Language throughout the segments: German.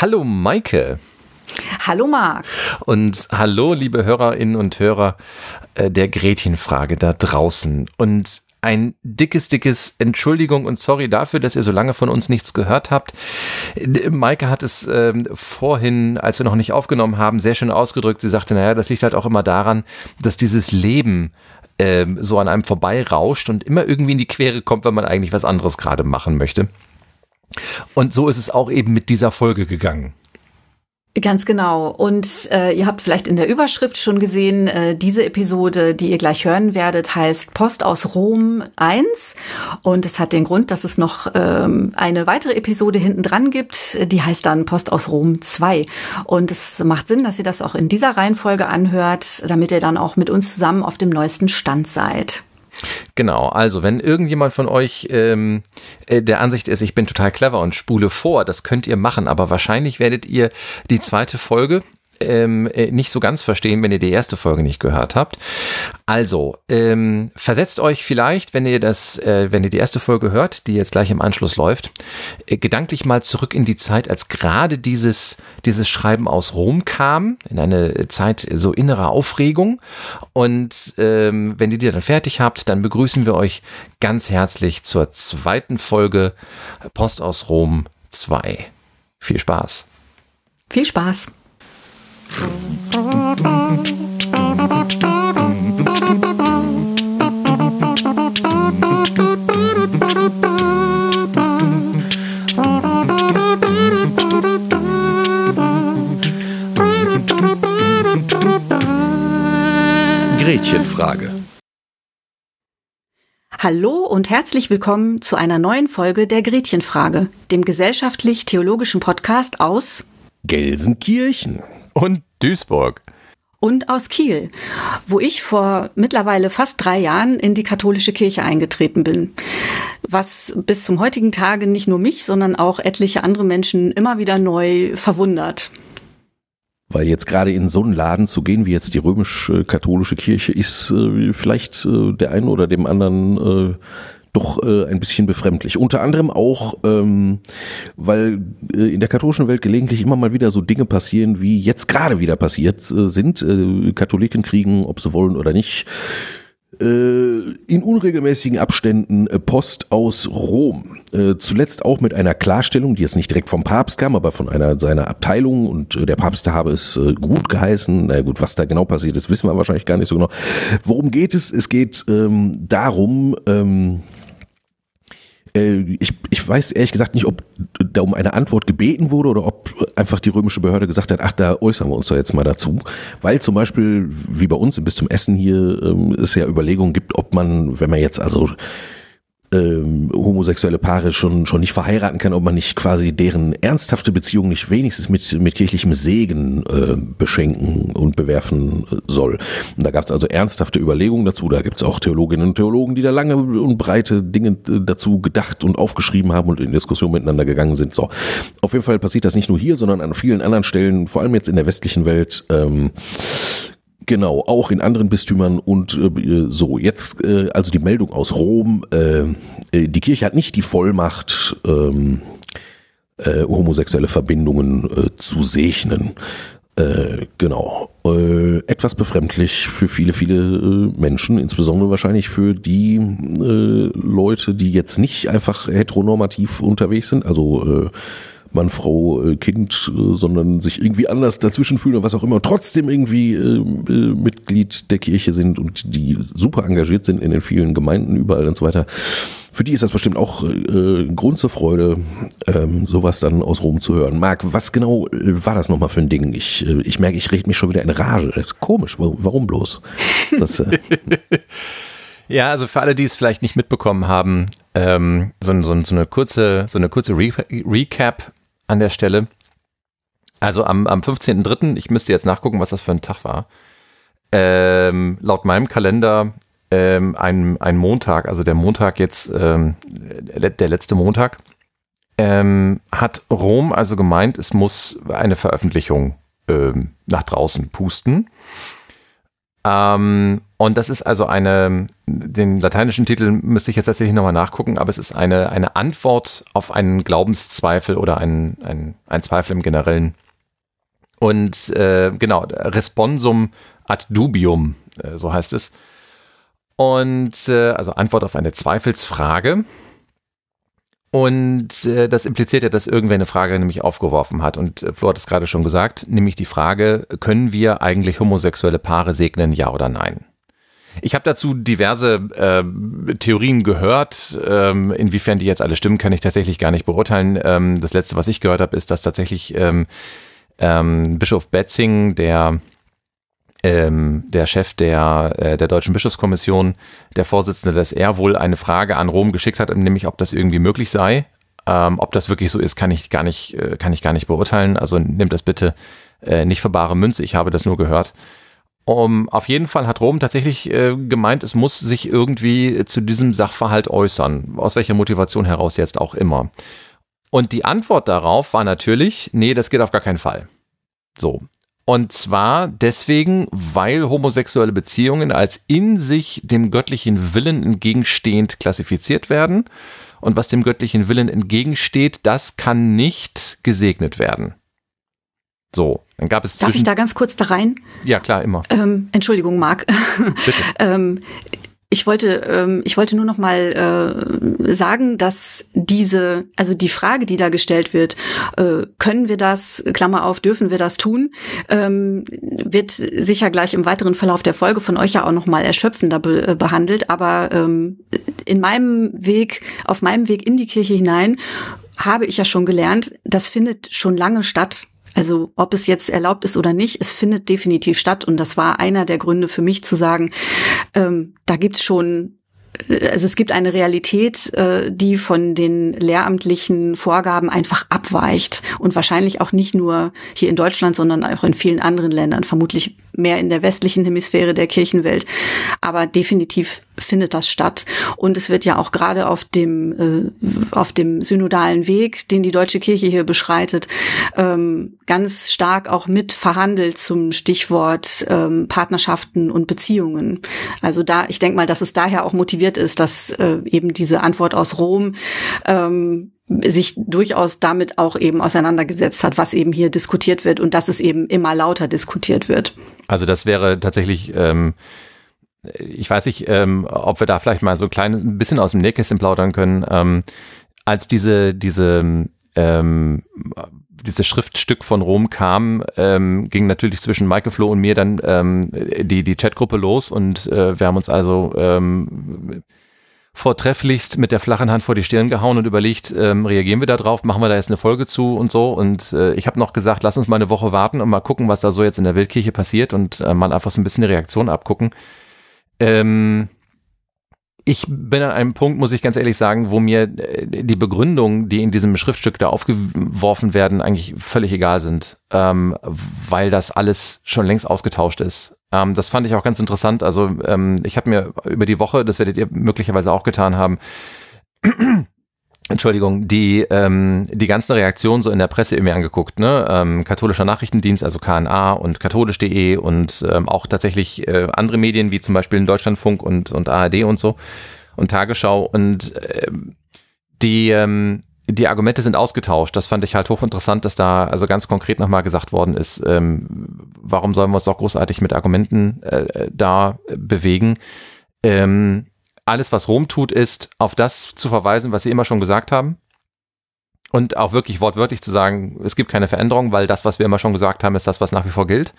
Hallo Maike. Hallo Marc. Und hallo liebe Hörerinnen und Hörer äh, der Gretchenfrage da draußen. Und ein dickes, dickes Entschuldigung und sorry dafür, dass ihr so lange von uns nichts gehört habt. Maike hat es ähm, vorhin, als wir noch nicht aufgenommen haben, sehr schön ausgedrückt. Sie sagte, naja, das liegt halt auch immer daran, dass dieses Leben ähm, so an einem vorbeirauscht und immer irgendwie in die Quere kommt, wenn man eigentlich was anderes gerade machen möchte. Und so ist es auch eben mit dieser Folge gegangen. Ganz genau. Und äh, ihr habt vielleicht in der Überschrift schon gesehen, äh, diese Episode, die ihr gleich hören werdet, heißt Post aus Rom 1. Und es hat den Grund, dass es noch ähm, eine weitere Episode hinten dran gibt, die heißt dann Post aus Rom 2. Und es macht Sinn, dass ihr das auch in dieser Reihenfolge anhört, damit ihr dann auch mit uns zusammen auf dem neuesten Stand seid. Genau, also wenn irgendjemand von euch ähm, äh, der Ansicht ist, ich bin total clever und spule vor, das könnt ihr machen, aber wahrscheinlich werdet ihr die zweite Folge ähm, äh, nicht so ganz verstehen, wenn ihr die erste Folge nicht gehört habt. Also, ähm, versetzt euch vielleicht, wenn ihr das, äh, wenn ihr die erste Folge hört, die jetzt gleich im Anschluss läuft, äh, gedanklich mal zurück in die Zeit, als gerade dieses, dieses Schreiben aus Rom kam, in eine Zeit so innerer Aufregung. Und ähm, wenn ihr die dann fertig habt, dann begrüßen wir euch ganz herzlich zur zweiten Folge Post aus Rom 2. Viel Spaß. Viel Spaß. Gretchenfrage. Hallo und herzlich willkommen zu einer neuen Folge der Gretchenfrage, dem gesellschaftlich-theologischen Podcast aus Gelsenkirchen und Duisburg. Und aus Kiel, wo ich vor mittlerweile fast drei Jahren in die katholische Kirche eingetreten bin. Was bis zum heutigen Tage nicht nur mich, sondern auch etliche andere Menschen immer wieder neu verwundert. Weil jetzt gerade in so einen Laden zu gehen, wie jetzt die römisch-katholische Kirche, ist äh, vielleicht äh, der einen oder dem anderen äh, doch äh, ein bisschen befremdlich. Unter anderem auch, ähm, weil äh, in der katholischen Welt gelegentlich immer mal wieder so Dinge passieren, wie jetzt gerade wieder passiert äh, sind. Äh, Katholiken kriegen, ob sie wollen oder nicht, äh, in unregelmäßigen Abständen äh, Post aus Rom. Äh, zuletzt auch mit einer Klarstellung, die jetzt nicht direkt vom Papst kam, aber von einer seiner Abteilungen und der Papst habe es gut geheißen. Na gut, was da genau passiert ist, wissen wir wahrscheinlich gar nicht so genau. Worum geht es? Es geht ähm, darum, ähm, äh, ich, ich weiß ehrlich gesagt nicht, ob da um eine Antwort gebeten wurde oder ob einfach die römische Behörde gesagt hat, ach, da äußern wir uns doch jetzt mal dazu. Weil zum Beispiel, wie bei uns bis zum Essen hier, ähm, es ja Überlegungen gibt, ob man, wenn man jetzt also ähm, homosexuelle Paare schon schon nicht verheiraten kann, ob man nicht quasi deren ernsthafte Beziehung nicht wenigstens mit mit kirchlichem Segen äh, beschenken und bewerfen soll. Und da gab es also ernsthafte Überlegungen dazu. Da gibt es auch Theologinnen und Theologen, die da lange und breite Dinge äh, dazu gedacht und aufgeschrieben haben und in Diskussion miteinander gegangen sind. So, auf jeden Fall passiert das nicht nur hier, sondern an vielen anderen Stellen, vor allem jetzt in der westlichen Welt. Ähm, Genau, auch in anderen Bistümern und äh, so. Jetzt äh, also die Meldung aus Rom. Äh, äh die Kirche hat nicht die Vollmacht, ähm, äh, homosexuelle Verbindungen äh, zu segnen. Äh, genau. Äh, etwas befremdlich für viele, viele äh, Menschen, insbesondere wahrscheinlich für die äh, Leute, die jetzt nicht einfach heteronormativ unterwegs sind, also äh, Mann, Frau, äh, Kind, äh, sondern sich irgendwie anders dazwischen fühlen oder was auch immer, trotzdem irgendwie äh, Mitglied der Kirche sind und die super engagiert sind in den vielen Gemeinden überall und so weiter. Für die ist das bestimmt auch äh, Grund zur Freude, ähm, sowas dann aus Rom zu hören. Marc, was genau war das nochmal für ein Ding? Ich, ich merke, ich rede mich schon wieder in Rage. Das ist komisch. Warum bloß? Das, äh Ja, also für alle, die es vielleicht nicht mitbekommen haben, ähm, so, so, so, eine kurze, so eine kurze Re Recap an der Stelle. Also am, am 15.03., ich müsste jetzt nachgucken, was das für ein Tag war. Ähm, laut meinem Kalender ähm, ein, ein Montag, also der Montag jetzt, ähm, der letzte Montag, ähm, hat Rom also gemeint, es muss eine Veröffentlichung ähm, nach draußen pusten. Ähm, und das ist also eine, den lateinischen Titel müsste ich jetzt tatsächlich nochmal nachgucken, aber es ist eine, eine Antwort auf einen Glaubenszweifel oder einen, einen, einen Zweifel im Generellen. Und äh, genau, Responsum ad dubium, äh, so heißt es. Und äh, also Antwort auf eine Zweifelsfrage. Und äh, das impliziert ja, dass irgendwer eine Frage nämlich aufgeworfen hat. Und äh, Flo hat es gerade schon gesagt, nämlich die Frage, können wir eigentlich homosexuelle Paare segnen, ja oder nein? Ich habe dazu diverse äh, Theorien gehört. Ähm, inwiefern die jetzt alle stimmen, kann ich tatsächlich gar nicht beurteilen. Ähm, das letzte, was ich gehört habe, ist, dass tatsächlich ähm, ähm, Bischof Betzing, der ähm, der Chef der, äh, der Deutschen Bischofskommission, der Vorsitzende, dass er wohl eine Frage an Rom geschickt hat, nämlich ob das irgendwie möglich sei. Ähm, ob das wirklich so ist, kann ich gar nicht, äh, kann ich gar nicht beurteilen. Also nimmt das bitte äh, nicht für bare Münze. Ich habe das nur gehört. Um, auf jeden Fall hat Rom tatsächlich äh, gemeint, es muss sich irgendwie zu diesem Sachverhalt äußern, aus welcher Motivation heraus jetzt auch immer. Und die Antwort darauf war natürlich, nee, das geht auf gar keinen Fall. So. Und zwar deswegen, weil homosexuelle Beziehungen als in sich dem göttlichen Willen entgegenstehend klassifiziert werden. Und was dem göttlichen Willen entgegensteht, das kann nicht gesegnet werden. So, dann gab es. Darf ich da ganz kurz da rein? Ja, klar, immer. Ähm, Entschuldigung, Marc. Bitte. ähm, ich wollte, ähm, ich wollte nur noch mal äh, sagen, dass diese, also die Frage, die da gestellt wird, äh, können wir das, Klammer auf, dürfen wir das tun, ähm, wird sicher gleich im weiteren Verlauf der Folge von euch ja auch noch mal erschöpfender be äh, behandelt. Aber ähm, in meinem Weg, auf meinem Weg in die Kirche hinein, habe ich ja schon gelernt, das findet schon lange statt. Also ob es jetzt erlaubt ist oder nicht, es findet definitiv statt. Und das war einer der Gründe für mich zu sagen, ähm, da gibt's schon also es gibt eine Realität, äh, die von den lehramtlichen Vorgaben einfach abweicht und wahrscheinlich auch nicht nur hier in Deutschland, sondern auch in vielen anderen Ländern, vermutlich mehr in der westlichen Hemisphäre der Kirchenwelt. Aber definitiv findet das statt. Und es wird ja auch gerade auf dem, äh, auf dem synodalen Weg, den die deutsche Kirche hier beschreitet, ähm, ganz stark auch mit verhandelt zum Stichwort ähm, Partnerschaften und Beziehungen. Also da, ich denke mal, dass es daher auch motiviert ist, dass äh, eben diese Antwort aus Rom ähm, sich durchaus damit auch eben auseinandergesetzt hat, was eben hier diskutiert wird und dass es eben immer lauter diskutiert wird. Also das wäre tatsächlich, ähm, ich weiß nicht, ähm, ob wir da vielleicht mal so ein kleines ein bisschen aus dem Nähkästchen plaudern können. Ähm, als diese, diese, ähm, dieses Schriftstück von Rom kam, ähm, ging natürlich zwischen Michael Flo und mir dann ähm, die, die Chatgruppe los und äh, wir haben uns also ähm, vortrefflichst mit der flachen Hand vor die Stirn gehauen und überlegt, ähm, reagieren wir da drauf, machen wir da jetzt eine Folge zu und so. Und äh, ich habe noch gesagt, lass uns mal eine Woche warten und mal gucken, was da so jetzt in der Wildkirche passiert und äh, mal einfach so ein bisschen die Reaktion abgucken. Ähm, ich bin an einem Punkt, muss ich ganz ehrlich sagen, wo mir äh, die Begründungen, die in diesem Schriftstück da aufgeworfen werden, eigentlich völlig egal sind, ähm, weil das alles schon längst ausgetauscht ist. Ähm, das fand ich auch ganz interessant. Also ähm, ich habe mir über die Woche, das werdet ihr möglicherweise auch getan haben, Entschuldigung, die, ähm, die ganzen Reaktionen so in der Presse irgendwie angeguckt, ne? Ähm, katholischer Nachrichtendienst, also KNA und katholisch.de und ähm, auch tatsächlich äh, andere Medien wie zum Beispiel in Deutschlandfunk und, und ARD und so und Tagesschau und äh, die, ähm, die Argumente sind ausgetauscht. Das fand ich halt hochinteressant, dass da also ganz konkret nochmal gesagt worden ist, ähm, warum sollen wir uns auch großartig mit Argumenten äh, da bewegen? Ähm, alles, was Rom tut, ist, auf das zu verweisen, was sie immer schon gesagt haben. Und auch wirklich wortwörtlich zu sagen, es gibt keine Veränderung, weil das, was wir immer schon gesagt haben, ist das, was nach wie vor gilt.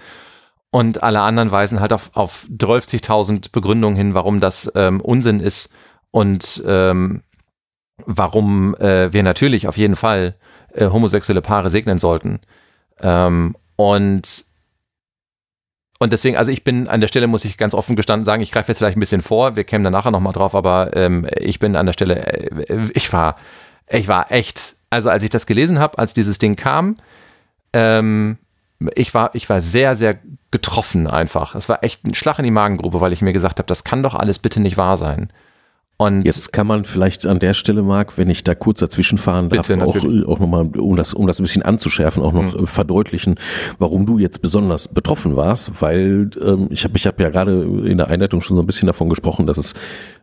Und alle anderen weisen halt auf, auf 12.000 Begründungen hin, warum das ähm, Unsinn ist und ähm, warum äh, wir natürlich auf jeden Fall äh, homosexuelle Paare segnen sollten. Ähm, und und deswegen, also ich bin an der Stelle, muss ich ganz offen gestanden sagen, ich greife jetzt vielleicht ein bisschen vor, wir kämen dann nachher nochmal drauf, aber ähm, ich bin an der Stelle, äh, ich war, ich war echt, also als ich das gelesen habe, als dieses Ding kam, ähm, ich war, ich war sehr, sehr getroffen einfach. Es war echt ein Schlag in die Magengrube, weil ich mir gesagt habe, das kann doch alles bitte nicht wahr sein. Und Jetzt kann man vielleicht an der Stelle, Marc, wenn ich da kurz dazwischen fahren darf, bitte, auch, auch nochmal, um das, um das ein bisschen anzuschärfen, auch noch mhm. verdeutlichen, warum du jetzt besonders betroffen warst, weil ähm, ich habe ich hab ja gerade in der Einleitung schon so ein bisschen davon gesprochen, dass es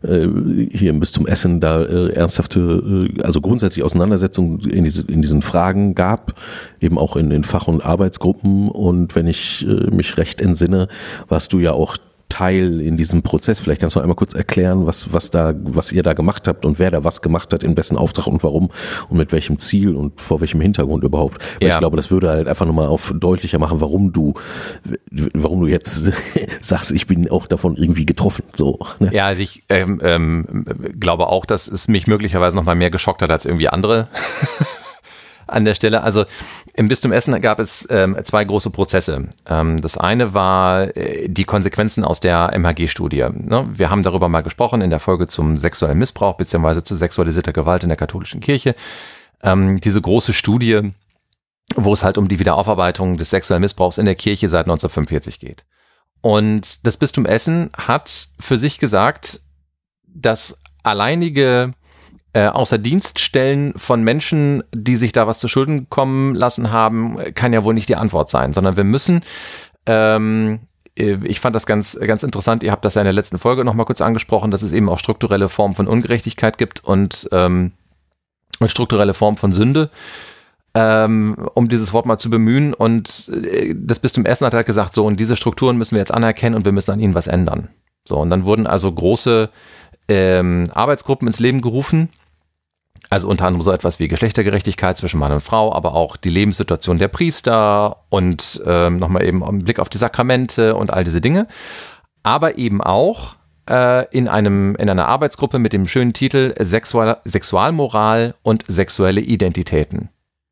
äh, hier bis zum Essen da äh, ernsthafte, äh, also grundsätzlich Auseinandersetzungen in, diese, in diesen Fragen gab, eben auch in den Fach- und Arbeitsgruppen. Und wenn ich äh, mich recht entsinne, warst du ja auch Teil in diesem Prozess. Vielleicht kannst du einmal kurz erklären, was, was da, was ihr da gemacht habt und wer da was gemacht hat, in wessen Auftrag und warum und mit welchem Ziel und vor welchem Hintergrund überhaupt. Weil ja. ich glaube, das würde halt einfach nochmal auf deutlicher machen, warum du, warum du jetzt sagst, ich bin auch davon irgendwie getroffen. So. Ne? Ja, also ich ähm, ähm, glaube auch, dass es mich möglicherweise nochmal mehr geschockt hat als irgendwie andere. an der Stelle. Also im Bistum Essen gab es ähm, zwei große Prozesse. Ähm, das eine war äh, die Konsequenzen aus der MHG-Studie. Ne? Wir haben darüber mal gesprochen in der Folge zum sexuellen Missbrauch bzw. zu sexualisierter Gewalt in der katholischen Kirche. Ähm, diese große Studie, wo es halt um die Wiederaufarbeitung des sexuellen Missbrauchs in der Kirche seit 1945 geht. Und das Bistum Essen hat für sich gesagt, dass alleinige äh, außer Dienststellen von Menschen, die sich da was zu Schulden kommen lassen haben, kann ja wohl nicht die Antwort sein, sondern wir müssen ähm, äh, ich fand das ganz, ganz interessant. Ihr habt das ja in der letzten Folge nochmal kurz angesprochen, dass es eben auch strukturelle Formen von Ungerechtigkeit gibt und ähm, strukturelle Formen von Sünde, ähm, um dieses Wort mal zu bemühen. Und äh, das Bistum Essen hat halt gesagt, so, und diese Strukturen müssen wir jetzt anerkennen und wir müssen an ihnen was ändern. So, und dann wurden also große ähm, Arbeitsgruppen ins Leben gerufen, also unter anderem so etwas wie Geschlechtergerechtigkeit zwischen Mann und Frau, aber auch die Lebenssituation der Priester und ähm, nochmal eben einen Blick auf die Sakramente und all diese Dinge. Aber eben auch äh, in, einem, in einer Arbeitsgruppe mit dem schönen Titel Sexual, Sexualmoral und sexuelle Identitäten.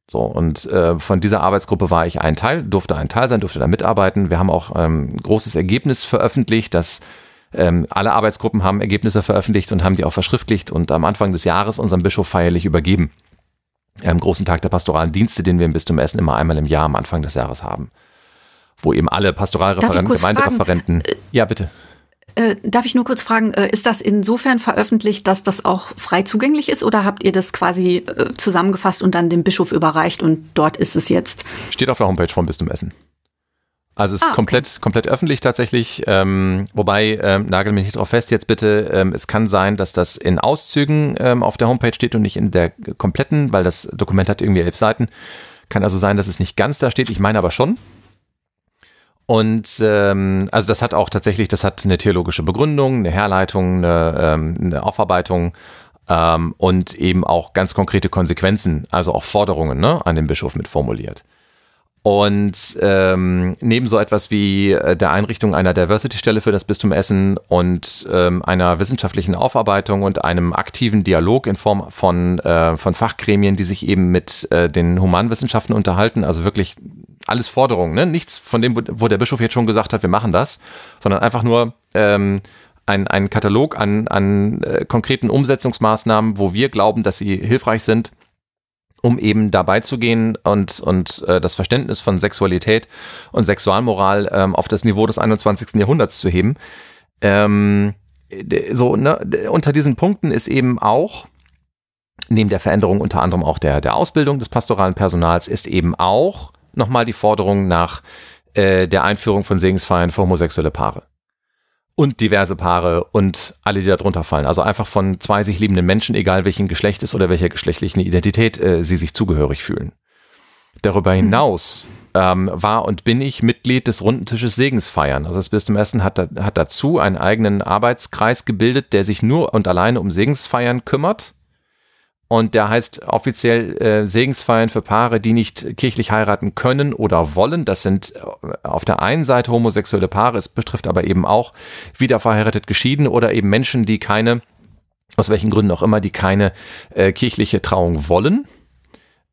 So, und äh, von dieser Arbeitsgruppe war ich ein Teil, durfte ein Teil sein, durfte da mitarbeiten. Wir haben auch ähm, ein großes Ergebnis veröffentlicht, das ähm, alle Arbeitsgruppen haben Ergebnisse veröffentlicht und haben die auch verschriftlicht und am Anfang des Jahres unserem Bischof feierlich übergeben. Am großen Tag der pastoralen Dienste, den wir im Bistum Essen immer einmal im Jahr am Anfang des Jahres haben. Wo eben alle Pastoralreferenten, Gemeindereferenten. Fragen? Ja, bitte. Äh, darf ich nur kurz fragen, äh, ist das insofern veröffentlicht, dass das auch frei zugänglich ist oder habt ihr das quasi äh, zusammengefasst und dann dem Bischof überreicht und dort ist es jetzt? Steht auf der Homepage vom Bistum Essen. Also es ist ah, okay. komplett, komplett öffentlich tatsächlich. Ähm, wobei, ähm, nagel mich nicht drauf fest jetzt bitte, ähm, es kann sein, dass das in Auszügen ähm, auf der Homepage steht und nicht in der kompletten, weil das Dokument hat irgendwie elf Seiten. Kann also sein, dass es nicht ganz da steht. Ich meine aber schon. Und ähm, also das hat auch tatsächlich, das hat eine theologische Begründung, eine Herleitung, eine, ähm, eine Aufarbeitung ähm, und eben auch ganz konkrete Konsequenzen, also auch Forderungen ne, an den Bischof mit formuliert. Und ähm, neben so etwas wie äh, der Einrichtung einer Diversity-Stelle für das Bistum Essen und ähm, einer wissenschaftlichen Aufarbeitung und einem aktiven Dialog in Form von, äh, von Fachgremien, die sich eben mit äh, den Humanwissenschaften unterhalten, also wirklich alles Forderungen, ne? nichts von dem, wo der Bischof jetzt schon gesagt hat, wir machen das, sondern einfach nur ähm, ein, ein Katalog an, an äh, konkreten Umsetzungsmaßnahmen, wo wir glauben, dass sie hilfreich sind um eben dabei zu gehen und, und äh, das Verständnis von Sexualität und Sexualmoral ähm, auf das Niveau des 21. Jahrhunderts zu heben. Ähm, so, ne, unter diesen Punkten ist eben auch, neben der Veränderung unter anderem auch der, der Ausbildung des pastoralen Personals, ist eben auch nochmal die Forderung nach äh, der Einführung von Segensfeiern für homosexuelle Paare und diverse Paare und alle, die da drunter fallen. Also einfach von zwei sich liebenden Menschen, egal welchen Geschlechtes oder welcher geschlechtlichen Identität äh, sie sich zugehörig fühlen. Darüber mhm. hinaus ähm, war und bin ich Mitglied des Rundentisches Segensfeiern. Also das Bistum Essen hat, hat dazu einen eigenen Arbeitskreis gebildet, der sich nur und alleine um Segensfeiern kümmert und der heißt offiziell äh, Segensfeiern für Paare, die nicht kirchlich heiraten können oder wollen. Das sind äh, auf der einen Seite homosexuelle Paare, es betrifft aber eben auch wiederverheiratet geschiedene oder eben Menschen, die keine, aus welchen Gründen auch immer, die keine äh, kirchliche Trauung wollen,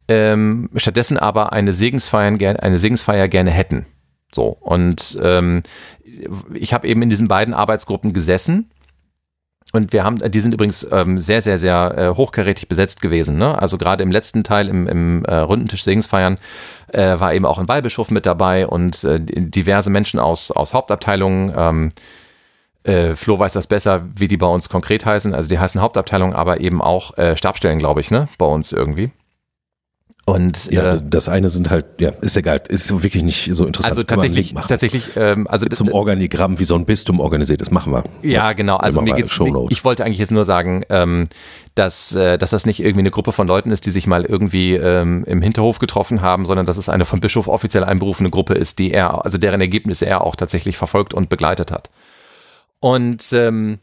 ähm, stattdessen aber eine Segensfeier, eine Segensfeier gerne hätten. So, und ähm, ich habe eben in diesen beiden Arbeitsgruppen gesessen und wir haben, die sind übrigens ähm, sehr, sehr, sehr äh, hochkarätig besetzt gewesen. Ne? Also gerade im letzten Teil im, im äh, Rundentisch Segensfeiern äh, war eben auch ein Weihbischof mit dabei und äh, diverse Menschen aus, aus Hauptabteilungen. Ähm, äh, Flo weiß das besser, wie die bei uns konkret heißen. Also die heißen Hauptabteilung, aber eben auch äh, Stabstellen, glaube ich, ne? Bei uns irgendwie. Und Ja, äh, das eine sind halt, ja, ist egal, ist wirklich nicht so interessant. also Kann tatsächlich, tatsächlich, ähm, also zum Organigramm, wie so ein Bistum organisiert ist, machen wir. Ja, genau. Also mir geht's, ich wollte eigentlich jetzt nur sagen, ähm, dass, äh, dass das nicht irgendwie eine Gruppe von Leuten ist, die sich mal irgendwie ähm, im Hinterhof getroffen haben, sondern dass es eine vom Bischof offiziell einberufene Gruppe ist, die er, also deren Ergebnisse er auch tatsächlich verfolgt und begleitet hat. Und ähm,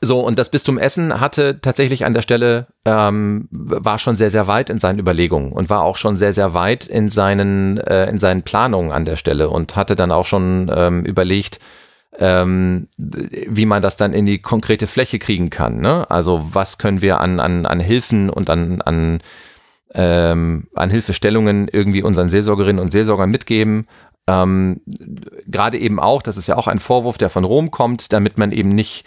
so, und das Bistum Essen hatte tatsächlich an der Stelle, ähm, war schon sehr, sehr weit in seinen Überlegungen und war auch schon sehr, sehr weit in seinen, äh, in seinen Planungen an der Stelle und hatte dann auch schon ähm, überlegt, ähm, wie man das dann in die konkrete Fläche kriegen kann. Ne? Also was können wir an, an, an Hilfen und an, an, ähm, an Hilfestellungen irgendwie unseren Seelsorgerinnen und Seelsorgern mitgeben. Ähm, Gerade eben auch, das ist ja auch ein Vorwurf, der von Rom kommt, damit man eben nicht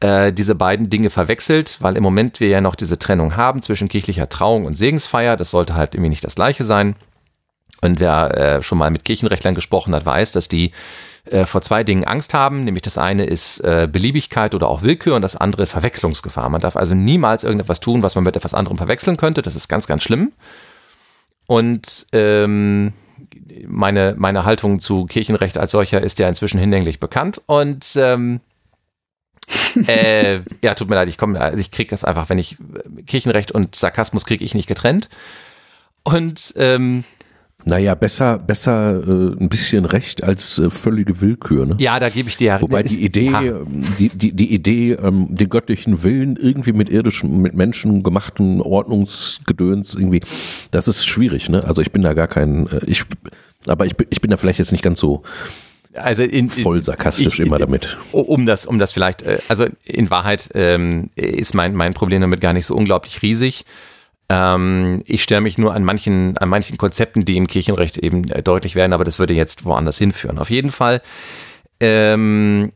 äh, diese beiden Dinge verwechselt, weil im Moment wir ja noch diese Trennung haben zwischen kirchlicher Trauung und Segensfeier. Das sollte halt irgendwie nicht das gleiche sein. Und wer äh, schon mal mit Kirchenrechtlern gesprochen hat, weiß, dass die äh, vor zwei Dingen Angst haben. Nämlich das eine ist äh, Beliebigkeit oder auch Willkür und das andere ist Verwechslungsgefahr. Man darf also niemals irgendetwas tun, was man mit etwas anderem verwechseln könnte. Das ist ganz, ganz schlimm. Und ähm, meine, meine Haltung zu Kirchenrecht als solcher ist ja inzwischen hinlänglich bekannt. Und ähm, äh, ja, tut mir leid, ich komme, also ich kriege das einfach, wenn ich Kirchenrecht und Sarkasmus kriege ich nicht getrennt. Und ähm, Naja, besser, besser äh, ein bisschen Recht als äh, völlige Willkür. Ne? ja, da gebe ich dir. Wobei die Idee, Ha. ähm, die, die, die Idee, ähm, den göttlichen Willen irgendwie mit irdischen, mit Menschen gemachten Ordnungsgedöns irgendwie, das ist schwierig, ne? Also ich bin da gar kein, äh, ich, aber ich bin, ich bin da vielleicht jetzt nicht ganz so also in, voll sarkastisch ich- immer damit. um das, um das vielleicht, äh, also in Wahrheit ähm, ist mein, mein Problem damit gar nicht so unglaublich riesig. Ähm, ich störe mich nur an manchen, an manchen Konzepten, die im Kirchenrecht eben äh, deutlich werden, aber das würde jetzt woanders hinführen. Auf jeden Fall, ähm,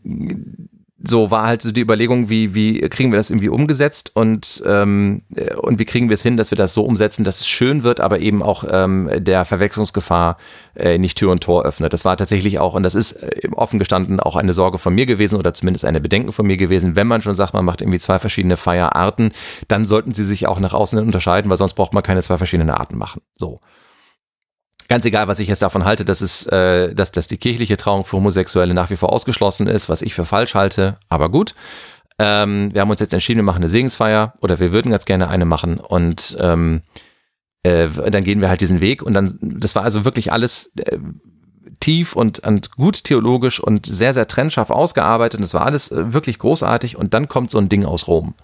so war halt so die Überlegung, wie, wie kriegen wir das irgendwie umgesetzt und, ähm, äh, und wie kriegen wir es hin, dass wir das so umsetzen, dass es schön wird, aber eben auch ähm, der Verwechslungsgefahr äh, nicht Tür und Tor öffnet. Das war tatsächlich auch, und das ist äh, offen gestanden auch eine Sorge von mir gewesen oder zumindest eine Bedenken von mir gewesen, wenn man schon sagt, man macht irgendwie zwei verschiedene Feierarten, dann sollten sie sich auch nach außen unterscheiden, weil sonst braucht man keine zwei verschiedenen Arten machen. So. Ganz egal, was ich jetzt davon halte, dass es, äh, dass, dass die kirchliche Trauung für Homosexuelle nach wie vor ausgeschlossen ist, was ich für falsch halte. Aber gut, ähm, wir haben uns jetzt entschieden, wir machen eine Segensfeier oder wir würden ganz gerne eine machen und ähm, äh, dann gehen wir halt diesen Weg und dann, das war also wirklich alles äh, tief und, und gut theologisch und sehr, sehr trennscharf ausgearbeitet und es war alles äh, wirklich großartig und dann kommt so ein Ding aus Rom.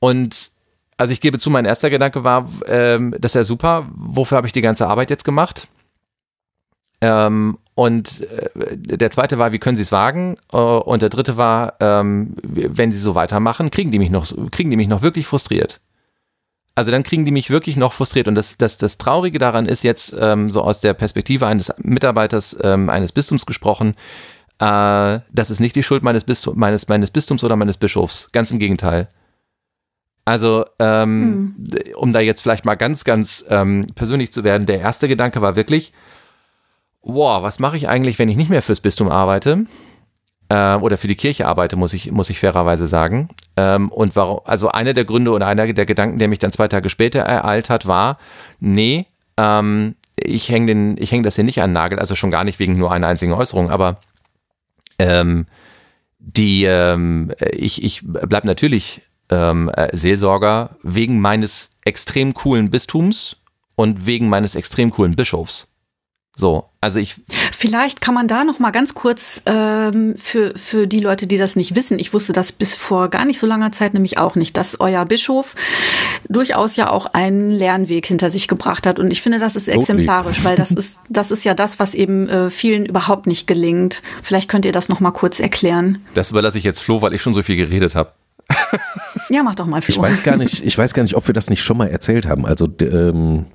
Und also ich gebe zu, mein erster Gedanke war, ähm, das ist ja super, wofür habe ich die ganze Arbeit jetzt gemacht? Ähm, und äh, der zweite war, wie können sie es wagen? Äh, und der dritte war, ähm, wenn sie so weitermachen, kriegen die mich noch, kriegen die mich noch wirklich frustriert. Also dann kriegen die mich wirklich noch frustriert. Und das, das, das Traurige daran ist jetzt ähm, so aus der Perspektive eines Mitarbeiters ähm, eines Bistums gesprochen, äh, das ist nicht die Schuld meines, Bistum, meines, meines Bistums oder meines Bischofs. Ganz im Gegenteil. Also, ähm, um da jetzt vielleicht mal ganz, ganz ähm, persönlich zu werden, der erste Gedanke war wirklich, wow, was mache ich eigentlich, wenn ich nicht mehr fürs Bistum arbeite? Äh, oder für die Kirche arbeite, muss ich, muss ich fairerweise sagen. Ähm, und warum, also einer der Gründe oder einer der Gedanken, der mich dann zwei Tage später ereilt hat, war, nee, ähm, ich hänge den, ich hänge das hier nicht an den Nagel, also schon gar nicht wegen nur einer einzigen Äußerung, aber ähm, die, ähm, ich, ich bleib natürlich ähm, äh, Seelsorger wegen meines extrem coolen Bistums und wegen meines extrem coolen Bischofs. So, also ich, Vielleicht kann man da noch mal ganz kurz ähm, für für die Leute, die das nicht wissen. Ich wusste das bis vor gar nicht so langer Zeit nämlich auch nicht, dass euer Bischof durchaus ja auch einen Lernweg hinter sich gebracht hat. Und ich finde, das ist exemplarisch, weil das ist das ist ja das, was eben äh, vielen überhaupt nicht gelingt. Vielleicht könnt ihr das noch mal kurz erklären. das überlasse ich jetzt Flo, weil ich schon so viel geredet habe. Ja, mach doch mal. Ich Flo. weiß gar nicht, ich weiß gar nicht, ob wir das nicht schon mal erzählt haben. Also ähm,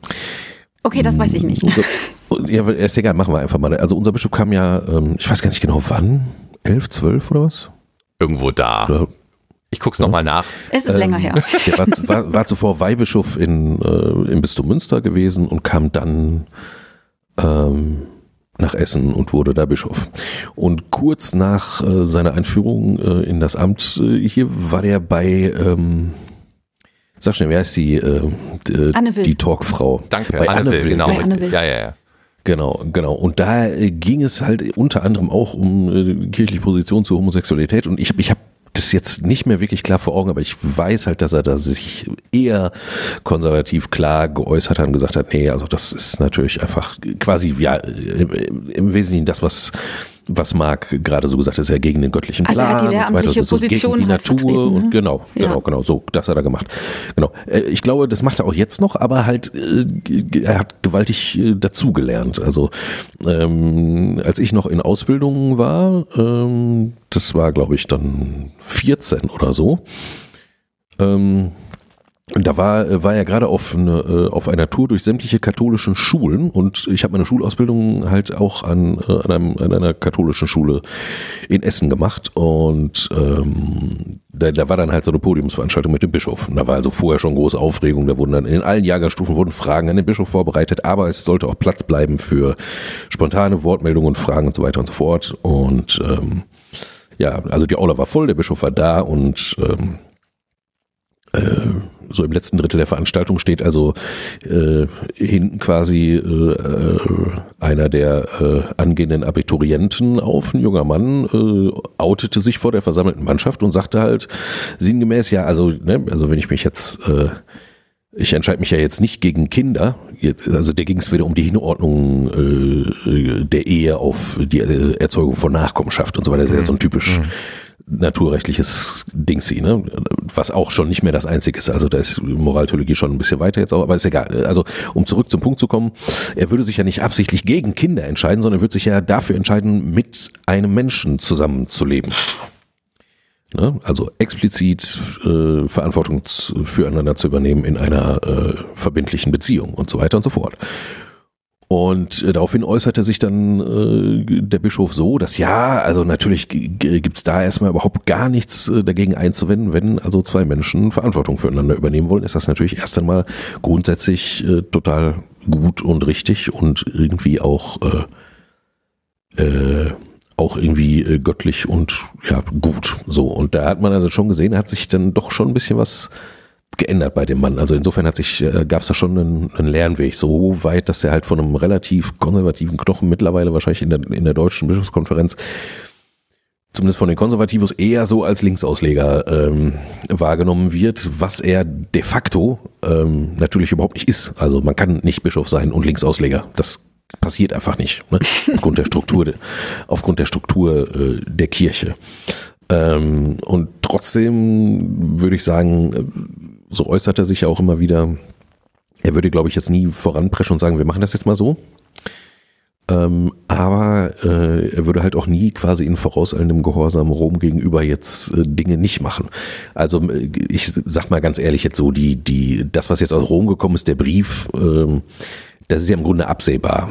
Okay, das weiß ich nicht. unser, ja, ist egal, machen wir einfach mal. Also unser Bischof kam ja, ähm, ich weiß gar nicht genau wann, elf, zwölf oder was? Irgendwo da. Oder, Ich guck's noch nochmal nach. Es ist länger her. der war, war, war zuvor Weihbischof in, äh, im Bistum Münster gewesen und kam dann, ähm, nach Essen und wurde da Bischof. Und kurz nach äh, seiner Einführung äh, in das Amt äh, hier war der bei, ähm, sag schnell, wer ist die, äh, die, Anne Will. die Talkfrau? Danke, bei Anne Will, genau. Bei Anne Will. Ja, ja, ja. Genau, genau. Und da äh, ging es halt unter anderem auch um äh, kirchliche Position zur Homosexualität. Und ich habe ich hab das jetzt nicht mehr wirklich klar vor Augen, aber ich weiß halt, dass er da sich eher konservativ klar geäußert hat und gesagt hat, nee, also das ist natürlich einfach quasi, ja, im, im Wesentlichen das, was was Marc gerade so gesagt hat, ist ja gegen den göttlichen Also er Plan hat die und so weiter, so gegen die halt Natur vertreten, und ne? genau, Ja. genau, genau, so, das hat er gemacht. Genau. Äh, Ich glaube, das macht er auch jetzt noch, aber halt, äh, er hat gewaltig äh, dazugelernt. Also ähm, als ich noch in Ausbildung war, ähm, das war glaube ich dann 14 oder so, ähm, da war, war er gerade auf, eine, äh, auf einer Tour durch sämtliche katholischen Schulen und ich habe meine Schulausbildung halt auch an, äh, an, einem, an einer katholischen Schule in Essen gemacht und ähm, da, da war dann halt so eine Podiumsveranstaltung mit dem Bischof. Und da war also vorher schon große Aufregung, da wurden dann in allen Jahrgangsstufen wurden Fragen an den Bischof vorbereitet, aber es sollte auch Platz bleiben für spontane Wortmeldungen und Fragen und so weiter und so fort und ähm, ja, also die Aula war voll, der Bischof war da und ähm, äh, so im letzten Drittel der Veranstaltung steht also äh, hinten quasi äh, äh, einer der äh, angehenden Abiturienten auf, ein junger Mann, äh, outete sich vor der versammelten Mannschaft und sagte halt sinngemäß, ja, also, ne, also wenn ich mich jetzt äh, ich entscheide mich ja jetzt nicht gegen Kinder. Also der ging es wieder um die Hinordnung äh, der Ehe auf die äh, Erzeugung von Nachkommenschaft und so weiter. Das ist ja so ein typisch naturrechtliches Dingsy, ne? was auch schon nicht mehr das Einzige ist. Also da ist Moraltheologie schon ein bisschen weiter jetzt, aber ist egal. Also um zurück zum Punkt zu kommen, er würde sich ja nicht absichtlich gegen Kinder entscheiden, sondern würde sich ja dafür entscheiden, mit einem Menschen zusammenzuleben. Ne? Also explizit äh, Verantwortung füreinander zu übernehmen in einer äh, verbindlichen Beziehung und so weiter und so fort. Und äh, daraufhin äußerte sich dann äh, der Bischof so, dass ja, also natürlich g- g- gibt's da erstmal überhaupt gar nichts äh, dagegen einzuwenden, wenn also zwei Menschen Verantwortung füreinander übernehmen wollen, ist das natürlich erst einmal grundsätzlich äh, total gut und richtig und irgendwie auch äh, äh, auch irgendwie äh, göttlich und ja gut. So und da hat man also schon gesehen, hat sich dann doch schon ein bisschen was geändert bei dem Mann. Also insofern hat sich äh, gab es da schon einen, einen Lernweg so weit, dass er halt von einem relativ konservativen Knochen mittlerweile wahrscheinlich in der in der deutschen Bischofskonferenz zumindest von den Konservativos eher so als Linksausleger ähm, wahrgenommen wird, was er de facto ähm, natürlich überhaupt nicht ist. Also man kann nicht Bischof sein und Linksausleger. Das passiert einfach nicht. Ne? Aufgrund der Struktur, aufgrund der Struktur äh, der Kirche. Ähm, und trotzdem würde ich sagen, äh, so äußert er sich ja auch immer wieder. Er würde, glaube ich, jetzt nie voranpreschen und sagen, wir machen das jetzt mal so. Ähm, aber äh, er würde halt auch nie quasi in vorauseilendem Gehorsam Rom gegenüber jetzt äh, Dinge nicht machen. Also äh, ich sag mal ganz ehrlich jetzt so, die, die, das, was jetzt aus Rom gekommen ist, der Brief, ähm, das ist ja im Grunde absehbar.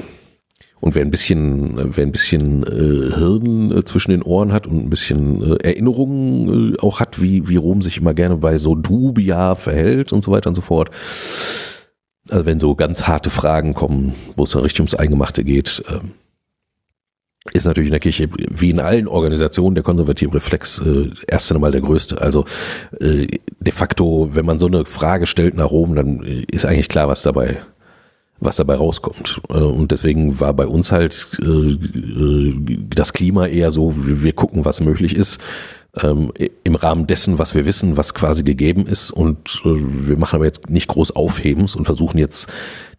Und wer ein bisschen, wer ein bisschen äh, Hirn äh, zwischen den Ohren hat und ein bisschen äh, Erinnerungen äh, auch hat, wie, wie Rom sich immer gerne bei so Dubia verhält und so weiter und so fort. Also wenn so ganz harte Fragen kommen, wo es dann richtig ums Eingemachte geht, ähm, ist natürlich in der Kirche, wie in allen Organisationen, der konservative Reflex äh, erst einmal der größte. Also äh, de facto, wenn man so eine Frage stellt nach Rom, dann äh, ist eigentlich klar, was dabei was dabei rauskommt. Äh, Und deswegen war bei uns halt äh, äh, das Klima eher so, wir gucken, was möglich ist, ähm, im Rahmen dessen, was wir wissen, was quasi gegeben ist. Und wir machen aber jetzt nicht groß Aufhebens und versuchen jetzt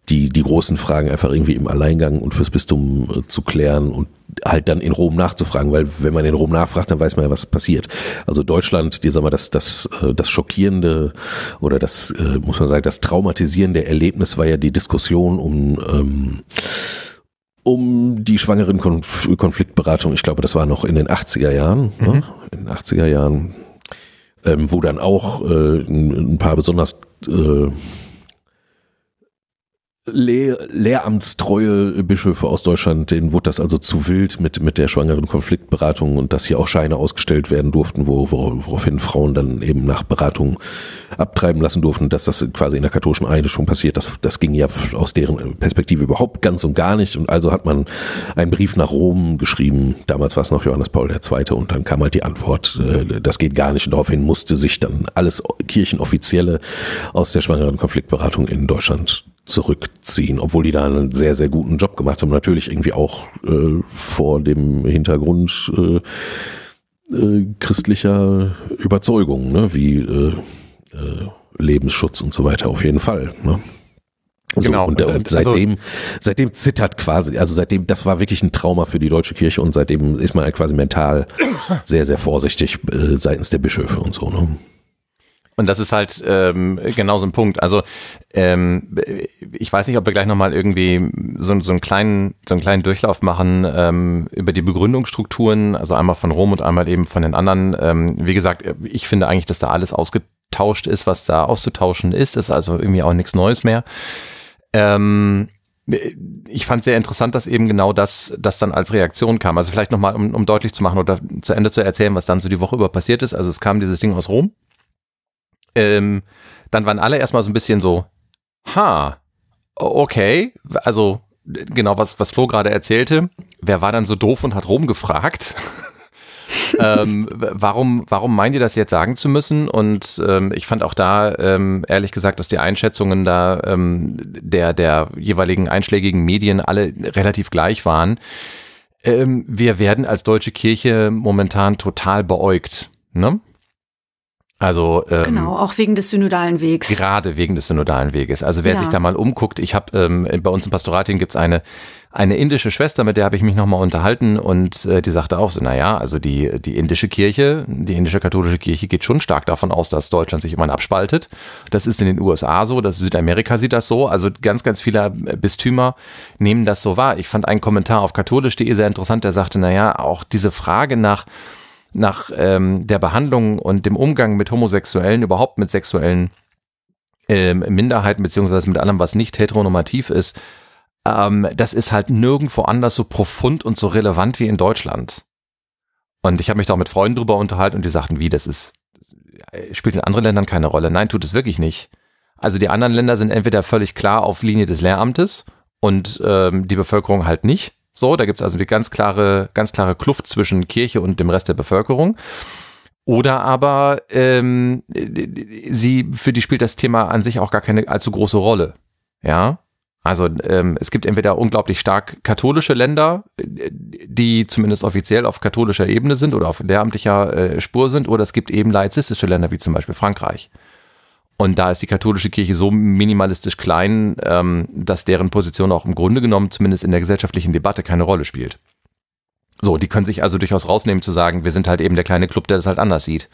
die, die großen Fragen einfach irgendwie im Alleingang und fürs Bistum zu klären und halt dann in Rom nachzufragen, weil wenn man in Rom nachfragt, dann weiß man ja, was passiert. Also Deutschland, die sagen wir, das, das, äh, das schockierende oder das, äh, muss man sagen, das traumatisierende Erlebnis war ja die Diskussion um, ähm, um die schwangeren Konf Konfliktberatung. Ich glaube, das war noch in den 80er Jahren, ne? in den 80er Jahren, ähm, wo dann auch äh, ein, ein paar besonders äh, Lehr lehramtstreue Bischöfe aus Deutschland, denen wurde das also zu wild mit, mit der schwangeren Konfliktberatung und dass hier auch Scheine ausgestellt werden durften, wo, wo, woraufhin Frauen dann eben nach Beratung abtreiben lassen durften, dass das quasi in der katholischen Einrichtung passiert. Das, das ging ja aus deren Perspektive überhaupt ganz und gar nicht. Und also hat man einen Brief nach Rom geschrieben. Damals war es noch Johannes Paul II. Und dann kam halt die Antwort, äh, das geht gar nicht. Und daraufhin musste sich dann alles Kirchenoffizielle aus der schwangeren Konfliktberatung in Deutschland zurückziehen, obwohl die da einen sehr, sehr guten Job gemacht haben. Natürlich irgendwie auch äh, vor dem Hintergrund äh, äh, christlicher Überzeugung, ne? wie äh, äh, Lebensschutz und so weiter, auf jeden Fall. Ne? So, genau. Und, und, und also seitdem, also, seitdem zittert quasi, also seitdem, das war wirklich ein Trauma für die deutsche Kirche und seitdem ist man halt quasi mental sehr, sehr vorsichtig äh, seitens der Bischöfe und so. Ne? Und das ist halt ähm, genau so ein Punkt. Also ähm, ich weiß nicht, ob wir gleich nochmal irgendwie so, so, einen kleinen, so einen kleinen Durchlauf machen ähm, über die Begründungsstrukturen, also einmal von Rom und einmal eben von den anderen. Ähm, wie gesagt, ich finde eigentlich, dass da alles ausgetauscht ist, was da auszutauschen ist. Ist also irgendwie auch nichts Neues mehr. Ähm, ich fand sehr interessant, dass eben genau das, das dann als Reaktion kam. Also vielleicht nochmal, um, um deutlich zu machen oder zu Ende zu erzählen, was dann so die Woche über passiert ist. Also es kam dieses Ding aus Rom ähm, dann waren alle erstmal so ein bisschen so, ha, okay, also genau was, was Flo gerade erzählte, wer war dann so doof und hat Rom gefragt? ähm, warum, warum meint ihr das jetzt sagen zu müssen? Und ähm, ich fand auch da, ähm, ehrlich gesagt, dass die Einschätzungen da ähm, der, der jeweiligen einschlägigen Medien alle relativ gleich waren. Ähm, wir werden als deutsche Kirche momentan total beäugt. Ne? Also ähm, genau, auch wegen des synodalen Wegs. Gerade wegen des synodalen Weges. Also wer ja. sich da mal umguckt, ich habe ähm, bei uns im Pastoratin gibt's eine eine indische Schwester, mit der habe ich mich nochmal unterhalten und äh, die sagte auch so, naja, also die die indische Kirche, die indische katholische Kirche geht schon stark davon aus, dass Deutschland sich immer abspaltet. Das ist in den USA so, das Südamerika sieht das so. Also ganz ganz viele Bistümer nehmen das so wahr. Ich fand einen Kommentar auf katholisch.de sehr interessant, der sagte, naja, auch diese Frage nach nach ähm, der Behandlung und dem Umgang mit Homosexuellen, überhaupt mit sexuellen ähm, Minderheiten, beziehungsweise mit allem, was nicht heteronormativ ist, ähm, das ist halt nirgendwo anders so profund und so relevant wie in Deutschland. Und ich habe mich da auch mit Freunden drüber unterhalten und die sagten, wie, das ist, spielt in anderen Ländern keine Rolle. Nein, tut es wirklich nicht. Also die anderen Länder sind entweder völlig klar auf Linie des Lehramtes und ähm, die Bevölkerung halt nicht. So, da gibt es also die ganz klare, ganz klare Kluft zwischen Kirche und dem Rest der Bevölkerung. Oder aber ähm, sie, für die spielt das Thema an sich auch gar keine allzu große Rolle. Ja. Also ähm, es gibt entweder unglaublich stark katholische Länder, die zumindest offiziell auf katholischer Ebene sind oder auf lehramtlicher äh, Spur sind, oder es gibt eben laizistische Länder wie zum Beispiel Frankreich. Und da ist die katholische Kirche so minimalistisch klein, ähm, dass deren Position auch im Grunde genommen zumindest in der gesellschaftlichen Debatte keine Rolle spielt. So, die können sich also durchaus rausnehmen zu sagen, wir sind halt eben der kleine Club, der das halt anders sieht.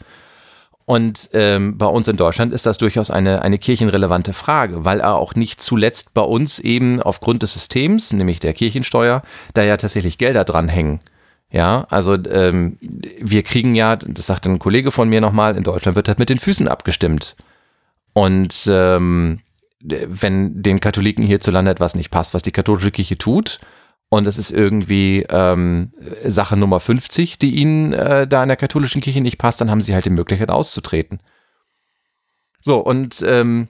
Und ähm, bei uns in Deutschland ist das durchaus eine, eine kirchenrelevante Frage, weil er auch nicht zuletzt bei uns eben aufgrund des Systems, nämlich der Kirchensteuer, da ja tatsächlich Gelder dranhängen. Ja, also ähm, wir kriegen ja, das sagt ein Kollege von mir nochmal, in Deutschland wird halt mit den Füßen abgestimmt. Und ähm, wenn den Katholiken hierzulande etwas nicht passt, was die katholische Kirche tut, und es ist irgendwie ähm, Sache Nummer 50, die ihnen äh, da in der katholischen Kirche nicht passt, dann haben sie halt die Möglichkeit auszutreten. So, und ähm,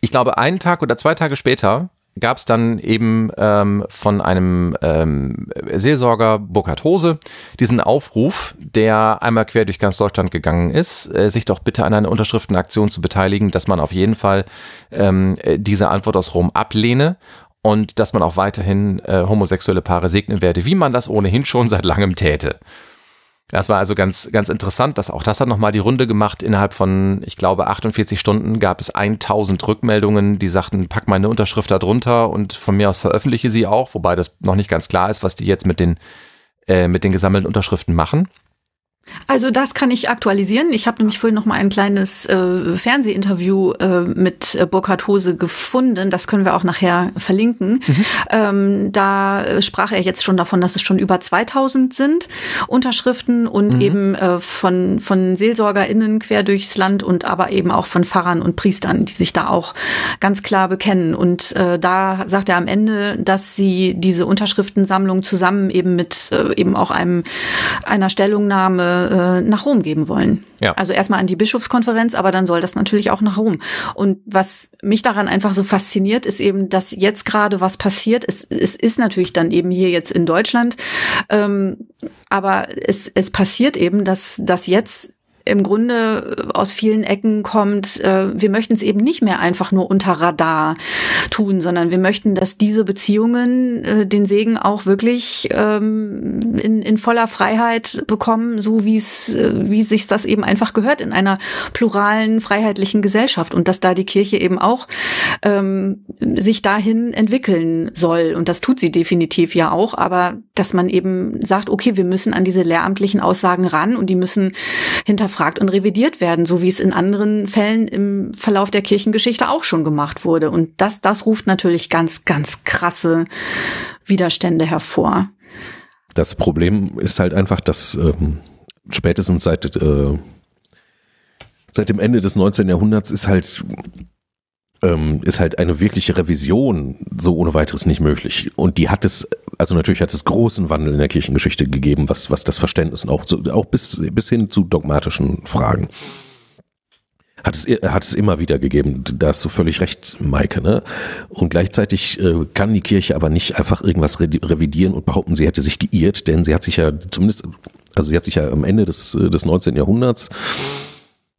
ich glaube, einen Tag oder zwei Tage später gab es dann eben ähm, von einem ähm, Seelsorger Burkhard Hose diesen Aufruf, der einmal quer durch ganz Deutschland gegangen ist, äh, sich doch bitte an einer Unterschriftenaktion zu beteiligen, dass man auf jeden Fall ähm, diese Antwort aus Rom ablehne und dass man auch weiterhin äh, homosexuelle Paare segnen werde, wie man das ohnehin schon seit langem täte. Das war also ganz, ganz interessant, dass auch das hat nochmal die Runde gemacht. Innerhalb von, ich glaube, 48 Stunden gab es 1000 Rückmeldungen, die sagten, pack meine Unterschrift da drunter und von mir aus veröffentliche sie auch, wobei das noch nicht ganz klar ist, was die jetzt mit den, äh, mit den gesammelten Unterschriften machen. Also das kann ich aktualisieren. Ich habe nämlich vorhin noch mal ein kleines äh, Fernsehinterview äh, mit äh, Burkhard Hose gefunden. Das können wir auch nachher verlinken. Mhm. Ähm, da sprach er jetzt schon davon, dass es schon über 2000 sind Unterschriften und mhm. eben äh, von von SeelsorgerInnen quer durchs Land und aber eben auch von Pfarrern und Priestern, die sich da auch ganz klar bekennen. Und äh, da sagt er am Ende, dass sie diese Unterschriftensammlung zusammen eben mit äh, eben auch einem einer Stellungnahme äh, nach Rom geben wollen. Ja. Also erstmal an die Bischofskonferenz, aber dann soll das natürlich auch nach Rom. Und was mich daran einfach so fasziniert, ist eben, dass jetzt gerade was passiert. Es, es ist natürlich dann eben hier jetzt in Deutschland, ähm, aber es, es passiert eben, dass, dass jetzt im Grunde aus vielen Ecken kommt, äh, wir möchten es eben nicht mehr einfach nur unter Radar tun, sondern wir möchten, dass diese Beziehungen äh, den Segen auch wirklich ähm, in, in voller Freiheit bekommen, so wie es, äh, wie sich das eben einfach gehört in einer pluralen, freiheitlichen Gesellschaft und dass da die Kirche eben auch ähm, sich dahin entwickeln soll. Und das tut sie definitiv ja auch, aber dass man eben sagt, okay, wir müssen an diese lehramtlichen Aussagen ran und die müssen hinterfragen hinterfragt und revidiert werden, so wie es in anderen Fällen im Verlauf der Kirchengeschichte auch schon gemacht wurde. Und das, das ruft natürlich ganz, ganz krasse Widerstände hervor. Das Problem ist halt einfach, dass ähm, spätestens seit, äh, seit dem Ende des 19. Jahrhunderts ist halt ähm, ist halt eine wirkliche Revision so ohne weiteres nicht möglich. Und die hat es, also natürlich hat es großen Wandel in der Kirchengeschichte gegeben, was, was das Verständnis und auch, so, auch bis, bis hin zu dogmatischen Fragen. Hat es, hat es immer wieder gegeben. Da hast du völlig recht, Maike. Ne? Und gleichzeitig äh, kann die Kirche aber nicht einfach irgendwas revidieren und behaupten, sie hätte sich geirrt, denn sie hat sich ja zumindest, also sie hat sich ja am Ende des, des 19. Jahrhunderts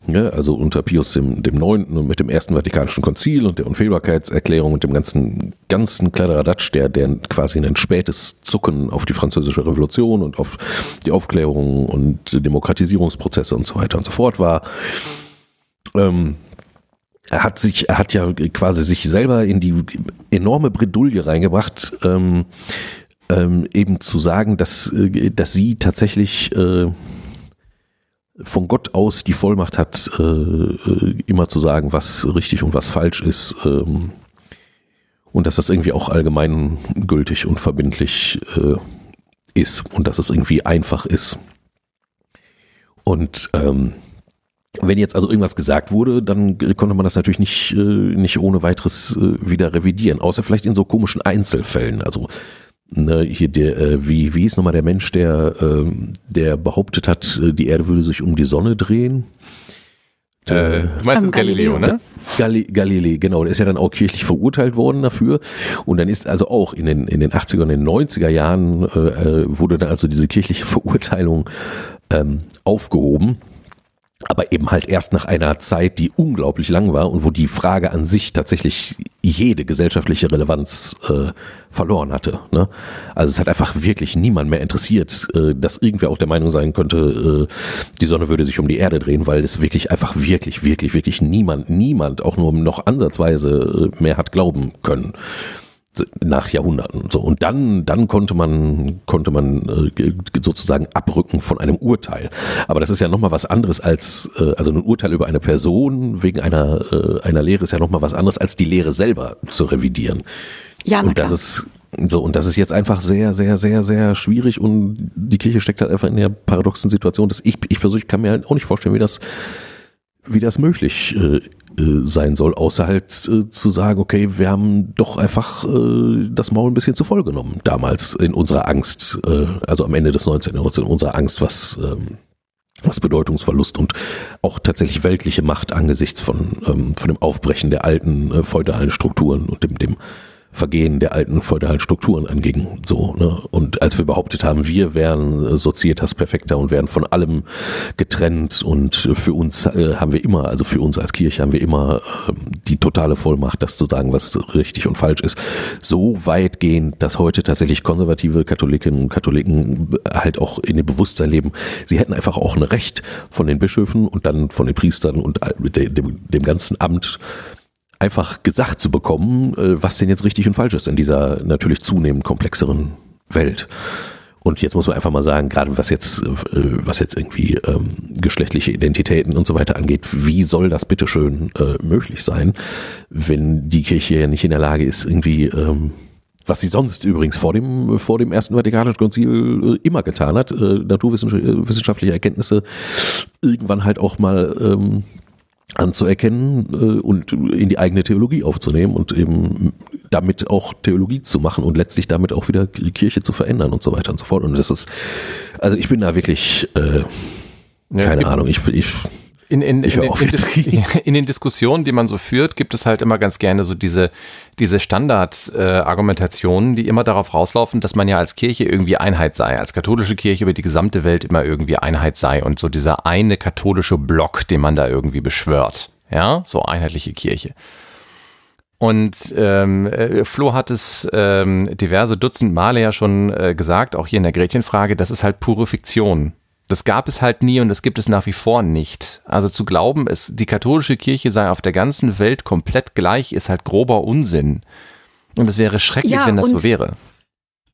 ja, also unter Pius dem, dem Neunten und mit dem Ersten Vatikanischen Konzil und der Unfehlbarkeitserklärung und dem ganzen, ganzen Kladderadatsch, der, der quasi ein spätes Zucken auf die französische Revolution und auf die Aufklärung und Demokratisierungsprozesse und so weiter und so fort war. Ähm, er hat sich, er hat ja quasi sich selber in die enorme Bredouille reingebracht, ähm, ähm, eben zu sagen, dass, äh, dass sie tatsächlich äh, von Gott aus die Vollmacht hat, äh, äh, immer zu sagen, was richtig und was falsch ist. Ähm, und dass das irgendwie auch allgemeingültig und verbindlich äh, ist und dass es irgendwie einfach ist. Und ähm, wenn jetzt also irgendwas gesagt wurde, dann konnte man das natürlich nicht, äh, nicht ohne weiteres äh, wieder revidieren, außer vielleicht in so komischen Einzelfällen. Also Ne, hier der, äh, wie, wie hieß nochmal der Mensch, der, äh, der behauptet hat, äh, die Erde würde sich um die Sonne drehen? Äh, du meinst Galileo, Galileo, ne? Gali, Galilei, genau. Der ist ja dann auch kirchlich verurteilt worden dafür. Und dann ist also auch in den, in den 80er und den 90er Jahren äh, äh, wurde dann also diese kirchliche Verurteilung ähm, aufgehoben aber eben halt erst nach einer Zeit, die unglaublich lang war und wo die Frage an sich tatsächlich jede gesellschaftliche Relevanz äh, verloren hatte. Ne? Also es hat einfach wirklich niemand mehr interessiert, äh, dass irgendwer auch der Meinung sein könnte, äh, die Sonne würde sich um die Erde drehen, weil es wirklich einfach wirklich, wirklich, wirklich niemand, niemand auch nur noch ansatzweise äh, mehr hat glauben können nach Jahrhunderten. So und dann dann konnte man konnte man äh, sozusagen abrücken von einem Urteil. Aber das ist ja noch mal was anderes als äh, also ein Urteil über eine Person wegen einer äh, einer Lehre ist ja noch mal was anderes als die Lehre selber zu revidieren. Ja, na und das ist so, und das ist jetzt einfach sehr, sehr, sehr, sehr schwierig und die Kirche steckt halt einfach in der paradoxen Situation, dass ich, ich persönlich kann mir halt auch nicht vorstellen, wie das, wie das möglich äh, äh, sein soll, außer halt äh, zu sagen, okay, wir haben doch einfach äh, das Maul ein bisschen zu voll genommen damals in unserer Angst, äh, also am Ende des 19. Jahrhunderts in unserer Angst, was ähm, was Bedeutungsverlust und auch tatsächlich weltliche Macht angesichts von ähm, von dem Aufbrechen der alten äh, feudalen Strukturen und dem dem Vergehen der alten feudalen Strukturen anging. So, ne? Und als wir behauptet haben, wir wären äh, Societas Perfekter und wären von allem getrennt und für uns äh, haben wir immer, also für uns als Kirche haben wir immer äh, die totale Vollmacht, das zu sagen, was richtig und falsch ist. So weitgehend, dass heute tatsächlich konservative Katholikinnen und Katholiken halt auch in dem Bewusstsein leben, sie hätten einfach auch ein Recht von den Bischöfen und dann von den Priestern und dem, dem ganzen Amt einfach gesagt zu bekommen, äh, was denn jetzt richtig und falsch ist in dieser natürlich zunehmend komplexeren Welt. Und jetzt muss man einfach mal sagen, gerade was jetzt, äh, was jetzt irgendwie ähm, geschlechtliche Identitäten und so weiter angeht, wie soll das bitteschön äh, möglich sein, wenn die Kirche ja nicht in der Lage ist, irgendwie, ähm, was sie sonst übrigens vor dem, vor dem Ersten Vatikanischen Konzil äh, immer getan hat, äh, naturwissenschaftliche Erkenntnisse irgendwann halt auch mal ähm, anzuerkennen äh, und in die eigene Theologie aufzunehmen und eben damit auch Theologie zu machen und letztlich damit auch wieder die Kirche zu verändern und so weiter und so fort. Und das ist, also ich bin da wirklich, äh, ja, keine Ahnung, ich, ich in, in, in, in, in, den Diskussionen, die man so führt, gibt es halt immer ganz gerne so diese, diese Standardargumentationen, äh, die immer darauf rauslaufen, dass man ja als Kirche irgendwie Einheit sei, als katholische Kirche über die gesamte Welt immer irgendwie Einheit sei und so dieser eine katholische Block, den man da irgendwie beschwört. Ja, so einheitliche Kirche. Und ähm, äh, Flo hat es ähm, diverse Dutzend Male ja schon äh, gesagt, auch hier in der Gretchenfrage, das ist halt pure Fiktion. Das gab es halt nie und das gibt es nach wie vor nicht. Also zu glauben, es, die katholische Kirche sei auf der ganzen Welt komplett gleich, ist halt grober Unsinn. Und es wäre schrecklich, ja, wenn das so wäre.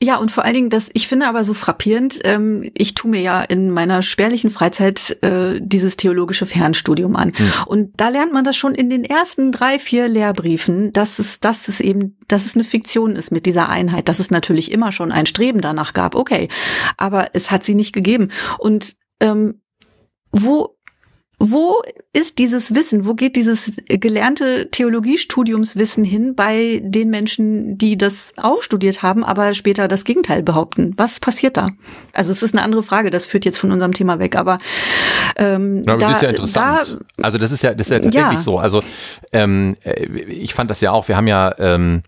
Ja, und vor allen Dingen, das, ich finde aber so frappierend, ähm, ich tue mir ja in meiner spärlichen Freizeit äh, dieses theologische Fernstudium an. Hm. Und da lernt man das schon in den ersten drei, vier Lehrbriefen, dass es, dass es eben, dass es eine Fiktion ist mit dieser Einheit, dass es natürlich immer schon ein Streben danach gab, okay. Aber es hat sie nicht gegeben. Und ähm, wo wo ist dieses Wissen, wo geht dieses gelernte Theologiestudiumswissen hin bei den Menschen, die das auch studiert haben, aber später das Gegenteil behaupten? Was passiert da? Also es ist eine andere Frage, das führt jetzt von unserem Thema weg, aber, ähm, ja, aber da, das ist ja interessant. Da, also das ist ja, das ist ja tatsächlich ja. so. Also ähm, äh, ich fand das ja auch, wir haben ja ähm,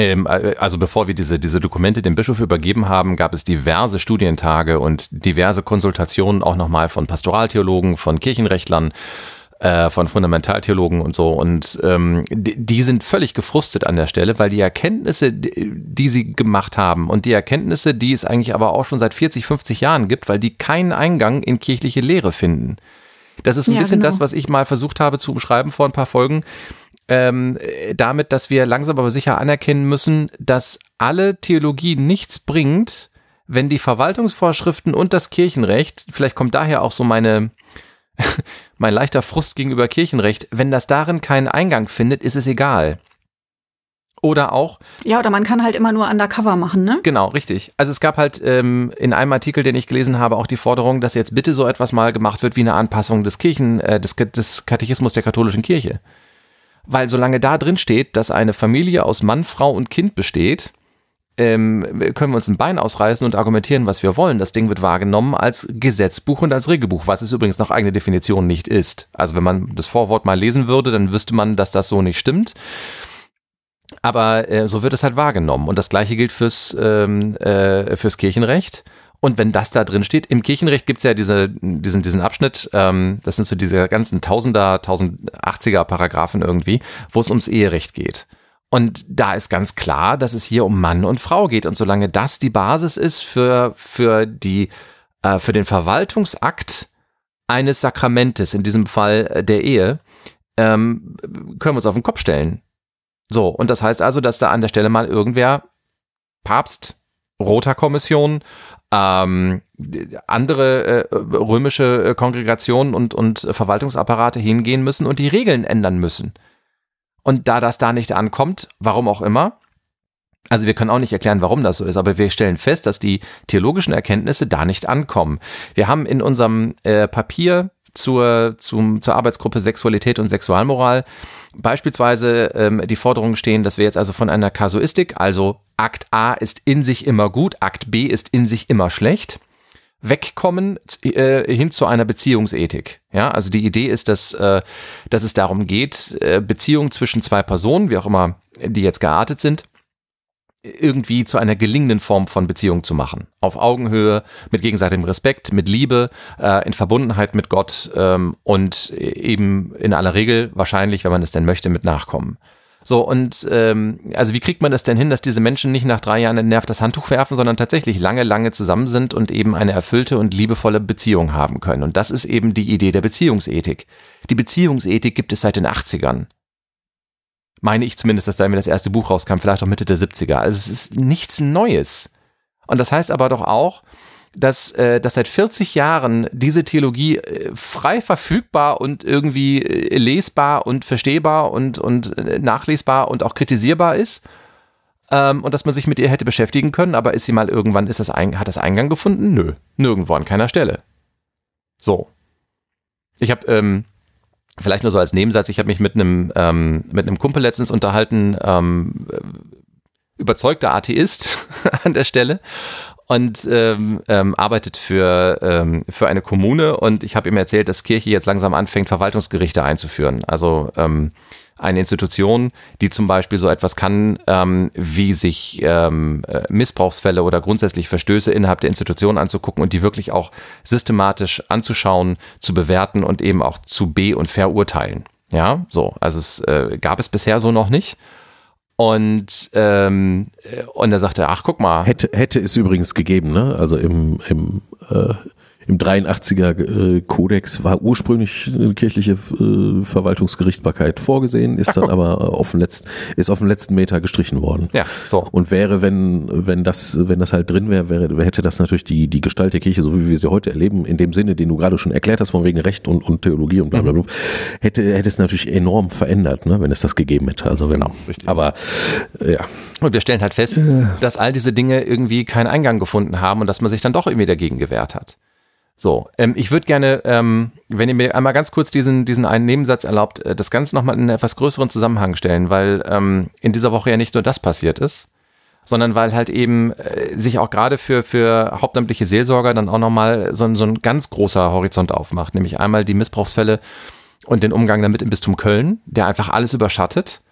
ähm, äh, also bevor wir diese, diese Dokumente dem Bischof übergeben haben, gab es diverse Studientage und diverse Konsultationen auch nochmal von Pastoraltheologen, von Kirchenrechtlern, äh, von Fundamentaltheologen und so. Und ähm, die, die, sind völlig gefrustet an der Stelle, weil die Erkenntnisse, die, die sie gemacht haben und die Erkenntnisse, die es eigentlich aber auch schon seit 40, 50 Jahren gibt, weil die keinen Eingang in kirchliche Lehre finden. Das ist ein ja, bisschen genau. das, was ich mal versucht habe zu umschreiben vor ein paar Folgen ähm, damit, dass wir langsam aber sicher anerkennen müssen, dass alle Theologie nichts bringt, wenn die Verwaltungsvorschriften und das Kirchenrecht, vielleicht kommt daher auch so meine, mein leichter Frust gegenüber Kirchenrecht, wenn das darin keinen Eingang findet, ist es egal. Oder auch. Ja, oder man kann halt immer nur undercover machen, ne? Genau, richtig. Also es gab halt ähm, in einem Artikel, den ich gelesen habe, auch die Forderung, dass jetzt bitte so etwas mal gemacht wird wie eine Anpassung des Kirchen, äh, des, des Katechismus der katholischen Kirche. Weil solange da drin steht, dass eine Familie aus Mann, Frau und Kind besteht, ähm, können wir uns ein Bein ausreißen und argumentieren, was wir wollen. Das Ding wird wahrgenommen als Gesetzbuch und als Regelbuch, was es übrigens nach eigener Definition nicht ist. Also wenn man das Vorwort mal lesen würde, dann wüsste man, dass das so nicht stimmt. Aber äh, so wird es halt wahrgenommen. Und das gleiche gilt fürs, ähm, äh, fürs Kirchenrecht. Und wenn das da drin steht, im Kirchenrecht gibt's ja diese, diesen, diesen Abschnitt, ähm, das sind so diese ganzen Tausender, 1080er Paragraphen irgendwie, wo es ums Eherecht geht. Und da ist ganz klar, dass es hier um Mann und Frau geht. Und solange das die Basis ist für, für die, äh, für den Verwaltungsakt eines Sakramentes, in diesem Fall äh, der Ehe, ähm, können wir uns auf den Kopf stellen. So. Und das heißt also, dass da an der Stelle mal irgendwer Papst, Roter Kommission, ähm, andere äh, römische äh, Kongregationen und, und Verwaltungsapparate hingehen müssen und die Regeln ändern müssen. Und da das da nicht ankommt, warum auch immer, also wir können auch nicht erklären, warum das so ist, aber wir stellen fest, dass die theologischen Erkenntnisse da nicht ankommen. Wir haben in unserem äh, Papier zur, zum, zur Arbeitsgruppe Sexualität und Sexualmoral beispielsweise ähm, die Forderung stehen, dass wir jetzt also von einer Kasuistik, also Akt A ist in sich immer gut, Akt B ist in sich immer schlecht, wegkommen äh, hin zu einer Beziehungsethik. Ja, also die Idee ist, dass, äh, dass es darum geht, äh, Beziehungen zwischen zwei Personen, wie auch immer die jetzt geartet sind, irgendwie zu einer gelingenden Form von Beziehung zu machen. Auf Augenhöhe, mit gegenseitigem Respekt, mit Liebe, äh, in Verbundenheit mit Gott ähm, und eben in aller Regel wahrscheinlich, wenn man es denn möchte, mit Nachkommen. So, und ähm, also wie kriegt man das denn hin, dass diese Menschen nicht nach drei Jahren entnervt das Handtuch werfen, sondern tatsächlich lange, lange zusammen sind und eben eine erfüllte und liebevolle Beziehung haben können? Und das ist eben die Idee der Beziehungsethik. Die Beziehungsethik gibt es seit den 80ern meine ich zumindest, dass da mir das erste Buch rauskam, vielleicht auch Mitte der 70er. Also es ist nichts Neues. Und das heißt aber doch auch, dass, äh, dass seit 40 Jahren diese Theologie äh, frei verfügbar und irgendwie äh, lesbar und verstehbar und, und äh, nachlesbar und auch kritisierbar ist. Ähm, und dass man sich mit ihr hätte beschäftigen können, aber ist sie mal irgendwann, ist das ein, hat das Eingang gefunden? Nö, nirgendwo an keiner Stelle. So. Ich habe ähm, vielleicht nur so als Nebensatz, ich habe mich mit einem ähm, mit einem Kumpel letztens unterhalten, ähm, überzeugter Atheist an der Stelle und ähm, ähm, arbeitet für, ähm, für eine Kommune und ich habe ihm erzählt, dass Kirche jetzt langsam anfängt, Verwaltungsgerichte einzuführen. Also ähm, eine Institution, die zum Beispiel so etwas kann, ähm, wie sich ähm, äh, Missbrauchsfälle oder grundsätzlich Verstöße innerhalb der Institution anzugucken und die wirklich auch systematisch anzuschauen, zu bewerten und eben auch zu be- und verurteilen. Ja, so. Also es äh, gab es bisher so noch nicht. Und, ähm, und er sagte, ach, guck mal. Hätte, hätte es übrigens gegeben, ne? Also im, im äh, im 83er äh, Kodex war ursprünglich eine kirchliche äh, Verwaltungsgerichtbarkeit vorgesehen, ist dann aber auf dem letzten, ist auf dem letzten Meter gestrichen worden. Ja, so. Und wäre, wenn, wenn das, wenn das halt drin wäre, wäre, hätte das natürlich die, die Gestalt der Kirche, so wie wir sie heute erleben, in dem Sinne, den du gerade schon erklärt hast, von wegen Recht und, und Theologie und bla, bla, bla, hätte, hätte es natürlich enorm verändert, ne, wenn es das gegeben hätte. Also wenn, Genau, richtig. aber, ja. Und wir stellen halt fest, dass all diese Dinge irgendwie keinen Eingang gefunden haben und dass man sich dann doch irgendwie dagegen gewehrt hat. So, ähm, ich würde gerne, ähm, wenn ihr mir einmal ganz kurz diesen, diesen einen Nebensatz erlaubt, äh, das Ganze nochmal in einen etwas größeren Zusammenhang stellen, weil ähm, in dieser Woche ja nicht nur das passiert ist, sondern weil halt eben äh, sich auch gerade für, für hauptamtliche Seelsorger dann auch nochmal so, ein- so ein ganz großer Horizont aufmacht, nämlich einmal die Missbrauchsfälle und den Umgang damit im Bistum Köln, der einfach alles überschattet.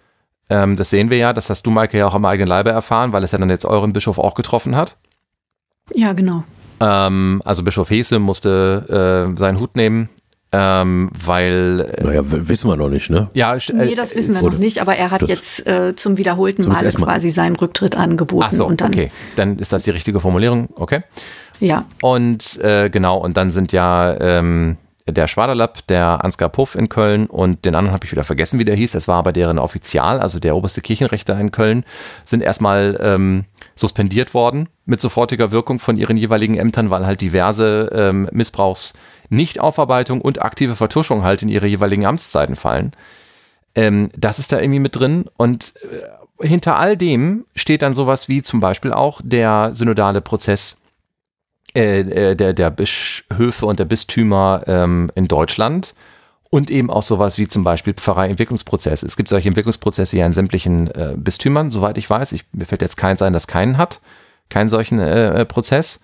Ähm, das sehen wir ja, das hast du, Maike, ja auch am eigenen Leibe erfahren, weil es ja dann jetzt euren Bischof auch getroffen hat. Ja, genau. Ähm, also Bischof Hese musste äh, seinen Hut nehmen, ähm, weil äh, Naja, wissen wir noch nicht, ne? ja, Nee, äh, das wissen wir noch nicht, aber er hat das- jetzt äh, zum wiederholten Mal. quasi seinen Rücktritt angeboten. ach so, und dann, okay, dann ist das die richtige Formulierung, okay. Ja, Und äh, genau, und dann sind ja ähm, der Schwaderlapp, der Ansgar Puff in Köln und den anderen habe ich wieder vergessen, wie der hieß. Das war aber deren Offizial, also der oberste Kirchenrechter in Köln, sind erstmal ähm, suspendiert worden mit sofortiger Wirkung von ihren jeweiligen Ämtern, weil halt diverse ähm, Missbrauchs Nichtaufarbeitung und aktive Vertuschung halt in ihre jeweiligen Amtszeiten fallen. Ähm, das ist da irgendwie mit drin und äh, hinter all dem steht dann sowas wie zum Beispiel auch der synodale Prozess äh, äh, der, der Bischöfe und der Bistümer ähm, in Deutschland und eben auch sowas wie zum Beispiel Pfarrei-Entwicklungsprozess. Es gibt solche Entwicklungsprozesse ja in sämtlichen äh, Bistümern, soweit ich weiß. Ich, mir fällt jetzt kein sein, das keinen hat, keinen solchen äh, äh, Prozess.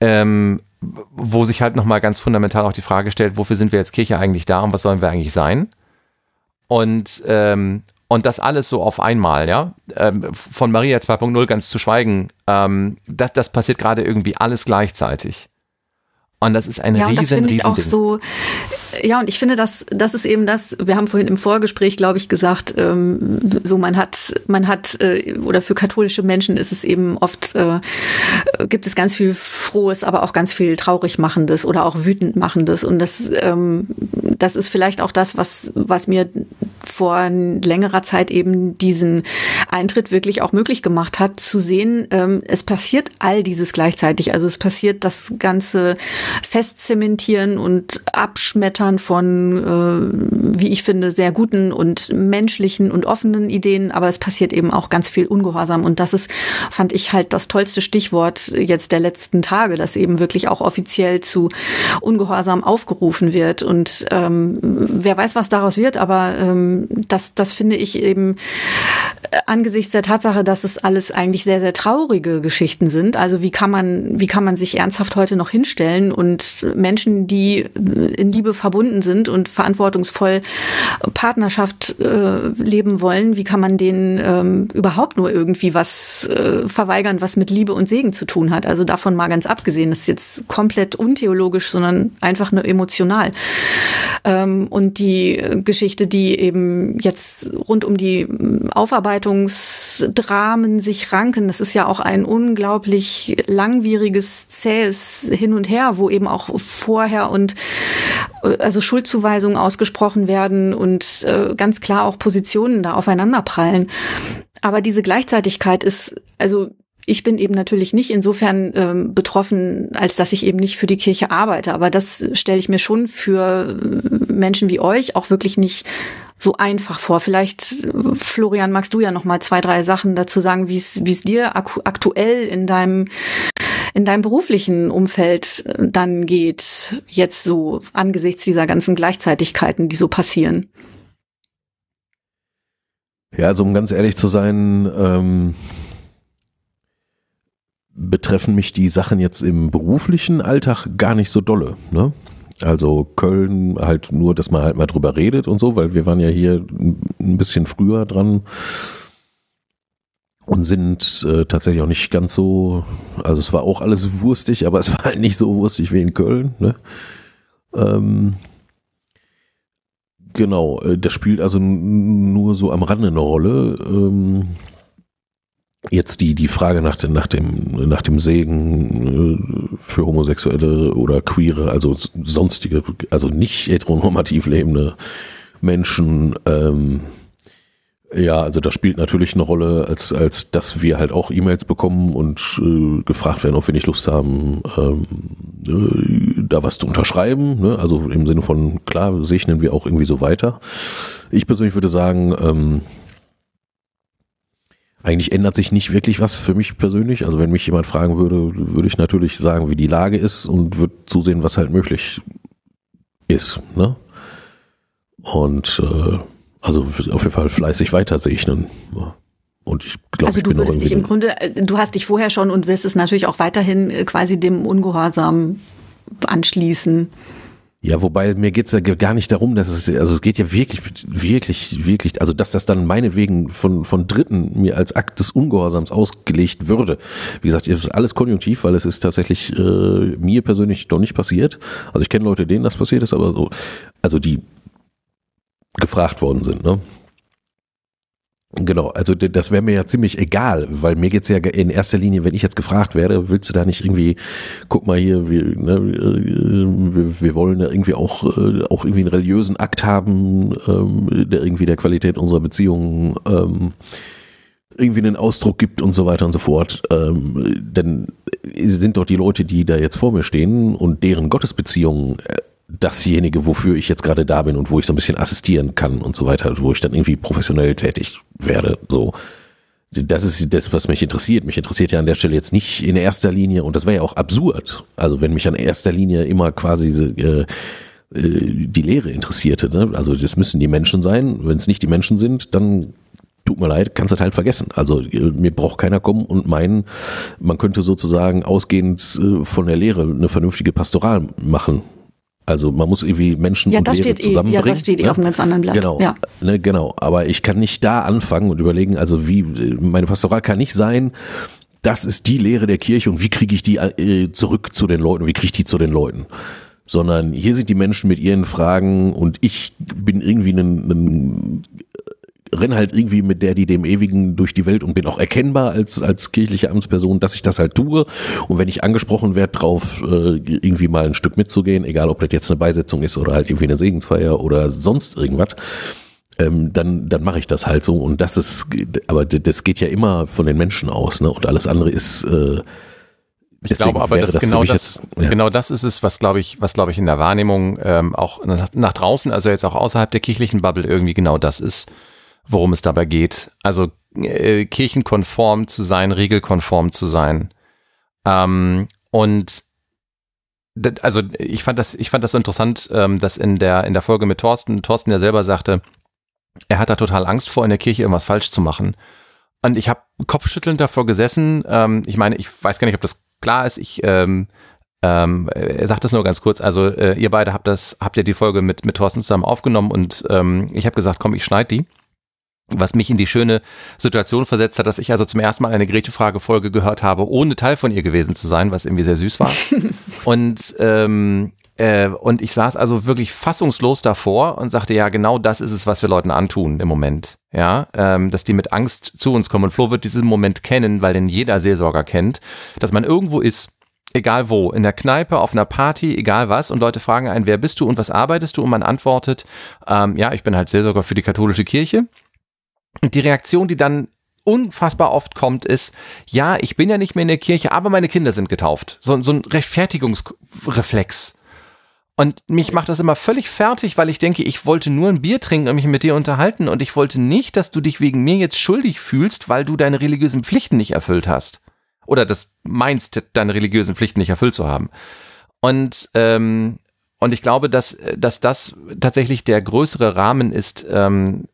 Ähm, wo sich halt nochmal ganz fundamental auch die Frage stellt, wofür sind wir als Kirche eigentlich da und was sollen wir eigentlich sein? Und, ähm, und das alles so auf einmal, ja, ähm, von Maria 2.0 ganz zu schweigen, ähm, das, das passiert gerade irgendwie alles gleichzeitig. Und das ist ein ja, und das riesen, ich riesen auch Ding. so. Ja, und ich finde, das, das ist eben das. Wir haben vorhin im Vorgespräch, glaube ich, gesagt, ähm, so man hat, man hat äh, oder für katholische Menschen ist es eben oft äh, gibt es ganz viel Frohes, aber auch ganz viel traurig machendes oder auch wütend machendes. Und das, ähm, das ist vielleicht auch das, was was mir vor längerer Zeit eben diesen Eintritt wirklich auch möglich gemacht hat, zu sehen, ähm, es passiert all dieses gleichzeitig. Also es passiert das ganze Festzementieren und Abschmettern von, äh, wie ich finde, sehr guten und menschlichen und offenen Ideen, aber es passiert eben auch ganz viel Ungehorsam. Und das ist, fand ich halt das tollste Stichwort jetzt der letzten Tage, dass eben wirklich auch offiziell zu Ungehorsam aufgerufen wird. Und ähm, wer weiß, was daraus wird, aber ähm, das, das finde ich eben äh, angesichts der Tatsache, dass es alles eigentlich sehr, sehr traurige Geschichten sind. Also wie kann man, wie kann man sich ernsthaft heute noch hinstellen und Menschen, die in Liebe verbunden sind und verantwortungsvoll Partnerschaft äh, leben wollen, wie kann man denen ähm, überhaupt nur irgendwie was äh, verweigern, was mit Liebe und Segen zu tun hat? Also davon mal ganz abgesehen, das ist jetzt komplett untheologisch, sondern einfach nur emotional. Ähm, und die Geschichte, die eben jetzt rund um die Aufarbeitungsdramen sich ranken, das ist ja auch ein unglaublich langwieriges, zähes Hin und Her, wo eben auch vorher und also Schuldzuweisungen ausgesprochen werden und äh, ganz klar auch Positionen da aufeinanderprallen. Aber diese Gleichzeitigkeit ist, also ich bin eben natürlich nicht insofern ähm, betroffen, als dass ich eben nicht für die Kirche arbeite. Aber das stelle ich mir schon für äh, Menschen wie euch auch wirklich nicht so einfach vor. Vielleicht, äh, Florian, magst du ja noch mal zwei, drei Sachen dazu sagen, wie es wie es dir aktuell in deinem in deinem beruflichen Umfeld äh, dann geht, jetzt so angesichts dieser ganzen Gleichzeitigkeiten, die so passieren. Ja, also um ganz ehrlich zu sein, ähm, betreffen mich die Sachen jetzt im beruflichen Alltag gar nicht so dolle. Ne? Also Köln halt nur, dass man halt mal drüber redet und so, weil wir waren ja hier ein bisschen früher dran und sind äh, tatsächlich auch nicht ganz so, also es war auch alles wurstig, aber es war halt nicht so wurstig wie in Köln. Ne? Ähm, genau, äh, das spielt also nur so am Rande eine Rolle. Ähm, jetzt die, die Frage nach dem, nach dem, nach dem Segen äh, für Homosexuelle oder Queere, also sonstige, also nicht heteronormativ lebende Menschen, ähm, ja, also das spielt natürlich eine Rolle, als, als dass wir halt auch E-Mails bekommen und äh, gefragt werden, ob wir nicht Lust haben, ähm, äh, da was zu unterschreiben. Ne? Also im Sinne von, klar, segnen wir auch irgendwie so weiter. Ich persönlich würde sagen, ähm, eigentlich ändert sich nicht wirklich was für mich persönlich. Also wenn mich jemand fragen würde, würde ich natürlich sagen, wie die Lage ist und würde zusehen, was halt möglich ist. Ne? Und äh, also auf jeden Fall fleißig weiter sehe ich dann. Und ich glaube, also du würdest dich im Grunde, äh, du hast dich vorher schon und wirst es natürlich auch weiterhin äh, quasi dem Ungehorsam anschließen. Ja, wobei mir geht's ja gar nicht darum, dass es, also es geht ja wirklich, wirklich, wirklich, also dass das dann meinetwegen von, von Dritten mir als Akt des Ungehorsams ausgelegt würde. Wie gesagt, es ist alles konjunktiv, weil es ist tatsächlich äh, mir persönlich noch nicht passiert. Also ich kenne Leute, denen das passiert ist, aber so, also die gefragt worden sind, ne? Genau, also das wäre mir ja ziemlich egal, weil mir geht's ja in erster Linie, wenn ich jetzt gefragt werde, willst du da nicht irgendwie, guck mal hier, wir, ne, äh, wir, wir wollen ja irgendwie auch, äh, auch irgendwie einen religiösen Akt haben, ähm, der irgendwie der Qualität unserer Beziehungen ähm, irgendwie einen Ausdruck gibt und so weiter und so fort. Ähm, denn sind doch die Leute, die da jetzt vor mir stehen und deren Gottesbeziehungen äh, dasjenige, wofür ich jetzt gerade da bin und wo ich so ein bisschen assistieren kann und so weiter, wo ich dann irgendwie professionell tätig werde. So, das ist das, was mich interessiert. Mich interessiert ja an der Stelle jetzt nicht in erster Linie, und das wäre ja auch absurd, also wenn mich an erster Linie immer quasi äh, äh, die Lehre interessierte. Ne? Also das müssen die Menschen sein. Wenn es nicht die Menschen sind, dann tut mir leid, kannst du das halt vergessen. Also äh, mir braucht keiner kommen und meinen, man könnte sozusagen ausgehend äh, von der Lehre eine vernünftige Pastoral machen. Also man muss irgendwie Menschen ja, und das Lehre steht zusammenbringen. Eh, ja, das steht eh ne? auf einem ganz anderen Blatt. Genau, ja. ne, genau. Aber ich kann nicht da anfangen und überlegen, also wie, meine Pastoral kann nicht sein, das ist die Lehre der Kirche und wie kriege ich die äh, zurück zu den Leuten, wie kriege ich die zu den Leuten? Sondern hier sind die Menschen mit ihren Fragen und ich bin irgendwie ein, ein renn halt irgendwie mit der, die dem Ewigen durch die Welt und bin auch erkennbar als, als kirchliche Amtsperson, dass ich das halt tue. Und wenn ich angesprochen werde, drauf äh, irgendwie mal ein Stück mitzugehen, egal ob das jetzt eine Beisetzung ist oder halt irgendwie eine Segensfeier oder sonst irgendwas, ähm, dann, dann mache ich das halt so. Und das ist, aber das geht ja immer von den Menschen aus, ne? Und alles andere ist äh, ich glaube aber, dass das genau das, jetzt, ja. genau das ist es, was glaube ich, was glaube ich in der Wahrnehmung ähm, auch nach, nach draußen, also jetzt auch außerhalb der kirchlichen Bubble irgendwie genau das ist worum es dabei geht. Also äh, kirchenkonform zu sein, regelkonform zu sein. Ähm, und also ich fand das, ich fand das so interessant, ähm, dass in der, in der Folge mit Thorsten, Thorsten ja selber sagte, er hat da total Angst vor, in der Kirche irgendwas falsch zu machen. Und ich habe kopfschüttelnd davor gesessen. Ähm, ich meine, ich weiß gar nicht, ob das klar ist. Ich ähm, ähm, er sagt das nur ganz kurz. Also äh, ihr beide habt das, habt ja die Folge mit mit Thorsten zusammen aufgenommen und ähm, ich habe gesagt, komm, ich schneid die was mich in die schöne Situation versetzt hat, dass ich also zum ersten Mal eine Gretche-Frage-Folge gehört habe, ohne Teil von ihr gewesen zu sein, was irgendwie sehr süß war. und ähm, äh, und ich saß also wirklich fassungslos davor und sagte, ja, genau das ist es, was wir Leuten antun im Moment. Ja, ähm, dass die mit Angst zu uns kommen. Und Flo wird diesen Moment kennen, weil den jeder Seelsorger kennt, dass man irgendwo ist, egal wo, in der Kneipe, auf einer Party, egal was, und Leute fragen einen, wer bist du und was arbeitest du? Und man antwortet, ähm, ja, ich bin halt Seelsorger für die katholische Kirche. Und die Reaktion, die dann unfassbar oft kommt, ist, ja, ich bin ja nicht mehr in der Kirche, aber meine Kinder sind getauft. So, so ein Rechtfertigungsreflex. Und mich macht das immer völlig fertig, weil ich denke, ich wollte nur ein Bier trinken und mich mit dir unterhalten und ich wollte nicht, dass du dich wegen mir jetzt schuldig fühlst, weil du deine religiösen Pflichten nicht erfüllt hast. Oder das meinst, deine religiösen Pflichten nicht erfüllt zu haben. Und, ähm, und ich glaube, dass, dass das tatsächlich der größere Rahmen ist, ähm,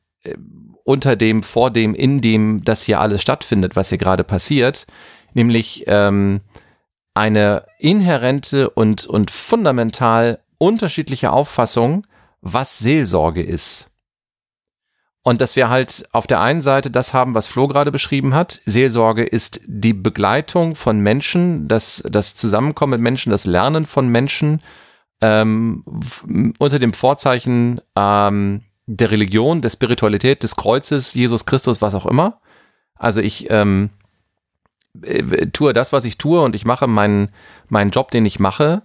unter dem, vor dem, in dem das hier alles stattfindet, was hier gerade passiert, nämlich ähm, eine inhärente und, und fundamental unterschiedliche Auffassung, was Seelsorge ist. Und dass wir halt auf der einen Seite das haben, was Flo gerade beschrieben hat. Seelsorge ist die Begleitung von Menschen, das, das Zusammenkommen mit Menschen, das Lernen von Menschen ähm, unter dem Vorzeichen ähm, der Religion, der Spiritualität, des Kreuzes, Jesus Christus, was auch immer. Also ich ähm, äh, tue das, was ich tue und ich mache meinen, meinen Job, den ich mache,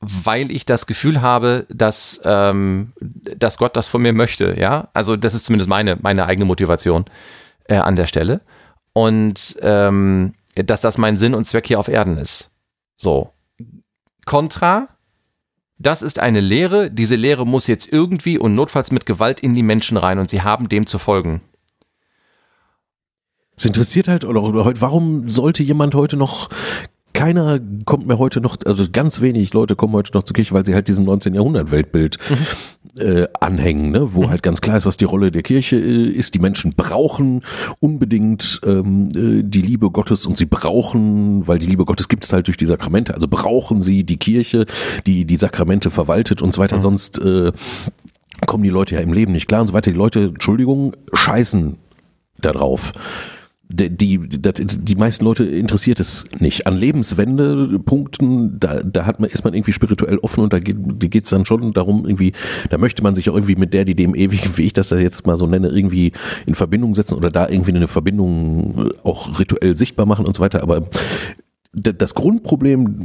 weil ich das Gefühl habe, dass, ähm, dass Gott das von mir möchte, ja. Also das ist zumindest meine, meine eigene Motivation äh, an der Stelle. Und ähm, dass das mein Sinn und Zweck hier auf Erden ist. So. Contra, das ist eine Lehre, diese Lehre muss jetzt irgendwie und notfalls mit Gewalt in die Menschen rein und sie haben dem zu folgen. Es interessiert halt, oder, oder warum sollte jemand heute noch keiner kommt mir heute noch, also ganz wenig Leute kommen heute noch zur Kirche, weil sie halt diesem 19. Jahrhundert Weltbild mhm. äh, anhängen, ne? wo mhm. halt ganz klar ist, was die Rolle der Kirche äh, ist. Die Menschen brauchen unbedingt ähm, äh, die Liebe Gottes und sie brauchen, weil die Liebe Gottes gibt es halt durch die Sakramente, also brauchen sie die Kirche, die die Sakramente verwaltet und so weiter, mhm. sonst äh, kommen die Leute ja im Leben nicht klar und so weiter. Die Leute, Entschuldigung, scheißen da drauf die, die, die meisten Leute interessiert es nicht. An Lebenswendepunkten, da, da hat man, ist man irgendwie spirituell offen und da geht geht's dann schon darum, irgendwie, da möchte man sich auch irgendwie mit der, die dem ewigen, wie ich das jetzt mal so nenne, irgendwie in Verbindung setzen oder da irgendwie eine Verbindung auch rituell sichtbar machen und so weiter. Aber das Grundproblem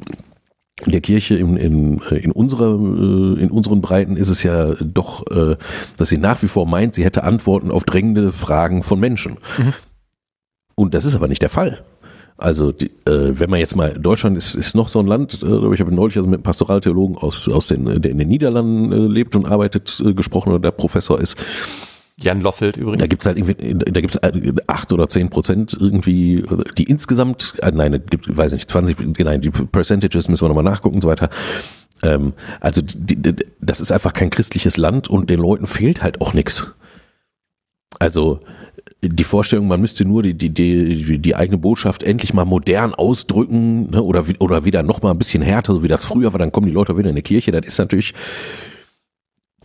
der Kirche in, in, in, unserer, in unseren Breiten ist es ja doch, äh, dass sie nach wie vor meint, sie hätte Antworten auf drängende Fragen von Menschen. Mhm. Und das ist aber nicht der Fall. Also die, äh, wenn man jetzt mal, Deutschland ist, ist noch so ein Land, äh, ich habe neulich also mit einem Pastoraltheologen aus, aus den, der in den Niederlanden äh, lebt und arbeitet, äh, gesprochen oder der Professor ist. Jan Loffelt übrigens. Da gibt's halt irgendwie, da gibt's acht oder zehn Prozent irgendwie, die insgesamt, äh, nein, gibt, weiß nicht, 20, nein, die Percentages müssen wir nochmal nachgucken und so weiter. Ähm, also die, die, das ist einfach kein christliches Land und den Leuten fehlt halt auch nichts. Also die Vorstellung, man müsste nur die, die, die, die eigene Botschaft endlich mal modern ausdrücken ne, oder, oder wieder noch mal ein bisschen härter, so wie das früher war, dann kommen die Leute wieder in die Kirche. Das ist natürlich,